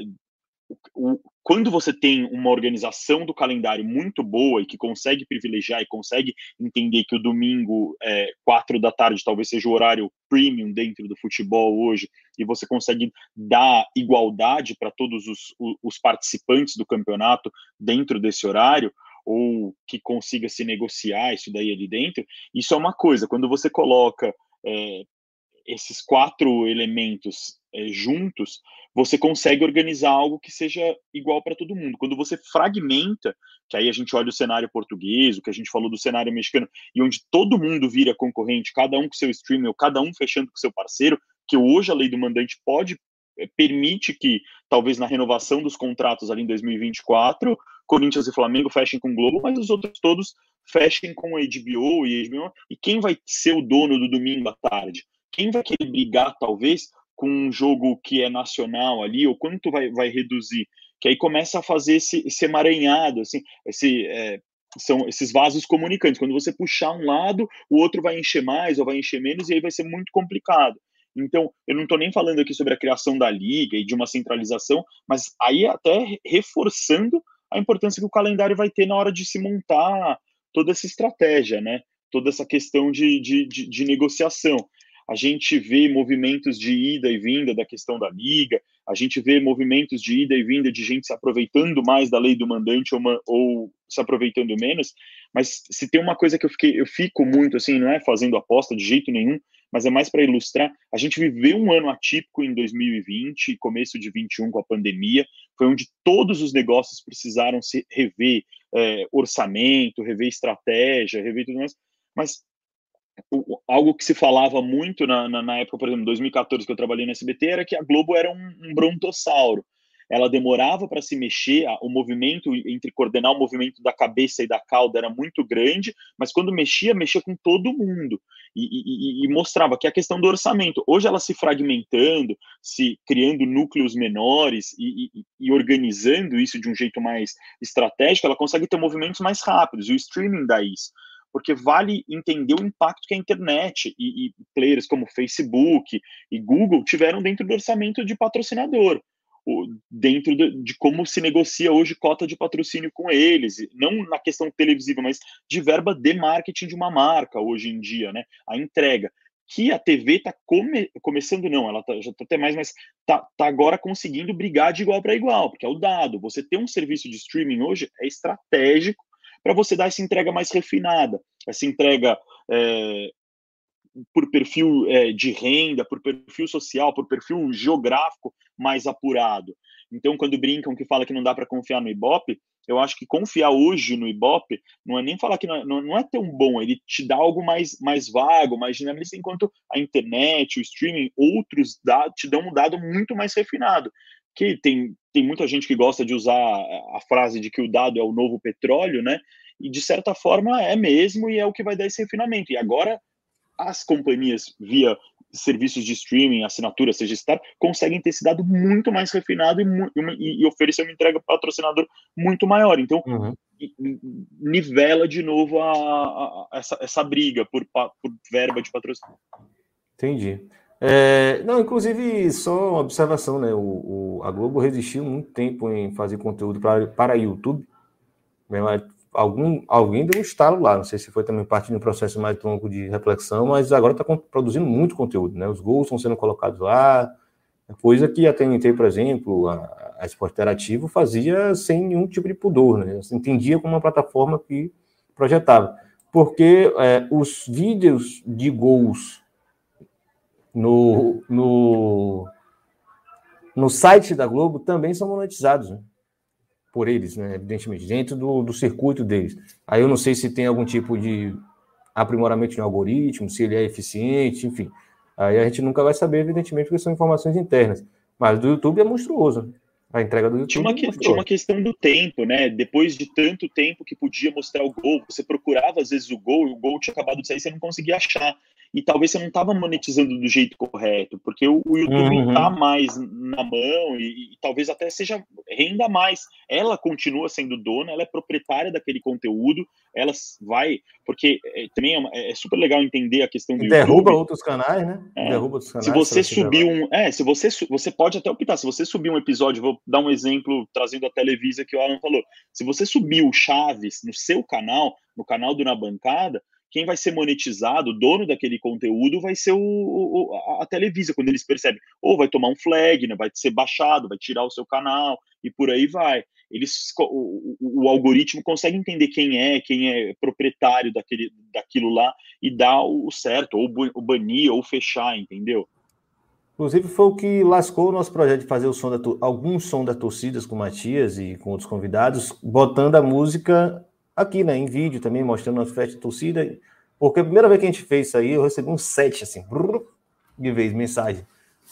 o, quando você tem uma organização do calendário muito boa e que consegue privilegiar e consegue entender que o domingo, é, quatro da tarde, talvez seja o horário premium dentro do futebol hoje, e você consegue dar igualdade para todos os, os participantes do campeonato dentro desse horário, ou que consiga se negociar isso daí ali dentro, isso é uma coisa. Quando você coloca é, esses quatro elementos é, juntos, você consegue organizar algo que seja igual para todo mundo. Quando você fragmenta, que aí a gente olha o cenário português, o que a gente falou do cenário mexicano, e onde todo mundo vira concorrente, cada um com seu streamer, cada um fechando com seu parceiro, que hoje a lei do mandante pode é, permite que talvez na renovação dos contratos ali em 2024, Corinthians e Flamengo fechem com o Globo, mas os outros todos fechem com a HBO e HBO, e quem vai ser o dono do domingo à tarde? quem vai querer brigar, talvez, com um jogo que é nacional ali, ou quanto vai, vai reduzir? Que aí começa a fazer esse, esse emaranhado, assim, esse, é, são esses vasos comunicantes. Quando você puxar um lado, o outro vai encher mais ou vai encher menos, e aí vai ser muito complicado. Então, eu não estou nem falando aqui sobre a criação da liga e de uma centralização, mas aí até reforçando a importância que o calendário vai ter na hora de se montar toda essa estratégia, né? Toda essa questão de, de, de, de negociação a gente vê movimentos de ida e vinda da questão da liga, a gente vê movimentos de ida e vinda de gente se aproveitando mais da lei do mandante ou, ou se aproveitando menos, mas se tem uma coisa que eu, fiquei, eu fico muito assim, não é fazendo aposta de jeito nenhum, mas é mais para ilustrar, a gente viveu um ano atípico em 2020, começo de 21 com a pandemia, foi onde todos os negócios precisaram se rever é, orçamento, rever estratégia, rever tudo mais, mas algo que se falava muito na, na, na, época, por exemplo, 2014, que eu trabalhei no SBT, era que a Globo era um, um brontossauro. ela demorava para se mexer, o movimento entre coordenar o movimento da cabeça e da cauda era muito grande, mas quando mexia, mexia com todo mundo. E, e, e mostrava que a questão do orçamento, hoje ela se fragmentando, se criando núcleos menores e, e organizando isso de um jeito mais estratégico, ela consegue ter movimentos mais rápidos, e o streaming dá isso porque vale entender o impacto que a internet e, e, players como Facebook e Google tiveram dentro do orçamento de patrocinador dentro de, como se negocia hoje cota de patrocínio com eles, não na questão televisiva, mas de verba de marketing de uma marca hoje em dia, né? A entrega que a TV está come, começando, não, ela tá, já está até mais, mas está tá agora conseguindo brigar de igual para igual, porque é o dado. Você ter um serviço de streaming hoje é estratégico para você dar essa entrega mais refinada, essa entrega é, por perfil é, de renda, por perfil social, por perfil geográfico mais apurado. Então, quando brincam que fala que não dá para confiar no Ibope, eu acho que confiar hoje no Ibope não é nem falar que não, não, é tão bom, ele te dá algo mais, mais vago, mais dinamista, enquanto a internet, o streaming, outros dados te dão um dado muito mais refinado. Que tem, tem muita gente que gosta de usar a frase de que o dado é o novo petróleo, né? E de certa forma é mesmo, e é o que vai dar esse refinamento. E agora as companhias, via serviços de streaming, assinatura, seja Star, conseguem ter esse dado muito mais refinado e, e, e oferecer uma entrega patrocinador muito maior. Então, uhum. nivela de novo a, a, a essa, essa briga por, por verba de patrocínio. Entendi. É, não, inclusive, só uma observação, né? O, o, a Globo resistiu muito tempo em fazer conteúdo para, para YouTube. Né? algum, alguém deu um estalo lá. Não sei se foi também parte de um processo mais longo de reflexão, mas agora está produzindo muito conteúdo, né? Os gols estão sendo colocados lá, coisa que a TNT, por exemplo, a, a Esporte Interativo fazia sem nenhum tipo de pudor, né? Você entendia como uma plataforma que projetava. Porque é, os vídeos de gols no, no, no site da Globo também são monetizados, né? por eles, né? evidentemente, dentro do, do circuito deles. Aí eu não sei se tem algum tipo de aprimoramento no algoritmo, se ele é eficiente, enfim. Aí a gente nunca vai saber, evidentemente, porque são informações internas. Mas do YouTube é monstruoso. A entrega do YouTube. Tinha uma, que, tinha uma questão do tempo, né? Depois de tanto tempo que podia mostrar o gol, você procurava às vezes o gol e o gol tinha acabado de sair, você não conseguia achar e talvez você não estava monetizando do jeito correto, porque o, o YouTube está uhum. mais na mão e, e, talvez até seja renda mais. Ela continua sendo dona, ela é proprietária daquele conteúdo, ela vai, porque é, também é, é, super legal entender a questão do derruba YouTube. outros canais, né? É. Derruba outros canais. Se você subir um, é, se você você pode até optar, se você subir um episódio, vou dar um exemplo trazendo a Televisa que o Alan falou. Se você subir o Chaves no seu canal, no canal do Na Bancada, quem vai ser monetizado, o dono daquele conteúdo, vai ser o, o, a Televisa, quando eles percebem. Ou vai tomar um flag, né, vai ser baixado, vai tirar o seu canal, e por aí vai. Eles, o, o, algoritmo consegue entender quem é, quem é proprietário daquele, daquilo lá, e dá o certo, ou, banir, ou fechar, entendeu? Inclusive, foi o que lascou o nosso projeto de fazer o som da algum som da torcidas com o Matias e com outros convidados, botando a música aqui, né, em vídeo também, mostrando as festas de torcida, porque a primeira vez que a gente fez isso aí, eu recebi um set, assim, de vez, mensagem.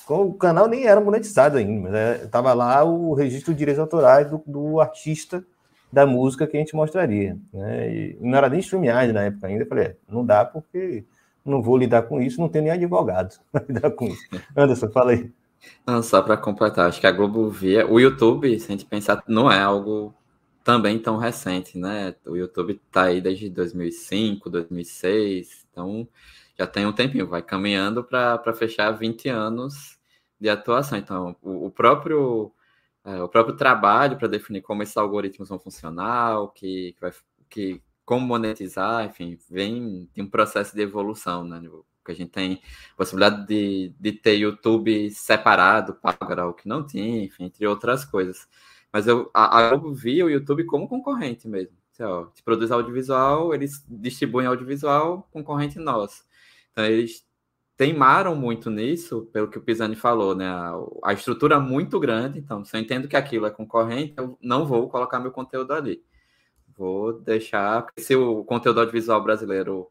O canal nem era monetizado ainda, mas é, tava lá o registro de direitos autorais do, do, artista da música que a gente mostraria. Né? E não era nem StreamYard na época ainda. Eu falei, é, não dá porque não vou lidar com isso, não tenho nem advogado para lidar com isso. Anderson, fala aí. Não, só para completar, acho que a Globo via. O YouTube, se a gente pensar, não é algo também tão recente, né? O YouTube tá aí desde 2005, 2006, então já tem um tempinho, vai caminhando para fechar 20 anos de atuação. Então, o, o próprio é, o próprio trabalho para definir como esses algoritmos vão funcionar, o que, que, vai, que como monetizar, enfim, vem de um processo de evolução, né? Que a gente tem possibilidade de, de ter YouTube separado para o que não tinha, enfim, entre outras coisas. Mas eu, a, a Globo via o YouTube como concorrente mesmo. Ó, se produz audiovisual, eles distribuem audiovisual, concorrente nosso. Então, eles teimaram muito nisso, pelo que o Pisani falou, né? A, a, estrutura é muito grande, então, se eu entendo que aquilo é concorrente, eu não vou colocar meu conteúdo ali. Vou deixar. Se o conteúdo audiovisual brasileiro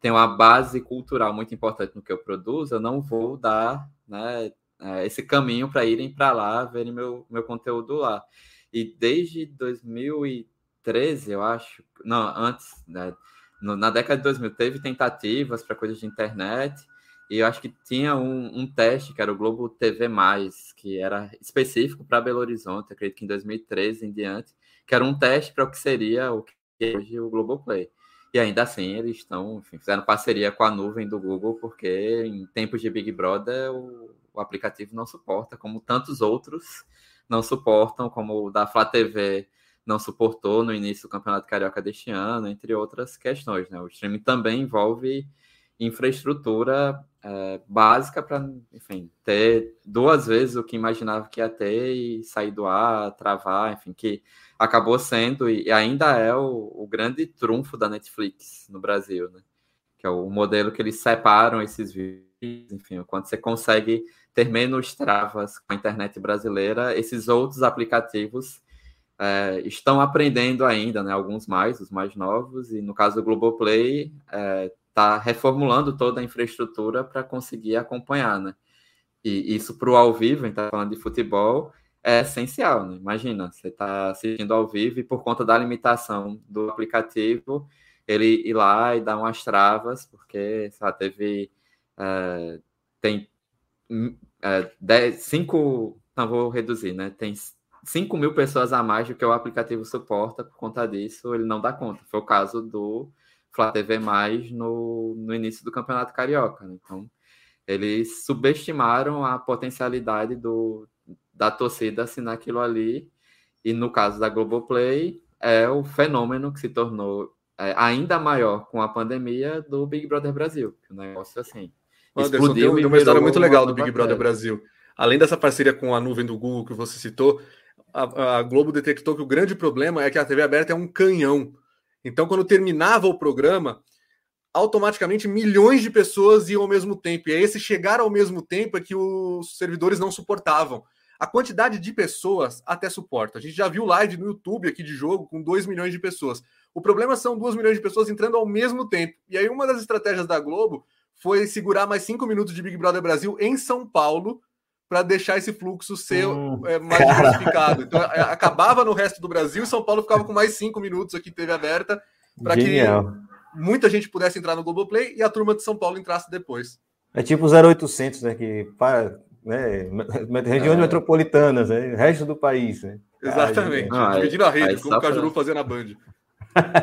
tem uma base cultural muito importante no que eu produzo, eu não vou dar, né? É, esse caminho para irem para lá, verem meu, meu conteúdo lá. E desde 2013, eu acho, não, antes, né, no, na década de 2000, teve tentativas para coisas de internet, e eu acho que tinha um, um, teste, que era o Globo TV+, que era específico para Belo Horizonte, acredito que em 2013 em diante, que era um teste para o que seria o que é hoje o Globoplay. E ainda assim, eles estão, enfim, fizeram parceria com a nuvem do Google, porque em tempos de Big Brother o, o aplicativo não suporta, como tantos outros não suportam, como o da Flá TV não suportou no início do Campeonato Carioca deste ano, entre outras questões. Né? O streaming também envolve infraestrutura é, básica para, enfim, ter duas vezes o que imaginava que ia ter e sair do ar, travar, enfim, que acabou sendo e ainda é o, o grande trunfo da Netflix no Brasil, né? Que é o modelo que eles separam esses vídeos, enfim, quando você consegue ter menos travas com a internet brasileira, esses outros aplicativos é, estão aprendendo ainda, né? Alguns mais, os mais novos, e no caso do Globoplay, está é, reformulando toda a infraestrutura para conseguir acompanhar, né? E isso para o ao vivo, a gente está falando de futebol, é essencial, né? Imagina, você está assistindo ao vivo e por conta da limitação do aplicativo, ele ir lá e dar umas travas, porque sabe, teve. É, tem é, dez, cinco. Não vou reduzir, né? Tem 5 mil pessoas a mais do que o aplicativo suporta, por conta disso, ele não dá conta. Foi o caso do Flá TV Mais no, no início do Campeonato Carioca. Né? Então, eles subestimaram a potencialidade do, da torcida assinar aquilo ali. E no caso da Globoplay, é o fenômeno que se tornou é, ainda maior com a pandemia do Big Brother Brasil. O negócio assim. Anderson, explodiu tem, uma história muito legal do Big Brother Brasil. Além dessa parceria com a nuvem do Google que você citou, a, a Globo detectou que o grande problema é que a TV aberta é um canhão. Então, quando terminava o programa, automaticamente milhões de pessoas iam ao mesmo tempo. E é esse chegar ao mesmo tempo é que os servidores não suportavam. A quantidade de pessoas até suporta. A gente já viu live no YouTube aqui de jogo com 2 milhões de pessoas. O problema são 2 milhões de pessoas entrando ao mesmo tempo. E aí, uma das estratégias da Globo foi segurar mais 5 minutos de Big Brother Brasil em São Paulo para deixar esse fluxo ser hum, é, mais cara. diversificado. Então, é, acabava no resto do Brasil e São Paulo ficava com mais 5 minutos aqui, teve aberta, para que muita gente pudesse entrar no Globoplay e a turma de São Paulo entrasse depois. É tipo 0800, né? Que né, regiões é. metropolitanas, né, resto do país. Né? Exatamente. Ah, Dividindo a rede, como o Cajuru pra... fazia na Band.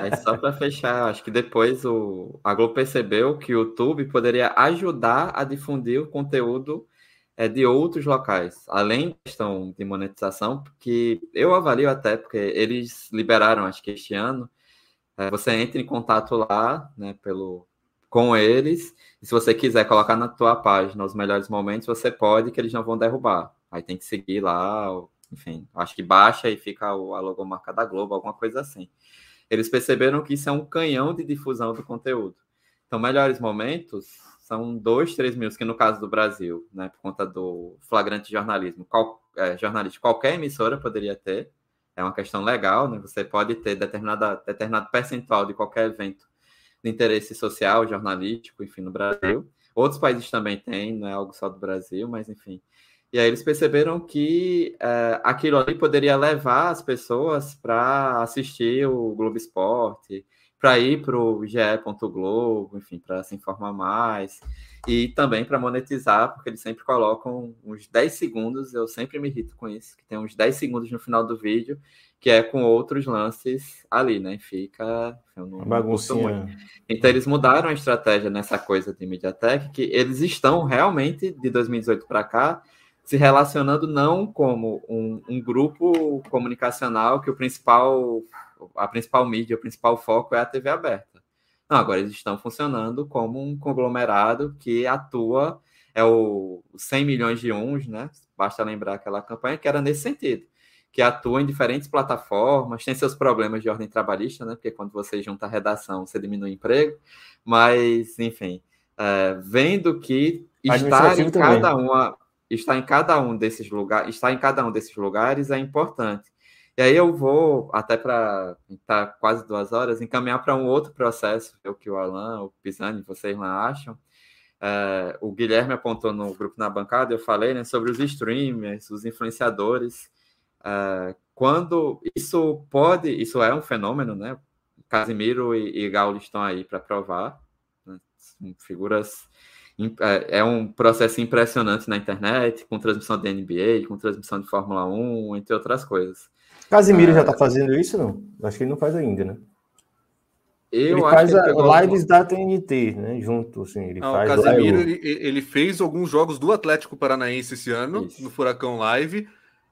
Aí só para fechar, acho que depois o, a Globo percebeu que o YouTube poderia ajudar a difundir o conteúdo é, de outros locais, além da questão de monetização, porque eu avalio até, porque eles liberaram, acho que este ano, é, você entra em contato lá, né, pelo, com eles. E se você quiser colocar na tua página os melhores momentos, você pode, que eles não vão derrubar. Aí tem que seguir lá, enfim, acho que baixa e fica a logomarca da Globo, alguma coisa assim. Eles perceberam que isso é um canhão de difusão do conteúdo. Então, melhores momentos são dois, três mil, que no caso do Brasil, né, por conta do flagrante jornalismo, qual, é, jornalista, qualquer emissora poderia ter. É uma questão legal, né? Você pode ter determinada, determinado percentual de qualquer evento de interesse social, jornalístico, enfim, no Brasil. Outros países também têm, não é algo só do Brasil, mas enfim. E aí eles perceberam que é, aquilo ali poderia levar as pessoas para assistir o Globo Esporte, para ir para o ge.globo, enfim, para se informar mais, e também para monetizar, porque eles sempre colocam uns 10 segundos, eu sempre me irrito com isso, que tem uns 10 segundos no final do vídeo, que é com outros lances ali, né? Fica. Eu não, Baguncinha. Então eles mudaram a estratégia nessa coisa de MediaTek, que eles estão realmente, de 2018 para cá, se relacionando não como um, um, grupo comunicacional que o principal, a principal mídia, o principal foco é a TV aberta. Não, agora eles estão funcionando como um conglomerado que atua, é o 100 milhões de uns, né? Basta lembrar aquela campanha que era nesse sentido que atua em diferentes plataformas, tem seus problemas de ordem trabalhista, né? Porque quando você junta a redação, você diminui o emprego, mas, enfim, é, vendo que estar em cada uma, estar em cada um desses lugares, estar em cada um desses lugares é importante. E aí eu vou, até para estar tá quase duas horas, encaminhar para um outro processo, o que o Alan, o Pisani, vocês lá acham, é, o Guilherme apontou no grupo na bancada, eu falei né, sobre os streamers, os influenciadores. É, quando isso pode, isso é um fenômeno, né? Casimiro e, e Gauli estão aí para provar. Né? Figuras. É, é um processo impressionante na internet, com transmissão de NBA, com transmissão de Fórmula 1, entre outras coisas. Casimiro é, já está fazendo isso, não? Acho que ele não faz ainda, né? Eu ele faz que lives da TNT, né? Junto, assim. Ele não, faz o Casemiro, ele, ele, fez alguns jogos do Atlético Paranaense esse ano, Isso. no Furacão Live,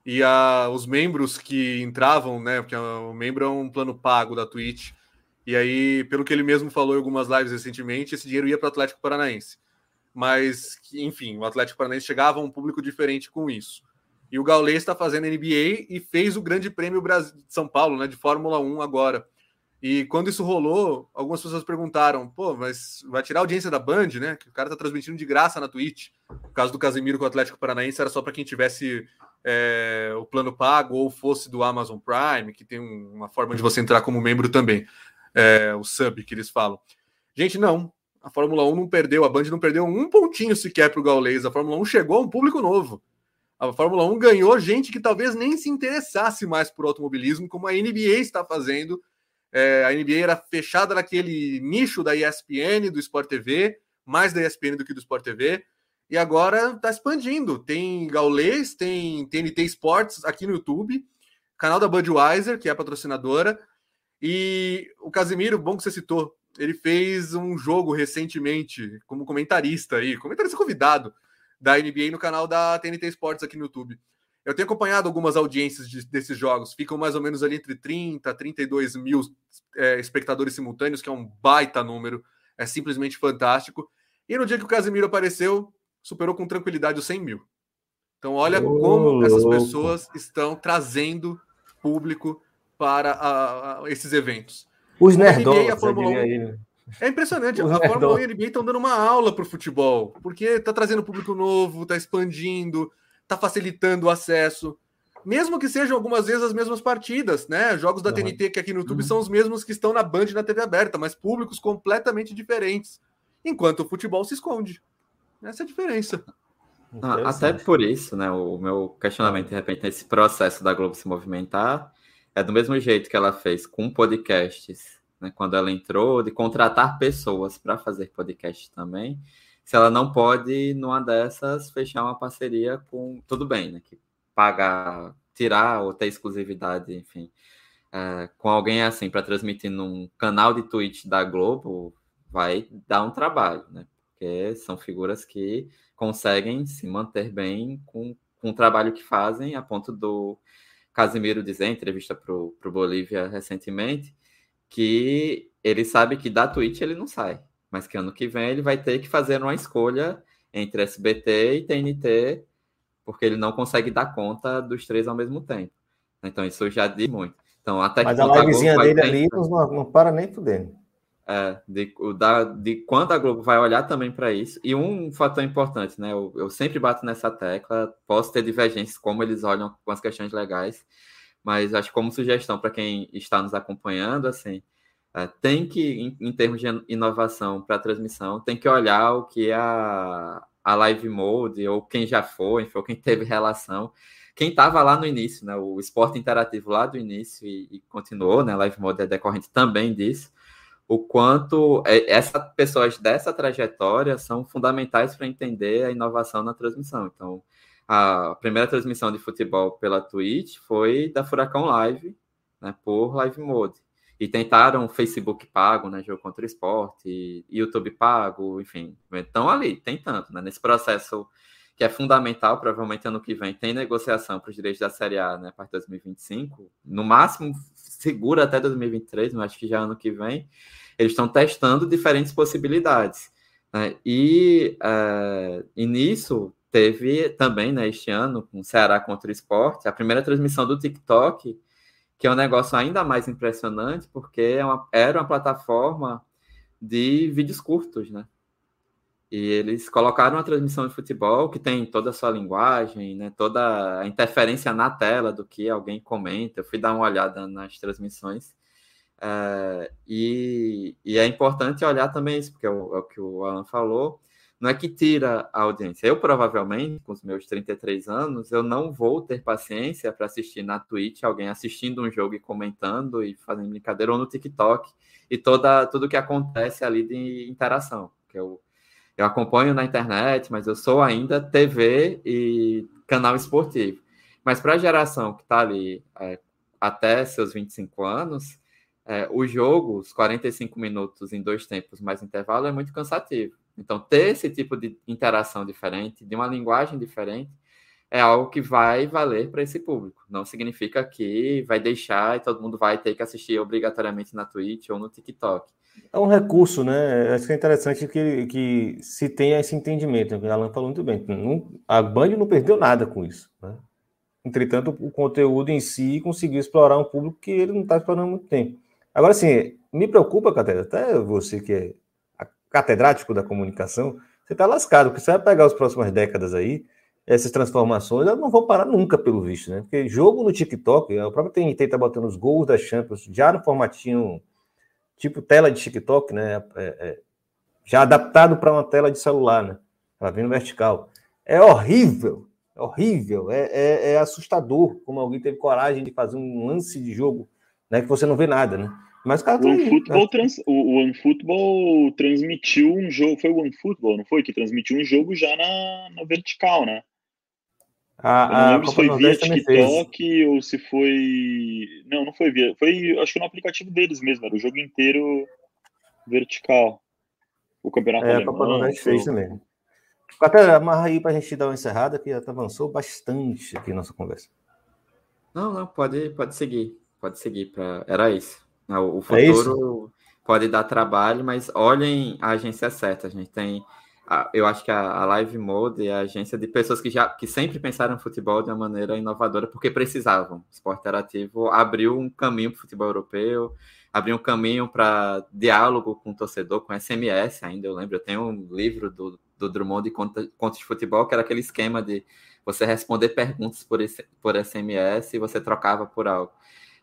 e a, os membros que entravam, né? Porque o membro é um plano pago da Twitch, e aí, pelo que ele mesmo falou em algumas lives recentemente, esse dinheiro ia para o Atlético Paranaense. Mas, enfim, o Atlético Paranaense chegava a um público diferente com isso. E o Gaulês está fazendo NBA e fez o Grande Prêmio Brasil de São Paulo, né? De Fórmula 1 agora. E quando isso rolou, algumas pessoas perguntaram: pô, mas vai tirar a audiência da Band, né? Que o cara tá transmitindo de graça na Twitch. O caso do Casemiro com o Atlético Paranaense era só para quem tivesse é, o plano pago ou fosse do Amazon Prime, que tem uma forma de você entrar como membro também. É, o sub que eles falam. Gente, não. A Fórmula 1 não perdeu, a Band não perdeu um pontinho sequer para o Gaulês. A Fórmula 1 chegou a um público novo. A Fórmula 1 ganhou gente que talvez nem se interessasse mais por automobilismo, como a NBA está fazendo é, a NBA era fechada naquele nicho da ESPN, do Sport TV, mais da ESPN do que do Sport TV, e agora está expandindo. Tem Gaulês, tem TNT Sports aqui no YouTube, canal da Budweiser, que é patrocinadora, e o Casimiro, bom que você citou, ele fez um jogo recentemente como comentarista aí, comentarista convidado da NBA no canal da TNT Sports aqui no YouTube. Eu tenho acompanhado algumas audiências de, desses jogos, ficam mais ou menos ali entre 30 a 32 mil é, espectadores simultâneos, que é um baita número, é simplesmente fantástico. E no dia que o Casemiro apareceu, superou com tranquilidade os 100 mil. Então, olha oh, como essas pessoas estão trazendo público para a, a esses eventos. Os nerdolas, a Fórmula 1, ele. É impressionante. a Fórmula 1 e a NBA estão dando uma aula para o futebol, porque está trazendo público novo, está expandindo, está facilitando o acesso. Mesmo que sejam algumas vezes as mesmas partidas, né? Jogos da uhum. TNT que aqui no YouTube uhum. são os mesmos que estão na Band e na TV aberta, mas públicos completamente diferentes. Enquanto o futebol se esconde. Essa é a diferença. Ah, até por isso, né? O meu questionamento, de repente, nesse processo da Globo se movimentar, é do mesmo jeito que ela fez com podcasts, né? Quando ela entrou, de contratar pessoas para fazer podcast também se ela não pode, numa dessas, fechar uma parceria com. Tudo bem, né? Que pagar, tirar ou ter exclusividade, enfim, é, com alguém assim para transmitir num canal de Twitch da Globo, vai dar um trabalho, né? Porque são figuras que conseguem se manter bem com, com o trabalho que fazem, a ponto do Casimiro dizer, em entrevista para o Bolívia recentemente, que ele sabe que da Twitch ele não sai mas que ano que vem ele vai ter que fazer uma escolha entre SBT e TNT, porque ele não consegue dar conta dos três ao mesmo tempo. Então isso já diz muito. Então, até mas a livezinha dele ali não, não para nem dele. É, de, da, de quando a Globo vai olhar também para isso. E um fator importante, né? Eu, eu, sempre bato nessa tecla, posso ter divergências como eles olham com as questões legais, mas acho como sugestão para quem está nos acompanhando, assim, é, tem que, em, em, termos de inovação para transmissão, tem que olhar o que a, a Live Mode, ou quem já foi, ou quem teve relação, quem estava lá no início, né, o esporte interativo lá do início e, e continuou, né, Live Mode é decorrente também disso, o quanto é, essas pessoas dessa trajetória são fundamentais para entender a inovação na transmissão. Então, a primeira transmissão de futebol pela Twitch foi da Furacão Live, né, por Live Mode. E tentaram Facebook pago, né, jogo contra o esporte, YouTube pago, enfim, estão ali, tem tanto, né, nesse processo que é fundamental, provavelmente ano que vem tem negociação para os direitos da Série A, né, a partir de 2025, no máximo segura até 2023, mas acho que já ano que vem, eles estão testando diferentes possibilidades, né, e, uh, e nisso teve também, né, este ano, com o Ceará contra o esporte, a primeira transmissão do TikTok, que é um negócio ainda mais impressionante, porque é uma, era uma plataforma de vídeos curtos, né? E eles colocaram uma transmissão de futebol que tem toda a sua linguagem, né? toda a interferência na tela do que alguém comenta. Eu fui dar uma olhada nas transmissões. É, e, e, é importante olhar também isso, porque é o, é o, que o Alan falou, não é que tira a audiência. Eu, provavelmente, com os meus 33 anos, eu não vou ter paciência para assistir na Twitch alguém assistindo um jogo e comentando e fazendo brincadeira, ou no TikTok, e toda, tudo que acontece ali de interação. Que eu, eu acompanho na internet, mas eu sou ainda TV e canal esportivo. Mas para a geração que está ali é, até seus 25 anos, é, o jogo, os 45 minutos em dois tempos mais intervalo, é muito cansativo. Então, ter esse tipo de interação diferente, de uma linguagem diferente, é algo que vai valer para esse público. Não significa que vai deixar e todo mundo vai ter que assistir obrigatoriamente na Twitch ou no TikTok. É um recurso, né? Acho que é interessante que, que se tenha esse entendimento. O Alan falou muito bem. A Band não perdeu nada com isso. Né? Entretanto, o conteúdo em si conseguiu explorar um público que ele não está explorando há muito tempo. Agora, assim, me preocupa, Catedra, até você que é catedrático da comunicação, você está lascado, porque você vai pegar as próximas décadas aí, essas transformações, elas não vão parar nunca, pelo visto, né? Porque jogo no TikTok, o próprio TNT está botando os gols da Champions já no formatinho tipo tela de TikTok, né? É, é, já adaptado para uma tela de celular, né? Ela vem no vertical. É horrível, é horrível, é, é, é assustador como alguém teve coragem de fazer um lance de jogo né, que você não vê nada, né? Mas cara, o OneFootball, né? trans, o OneFootball transmitiu um jogo, foi o OneFootball, não foi? Que transmitiu um jogo já na, na vertical, né? A, eu não lembro se foi via TikTok ou se foi. Não, não foi via. Foi, acho que no aplicativo deles mesmo, era o jogo inteiro vertical. O campeonato é, alemão. A Copa Nordeste fez também. Até amarra aí para a gente dar uma encerrada, que já avançou bastante aqui nossa conversa. Não, não, pode, pode seguir. Pode seguir. Pra... Era isso. O é futuro é pode dar trabalho, mas olhem a agência certa. A gente tem eu acho que a, Live Mode é a agência de pessoas que já que sempre pensaram no futebol de uma maneira inovadora porque precisavam. O esporte interativo abriu um caminho para o futebol europeu, abriu um caminho para diálogo com o torcedor, com SMS ainda. Eu lembro, eu tenho um livro do, do Drummond de contos de futebol que era aquele esquema de você responder perguntas por, por SMS e você trocava por algo.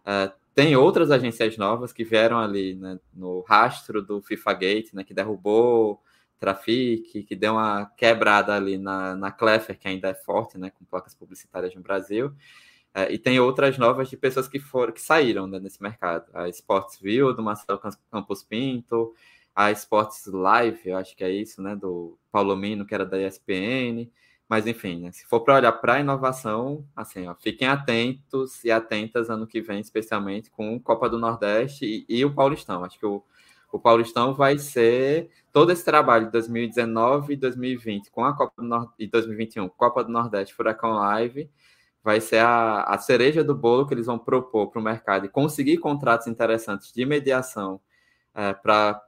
Uh, tem outras agências novas que vieram ali né, no rastro do FIFA Gate, né, que derrubou Trafic, que deu uma quebrada ali na, na Clefer, que ainda é forte, né, com placas publicitárias no Brasil. É, e tem outras novas de pessoas que foram que saíram né, nesse mercado. A Sportsville, do Marcelo Campos Pinto, a Sports Live, eu acho que é isso, né, do Paulo Mino, que era da ESPN. Mas enfim, né, se for para olhar para a inovação, assim, ó, fiquem atentos e atentas ano que vem, especialmente com Copa do Nordeste e, e o Paulistão. Acho que o o Paulistão vai ser todo esse trabalho de 2019 e 2020 com a Copa do Nord... e 2021, Copa do Nordeste Furacão Live, vai ser a, a cereja do bolo que eles vão propor para o mercado e conseguir contratos interessantes de mediação é, para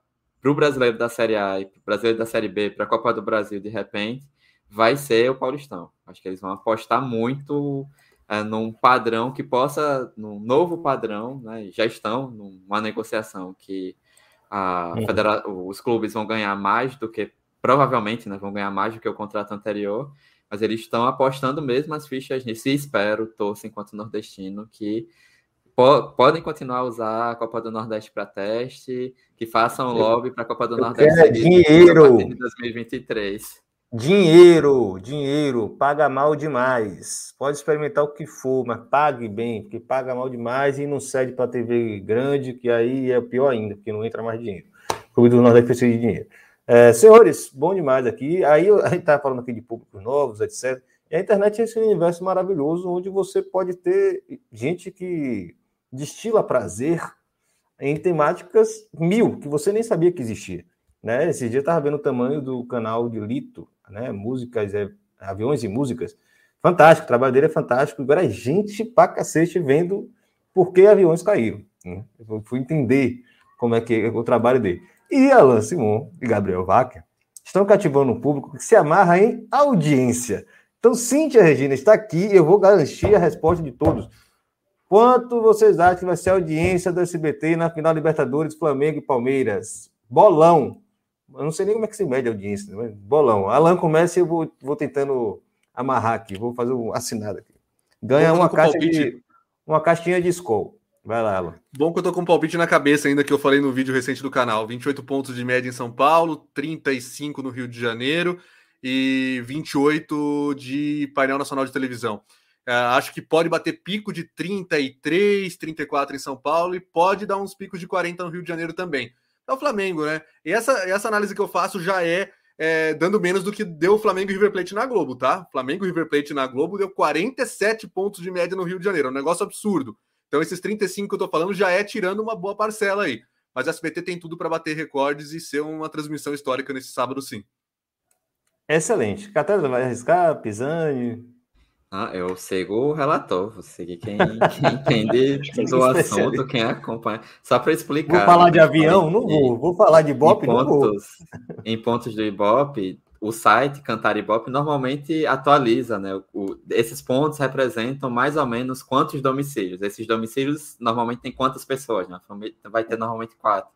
o brasileiro da Série A e para o brasileiro da Série B, para a Copa do Brasil, de repente, vai ser o Paulistão. Acho que eles vão apostar muito é, num padrão que possa, num novo padrão, né, já estão numa negociação que a uhum. federa... os clubes vão ganhar mais do que, provavelmente, né, vão ganhar mais do que o contrato anterior, mas eles estão apostando mesmo as fichas nisso e espero, torço enquanto nordestino, que po podem continuar a usar a Copa do Nordeste para teste, que façam lobby para a Copa do Eu Nordeste dinheiro. em 2023. Dinheiro, dinheiro, paga mal demais. Pode experimentar o que for, mas pague bem, porque paga mal demais e não cede para TV grande, que aí é pior ainda, porque não entra mais dinheiro. O Clube do Nordeste precisa de dinheiro. É, senhores, bom demais aqui. Aí a gente está falando aqui de públicos novos, etc. E a internet é esse universo maravilhoso onde você pode ter gente que destila prazer em temáticas mil que você nem sabia que existia. Né? Esse dia eu estava vendo o tamanho do canal de Lito, né? Músicas, é, aviões e músicas. Fantástico, o trabalho dele é fantástico. Agora, gente pra cacete vendo por que aviões caíram. Né? Eu fui entender como é que é o trabalho dele. E Alan Simon e Gabriel Wacker estão cativando um público que se amarra em audiência. Então, Cíntia Regina está aqui e eu vou garantir a resposta de todos. Quanto vocês acham que vai ser a audiência do SBT na final Libertadores, Flamengo e Palmeiras? Bolão. Eu não sei nem como é que se mede a audiência, mas bolão. Alan começa e eu vou, vou tentando amarrar aqui, vou fazer um assinado aqui. Ganha uma caixa de uma caixinha de Skol. Vai lá, Alan. Bom que eu tô com um palpite na cabeça ainda que eu falei no vídeo recente do canal. 28 pontos de média em São Paulo, 35 no Rio de Janeiro e 28 de painel nacional de televisão. É, acho que pode bater pico de 33, 34 em São Paulo e pode dar uns picos de 40 no Rio de Janeiro também. É o Flamengo, né? E essa, essa análise que eu faço já é, é dando menos do que deu o Flamengo e River Plate na Globo, tá? Flamengo e River Plate na Globo deu 47 pontos de média no Rio de Janeiro, é um negócio absurdo. Então, esses 35 que eu tô falando já é tirando uma boa parcela aí. Mas a SBT tem tudo para bater recordes e ser uma transmissão histórica nesse sábado, sim. Excelente. Catarina vai arriscar, Pisani. Ah, eu sigo o relator, vou seguir quem, quem entende do assunto, quem acompanha. Só para explicar. Vou falar né, de avião? Não vou. Vou falar de Ibope? Em pontos, em pontos do Ibope, o site Cantar Ibope normalmente atualiza, né? O, esses pontos representam mais ou menos quantos domicílios. Esses domicílios normalmente tem quantas pessoas, né? Vai ter normalmente quatro.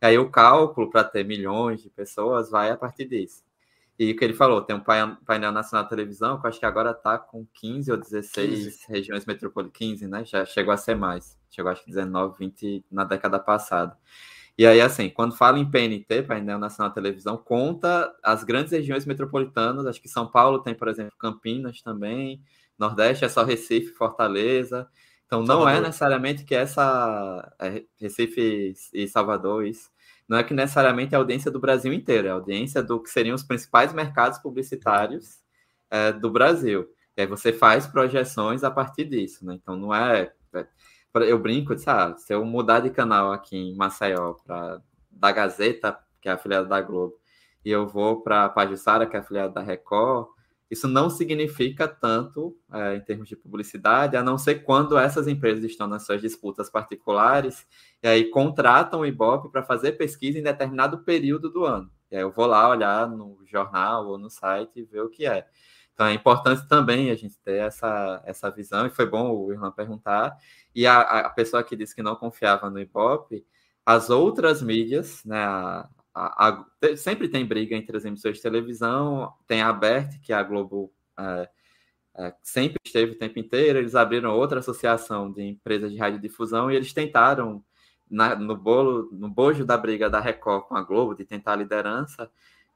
E aí o cálculo para ter milhões de pessoas vai a partir disso. E o que ele falou, tem um painel nacional de televisão, que eu acho que agora está com 15 ou 16 15. regiões metropolitanas, 15, né? Já chegou a ser mais. Chegou acho que 19, 20 na década passada. E aí, assim, quando fala em PNT, painel nacional de televisão, conta as grandes regiões metropolitanas. Acho que São Paulo tem, por exemplo, Campinas também. Nordeste é só Recife, Fortaleza. Então, não é Salvador. é necessariamente que essa. É, Recife e Salvador, isso não é que necessariamente é a audiência do Brasil inteiro, é a audiência do que seriam os principais mercados publicitários é, do Brasil. E aí você faz projeções a partir disso, né? Então não é. é eu brinco, disse, ah, se eu mudar de canal aqui em Maceió para da Gazeta, que é afiliada da Globo, e eu vou para a Pajussara, que é afiliada da Record, isso não significa tanto é, em termos de publicidade, a não ser quando essas empresas estão nas suas disputas particulares e aí contratam o Ibope para fazer pesquisa em determinado período do ano. E aí eu vou lá olhar no jornal ou no site e ver o que é. Então é importante também a gente ter essa, essa visão, e foi bom o Irlan perguntar. E a, a pessoa que disse que não confiava no Ibope, as outras mídias, né, a, a, a, sempre tem briga entre as emissoras de televisão, tem a Abert, que é a Globo é, é, sempre esteve o tempo inteiro, eles abriram outra associação de empresas de radiodifusão e eles tentaram, na, no bolo, no bojo da briga da Record com a Globo, de tentar a liderança,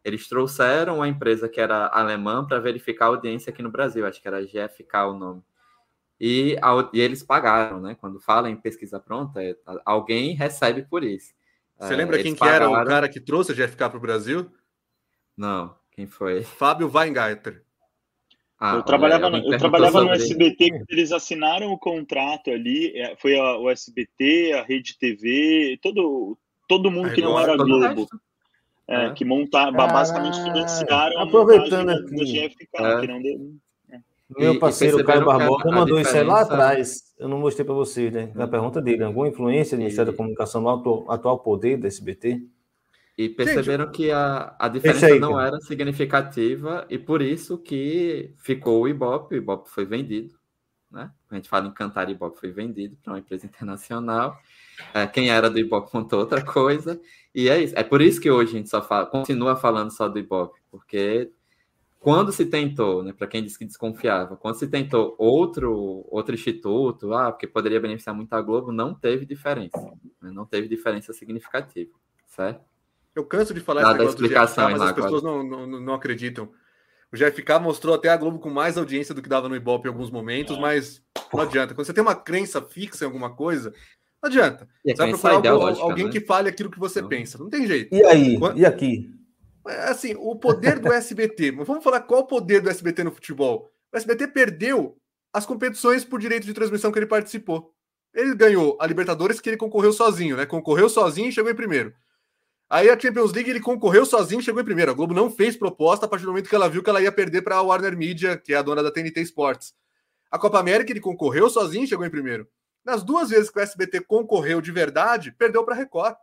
eles trouxeram uma empresa que era alemã para verificar a audiência aqui no Brasil, acho que era GFK o nome. E, e eles pagaram, né? Quando fala em pesquisa pronta, é, alguém recebe por isso. Você é, lembra quem que era o cara que trouxe a GFK para o Brasil? Não, quem foi? Fábio Weingarter. Ah, eu trabalhava, no, eu trabalhava no SBT, eles assinaram o contrato ali, é, foi a, o SBT, a Rede TV, todo, todo mundo que não era Globo. É, é. Que montaram, basicamente financiaram aproveitando a aqui. da GFK, é. que não deu. Meu parceiro Caio Barbosa mandou isso aí lá atrás. Eu não mostrei para vocês, né? Na pergunta dele, alguma influência do Ministério da Comunicação no atual, atual poder do SBT? E perceberam que a, a diferença aí, não era significativa e por isso que ficou o Ibope, o Ibope foi vendido, né? A gente fala em Cantar Ibope foi vendido para uma empresa internacional. É, quem era do Ibope contou outra coisa. E é isso. É por isso que hoje a gente só fala, continua falando só do Ibope, porque quando se tentou, né, para quem disse que desconfiava, quando se tentou outro outro instituto, ah, porque poderia beneficiar muito a Globo, não teve diferença, né, não teve diferença significativa, certo? Eu canso de falar esse negócio explicação, GFK, mas as pessoas não, não, não acreditam. O GFK mostrou até a Globo com mais audiência do que dava no Ibope em alguns momentos, mas não adianta. Quando você tem uma crença fixa em alguma coisa, não adianta. Você vai procurar algum, alguém né? que fale aquilo que você não. pensa. Não tem jeito. E aí? Quando... E aqui? É, assim, o poder do SBT. Vamos falar qual o poder do SBT no futebol. O SBT perdeu as competições por direito de transmissão que ele participou. Ele ganhou a Libertadores que ele concorreu sozinho, né? Concorreu sozinho e chegou em primeiro. Aí a Champions League ele concorreu sozinho e chegou em primeiro. A Globo não fez proposta a partir do momento que ela viu que ela ia perder para a Warner Media, que é a dona da TNT Sports. A Copa América ele concorreu sozinho e chegou em primeiro. Nas duas vezes que o SBT concorreu de verdade, perdeu para a Record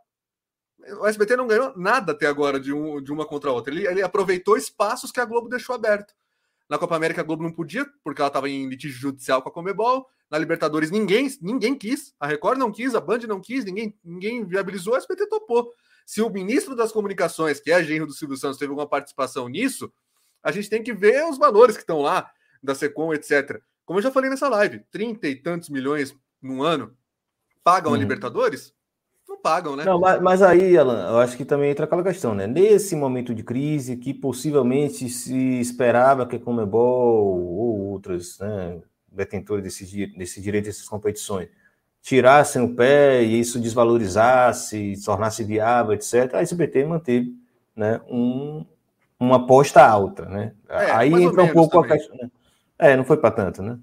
o SBT não ganhou nada até agora de, um, de uma contra a outra. Ele, ele aproveitou espaços que a Globo deixou aberto. Na Copa América a Globo não podia, porque ela estava em litígio judicial com a Comebol. Na Libertadores ninguém, ninguém quis. A Record não quis, a Band não quis, ninguém, ninguém viabilizou, o SBT topou. Se o ministro das Comunicações, que é genro do Silvio Santos, teve alguma participação nisso, a gente tem que ver os valores que estão lá, da Secom, etc. Como eu já falei nessa live, trinta e tantos milhões num ano Pagam a Libertadores? Pagam, né? Não, mas, mas, aí, Alan, eu acho que também entra aquela questão, né? Nesse momento de crise, que possivelmente se esperava que a Comebol ou outras né, detentores desse, desse direito dessas competições tirassem o pé e isso desvalorizasse, tornasse viável, etc., a SBT manteve né, um, uma aposta alta. Né? É, Aí entra um pouco também. a questão. Né? É, não foi para tanto, né?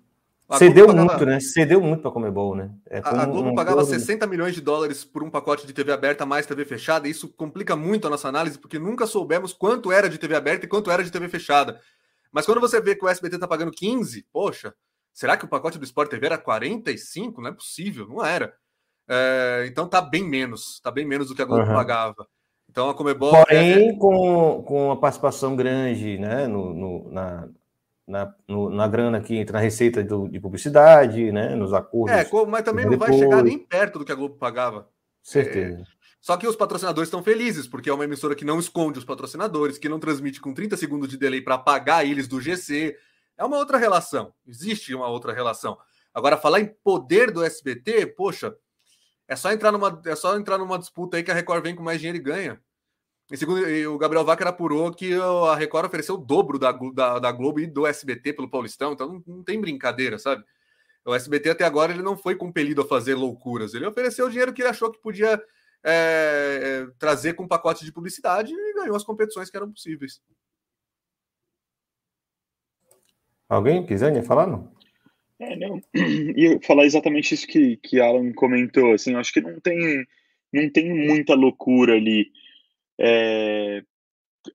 A Cedeu pagava... muito, né? Cedeu muito para Comebol, né? É, a, a Globo um, pagava um... 60 milhões de dólares por um pacote de TV aberta mais TV fechada, e isso complica muito a nossa análise, porque nunca soubemos quanto era de TV aberta e quanto era de TV fechada. Mas quando você vê que o SBT está pagando 15, poxa, será que o pacote do Sport TV era 45? Não é possível, não era. É, então tá bem menos, tá bem menos do que a Globo uhum. pagava. Então a Comebol. Porém, é... com, com a participação grande né, no, no na, na, no, na grana que entra na receita do, de publicidade, né, nos acordos. É, mas também não vai chegar nem perto do que a Globo pagava. Certeza. É, só que os patrocinadores estão felizes, porque é uma emissora que não esconde os patrocinadores, que não transmite com 30 segundos de delay para pagar eles do GC. É uma outra relação. Existe uma outra relação. Agora, falar em poder do SBT, poxa, é só entrar numa, é só entrar numa disputa aí que a Record vem com mais dinheiro e ganha. Em segundo, o Gabriel Wacker apurou que a Record ofereceu o dobro da, da, da Globo e do SBT pelo Paulistão, então não, não, tem brincadeira, sabe? O SBT até agora ele não foi compelido a fazer loucuras, ele ofereceu o dinheiro que ele achou que podia é, é, trazer com pacote de publicidade e ganhou as competições que eram possíveis. Alguém quiser falar, não? É, não. E falar exatamente isso que, que Alan comentou, assim, eu acho que não tem, não tem muita loucura ali. É,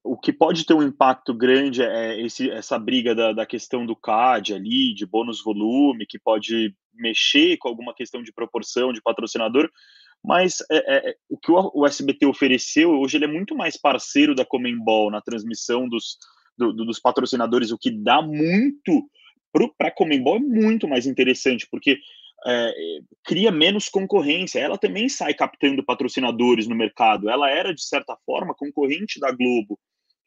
o que pode ter um impacto grande é esse, essa briga da, da questão do CAD ali, de bônus volume, que pode mexer com alguma questão de proporção de patrocinador, mas é, é, o que o, o, SBT ofereceu, hoje ele é muito mais parceiro da Comembol na transmissão dos, do, do, dos patrocinadores, o que dá muito para a Comembol é muito mais interessante, porque é, cria menos concorrência. Ela também sai captando patrocinadores no mercado. Ela era, de certa forma, concorrente da Globo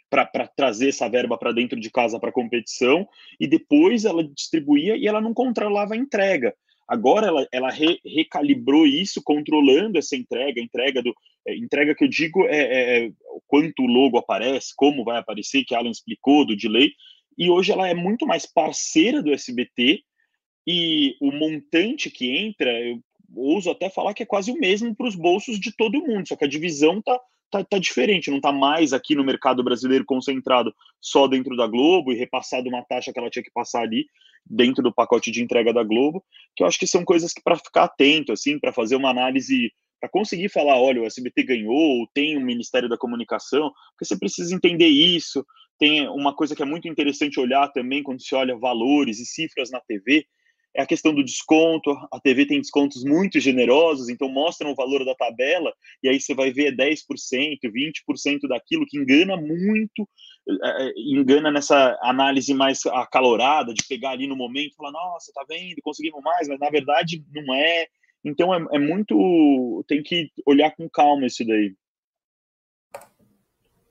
para trazer essa verba para dentro de casa para competição e depois ela distribuía e ela não controlava a entrega. Agora ela, ela re, recalibrou isso, controlando essa entrega, entrega do é, entrega que eu digo é, é, é quanto o logo aparece, como vai aparecer, que Alan explicou do delay. E hoje ela é muito mais parceira do SBT e o montante que entra, eu ouso até falar que é quase o mesmo para os bolsos de todo mundo, só que a divisão tá, tá, tá diferente, não tá mais aqui no mercado brasileiro concentrado só dentro da Globo e repassado uma taxa que ela tinha que passar ali dentro do pacote de entrega da Globo, que eu acho que são coisas que para ficar atento, assim, para fazer uma análise, para conseguir falar, olha, o SBT ganhou, tem o Ministério da Comunicação, porque você precisa entender isso. Tem uma coisa que é muito interessante olhar também quando se olha valores e cifras na TV, é a questão do desconto. A TV tem descontos muito generosos, então mostram o valor da tabela, e aí você vai ver 10%, 20% daquilo que engana muito, é, é, engana nessa análise mais acalorada, de pegar ali no momento falar, nossa, tá vendo, conseguimos mais, mas na verdade não é. Então é, é muito. tem que olhar com calma isso daí.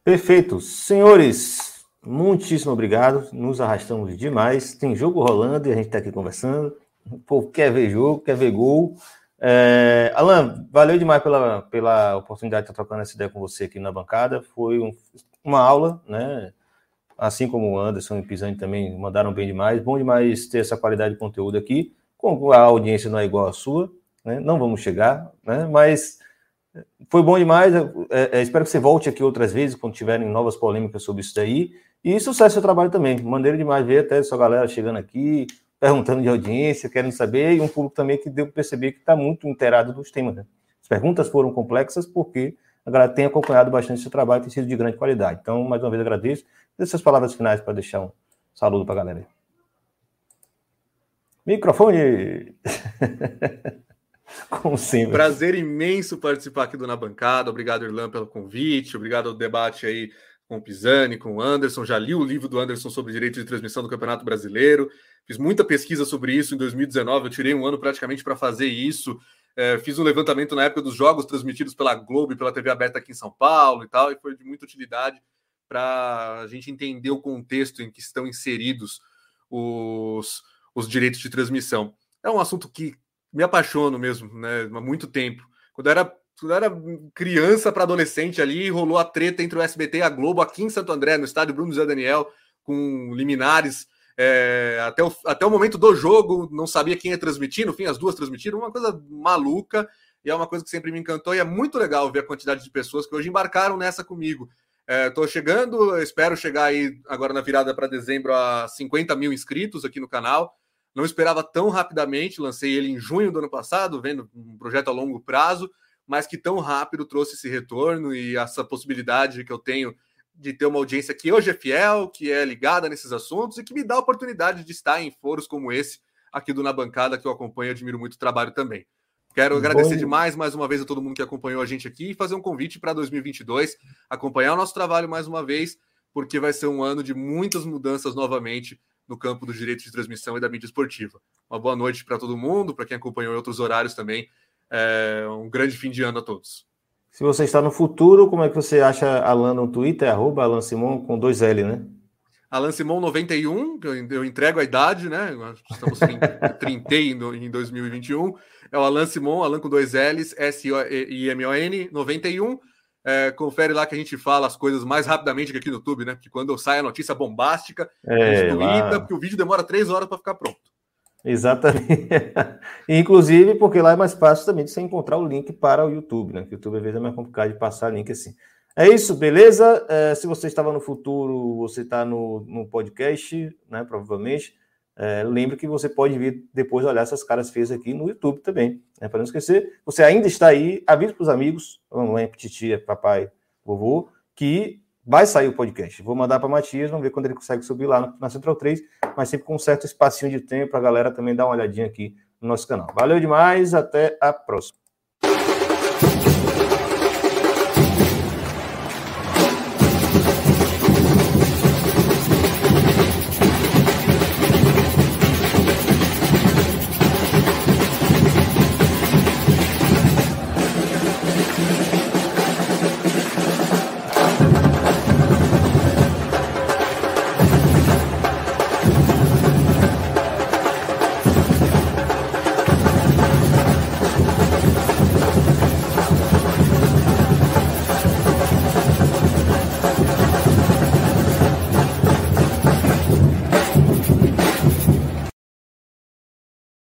Perfeito. Senhores, Muitíssimo obrigado. Nos arrastamos demais. Tem jogo rolando e a gente está aqui conversando. O povo quer ver jogo, quer ver gol. É... Alan, valeu demais pela, pela oportunidade de estar trocando essa ideia com você aqui na bancada. Foi um, uma aula, né? Assim como o Anderson e o Pisani também mandaram bem demais. Bom demais ter essa qualidade de conteúdo aqui. A audiência não é igual à sua, né? não vamos chegar, né? mas foi bom demais. É, é, espero que você volte aqui outras vezes quando tiverem novas polêmicas sobre isso daí. E sucesso seu trabalho também. Maneiro demais ver até sua galera chegando aqui, perguntando de audiência, querendo saber, e um público também que deu para perceber que está muito inteirado dos temas. Né? As perguntas foram complexas porque a galera tem acompanhado bastante seu trabalho, tem sido de grande qualidade. Então, mais uma vez, agradeço. Dê suas palavras finais para deixar um saludo para a galera. Microfone! Como sempre. Prazer imenso participar aqui do Na Bancada. Obrigado, Irlan, pelo convite. Obrigado ao debate aí com o Pisani, com o Anderson. Já li o livro do Anderson sobre direito de transmissão do Campeonato Brasileiro. Fiz muita pesquisa sobre isso em 2019. Eu tirei um ano praticamente para fazer isso. É, fiz um levantamento na época dos jogos transmitidos pela Globo e pela TV aberta aqui em São Paulo e tal, e foi de muita utilidade para a gente entender o contexto em que estão inseridos os, os direitos de transmissão. É um assunto que me apaixono mesmo, né? Há muito tempo. Quando eu era, eu era criança para adolescente ali, rolou a treta entre o SBT e a Globo aqui em Santo André, no estádio Bruno José Daniel, com liminares. É, até, o, até o momento do jogo, não sabia quem ia transmitir, no fim as duas transmitiram, uma coisa maluca, e é uma coisa que sempre me encantou, e é muito legal ver a quantidade de pessoas que hoje embarcaram nessa comigo. Estou é, chegando, espero chegar aí agora na virada para dezembro a 50 mil inscritos aqui no canal. Não esperava tão rapidamente, lancei ele em junho do ano passado, vendo um projeto a longo prazo, mas que tão rápido trouxe esse retorno e essa possibilidade que eu tenho de ter uma audiência que hoje é fiel, que é ligada nesses assuntos e que me dá a oportunidade de estar em foros como esse aqui do Na Bancada, que eu acompanho e admiro muito o trabalho também. Quero agradecer Bom... demais mais uma vez a todo mundo que acompanhou a gente aqui e fazer um convite para 2022, acompanhar o nosso trabalho mais uma vez, porque vai ser um ano de muitas mudanças novamente no campo dos direitos de transmissão e da mídia esportiva. Uma boa noite para todo mundo, para quem acompanhou em outros horários também. É um grande fim de ano a todos. Se você está no futuro, como é que você acha Alan no Twitter? Arroba Alan Simon com dois L, né? Alan Simon 91, eu entrego a idade, né? Estamos em 30 em 2021. É o Alan Simon, Alan com dois L's, S-I-M-O-N, 91. É, confere lá que a gente fala as coisas mais rapidamente que aqui no YouTube, né? Porque quando sai a notícia bombástica, é, a gente porque o vídeo demora três horas para ficar pronto. Exatamente. Inclusive, porque lá é mais fácil também de você encontrar o link para o YouTube, né? Que o YouTube às vezes é mais complicado de passar link assim. É isso, beleza? É, se você estava no futuro, você está no, no podcast, né? Provavelmente. É, lembre que você pode vir depois olhar essas caras feias aqui no YouTube também. Né? Para não esquecer, você ainda está aí, avise para os amigos, mamãe, titia, papai, vovô, que vai sair o podcast. Vou mandar para Matias, vamos ver quando ele consegue subir lá na Central 3, mas sempre com um certo espacinho de tempo para a galera também dar uma olhadinha aqui no nosso canal. Valeu demais, até a próxima.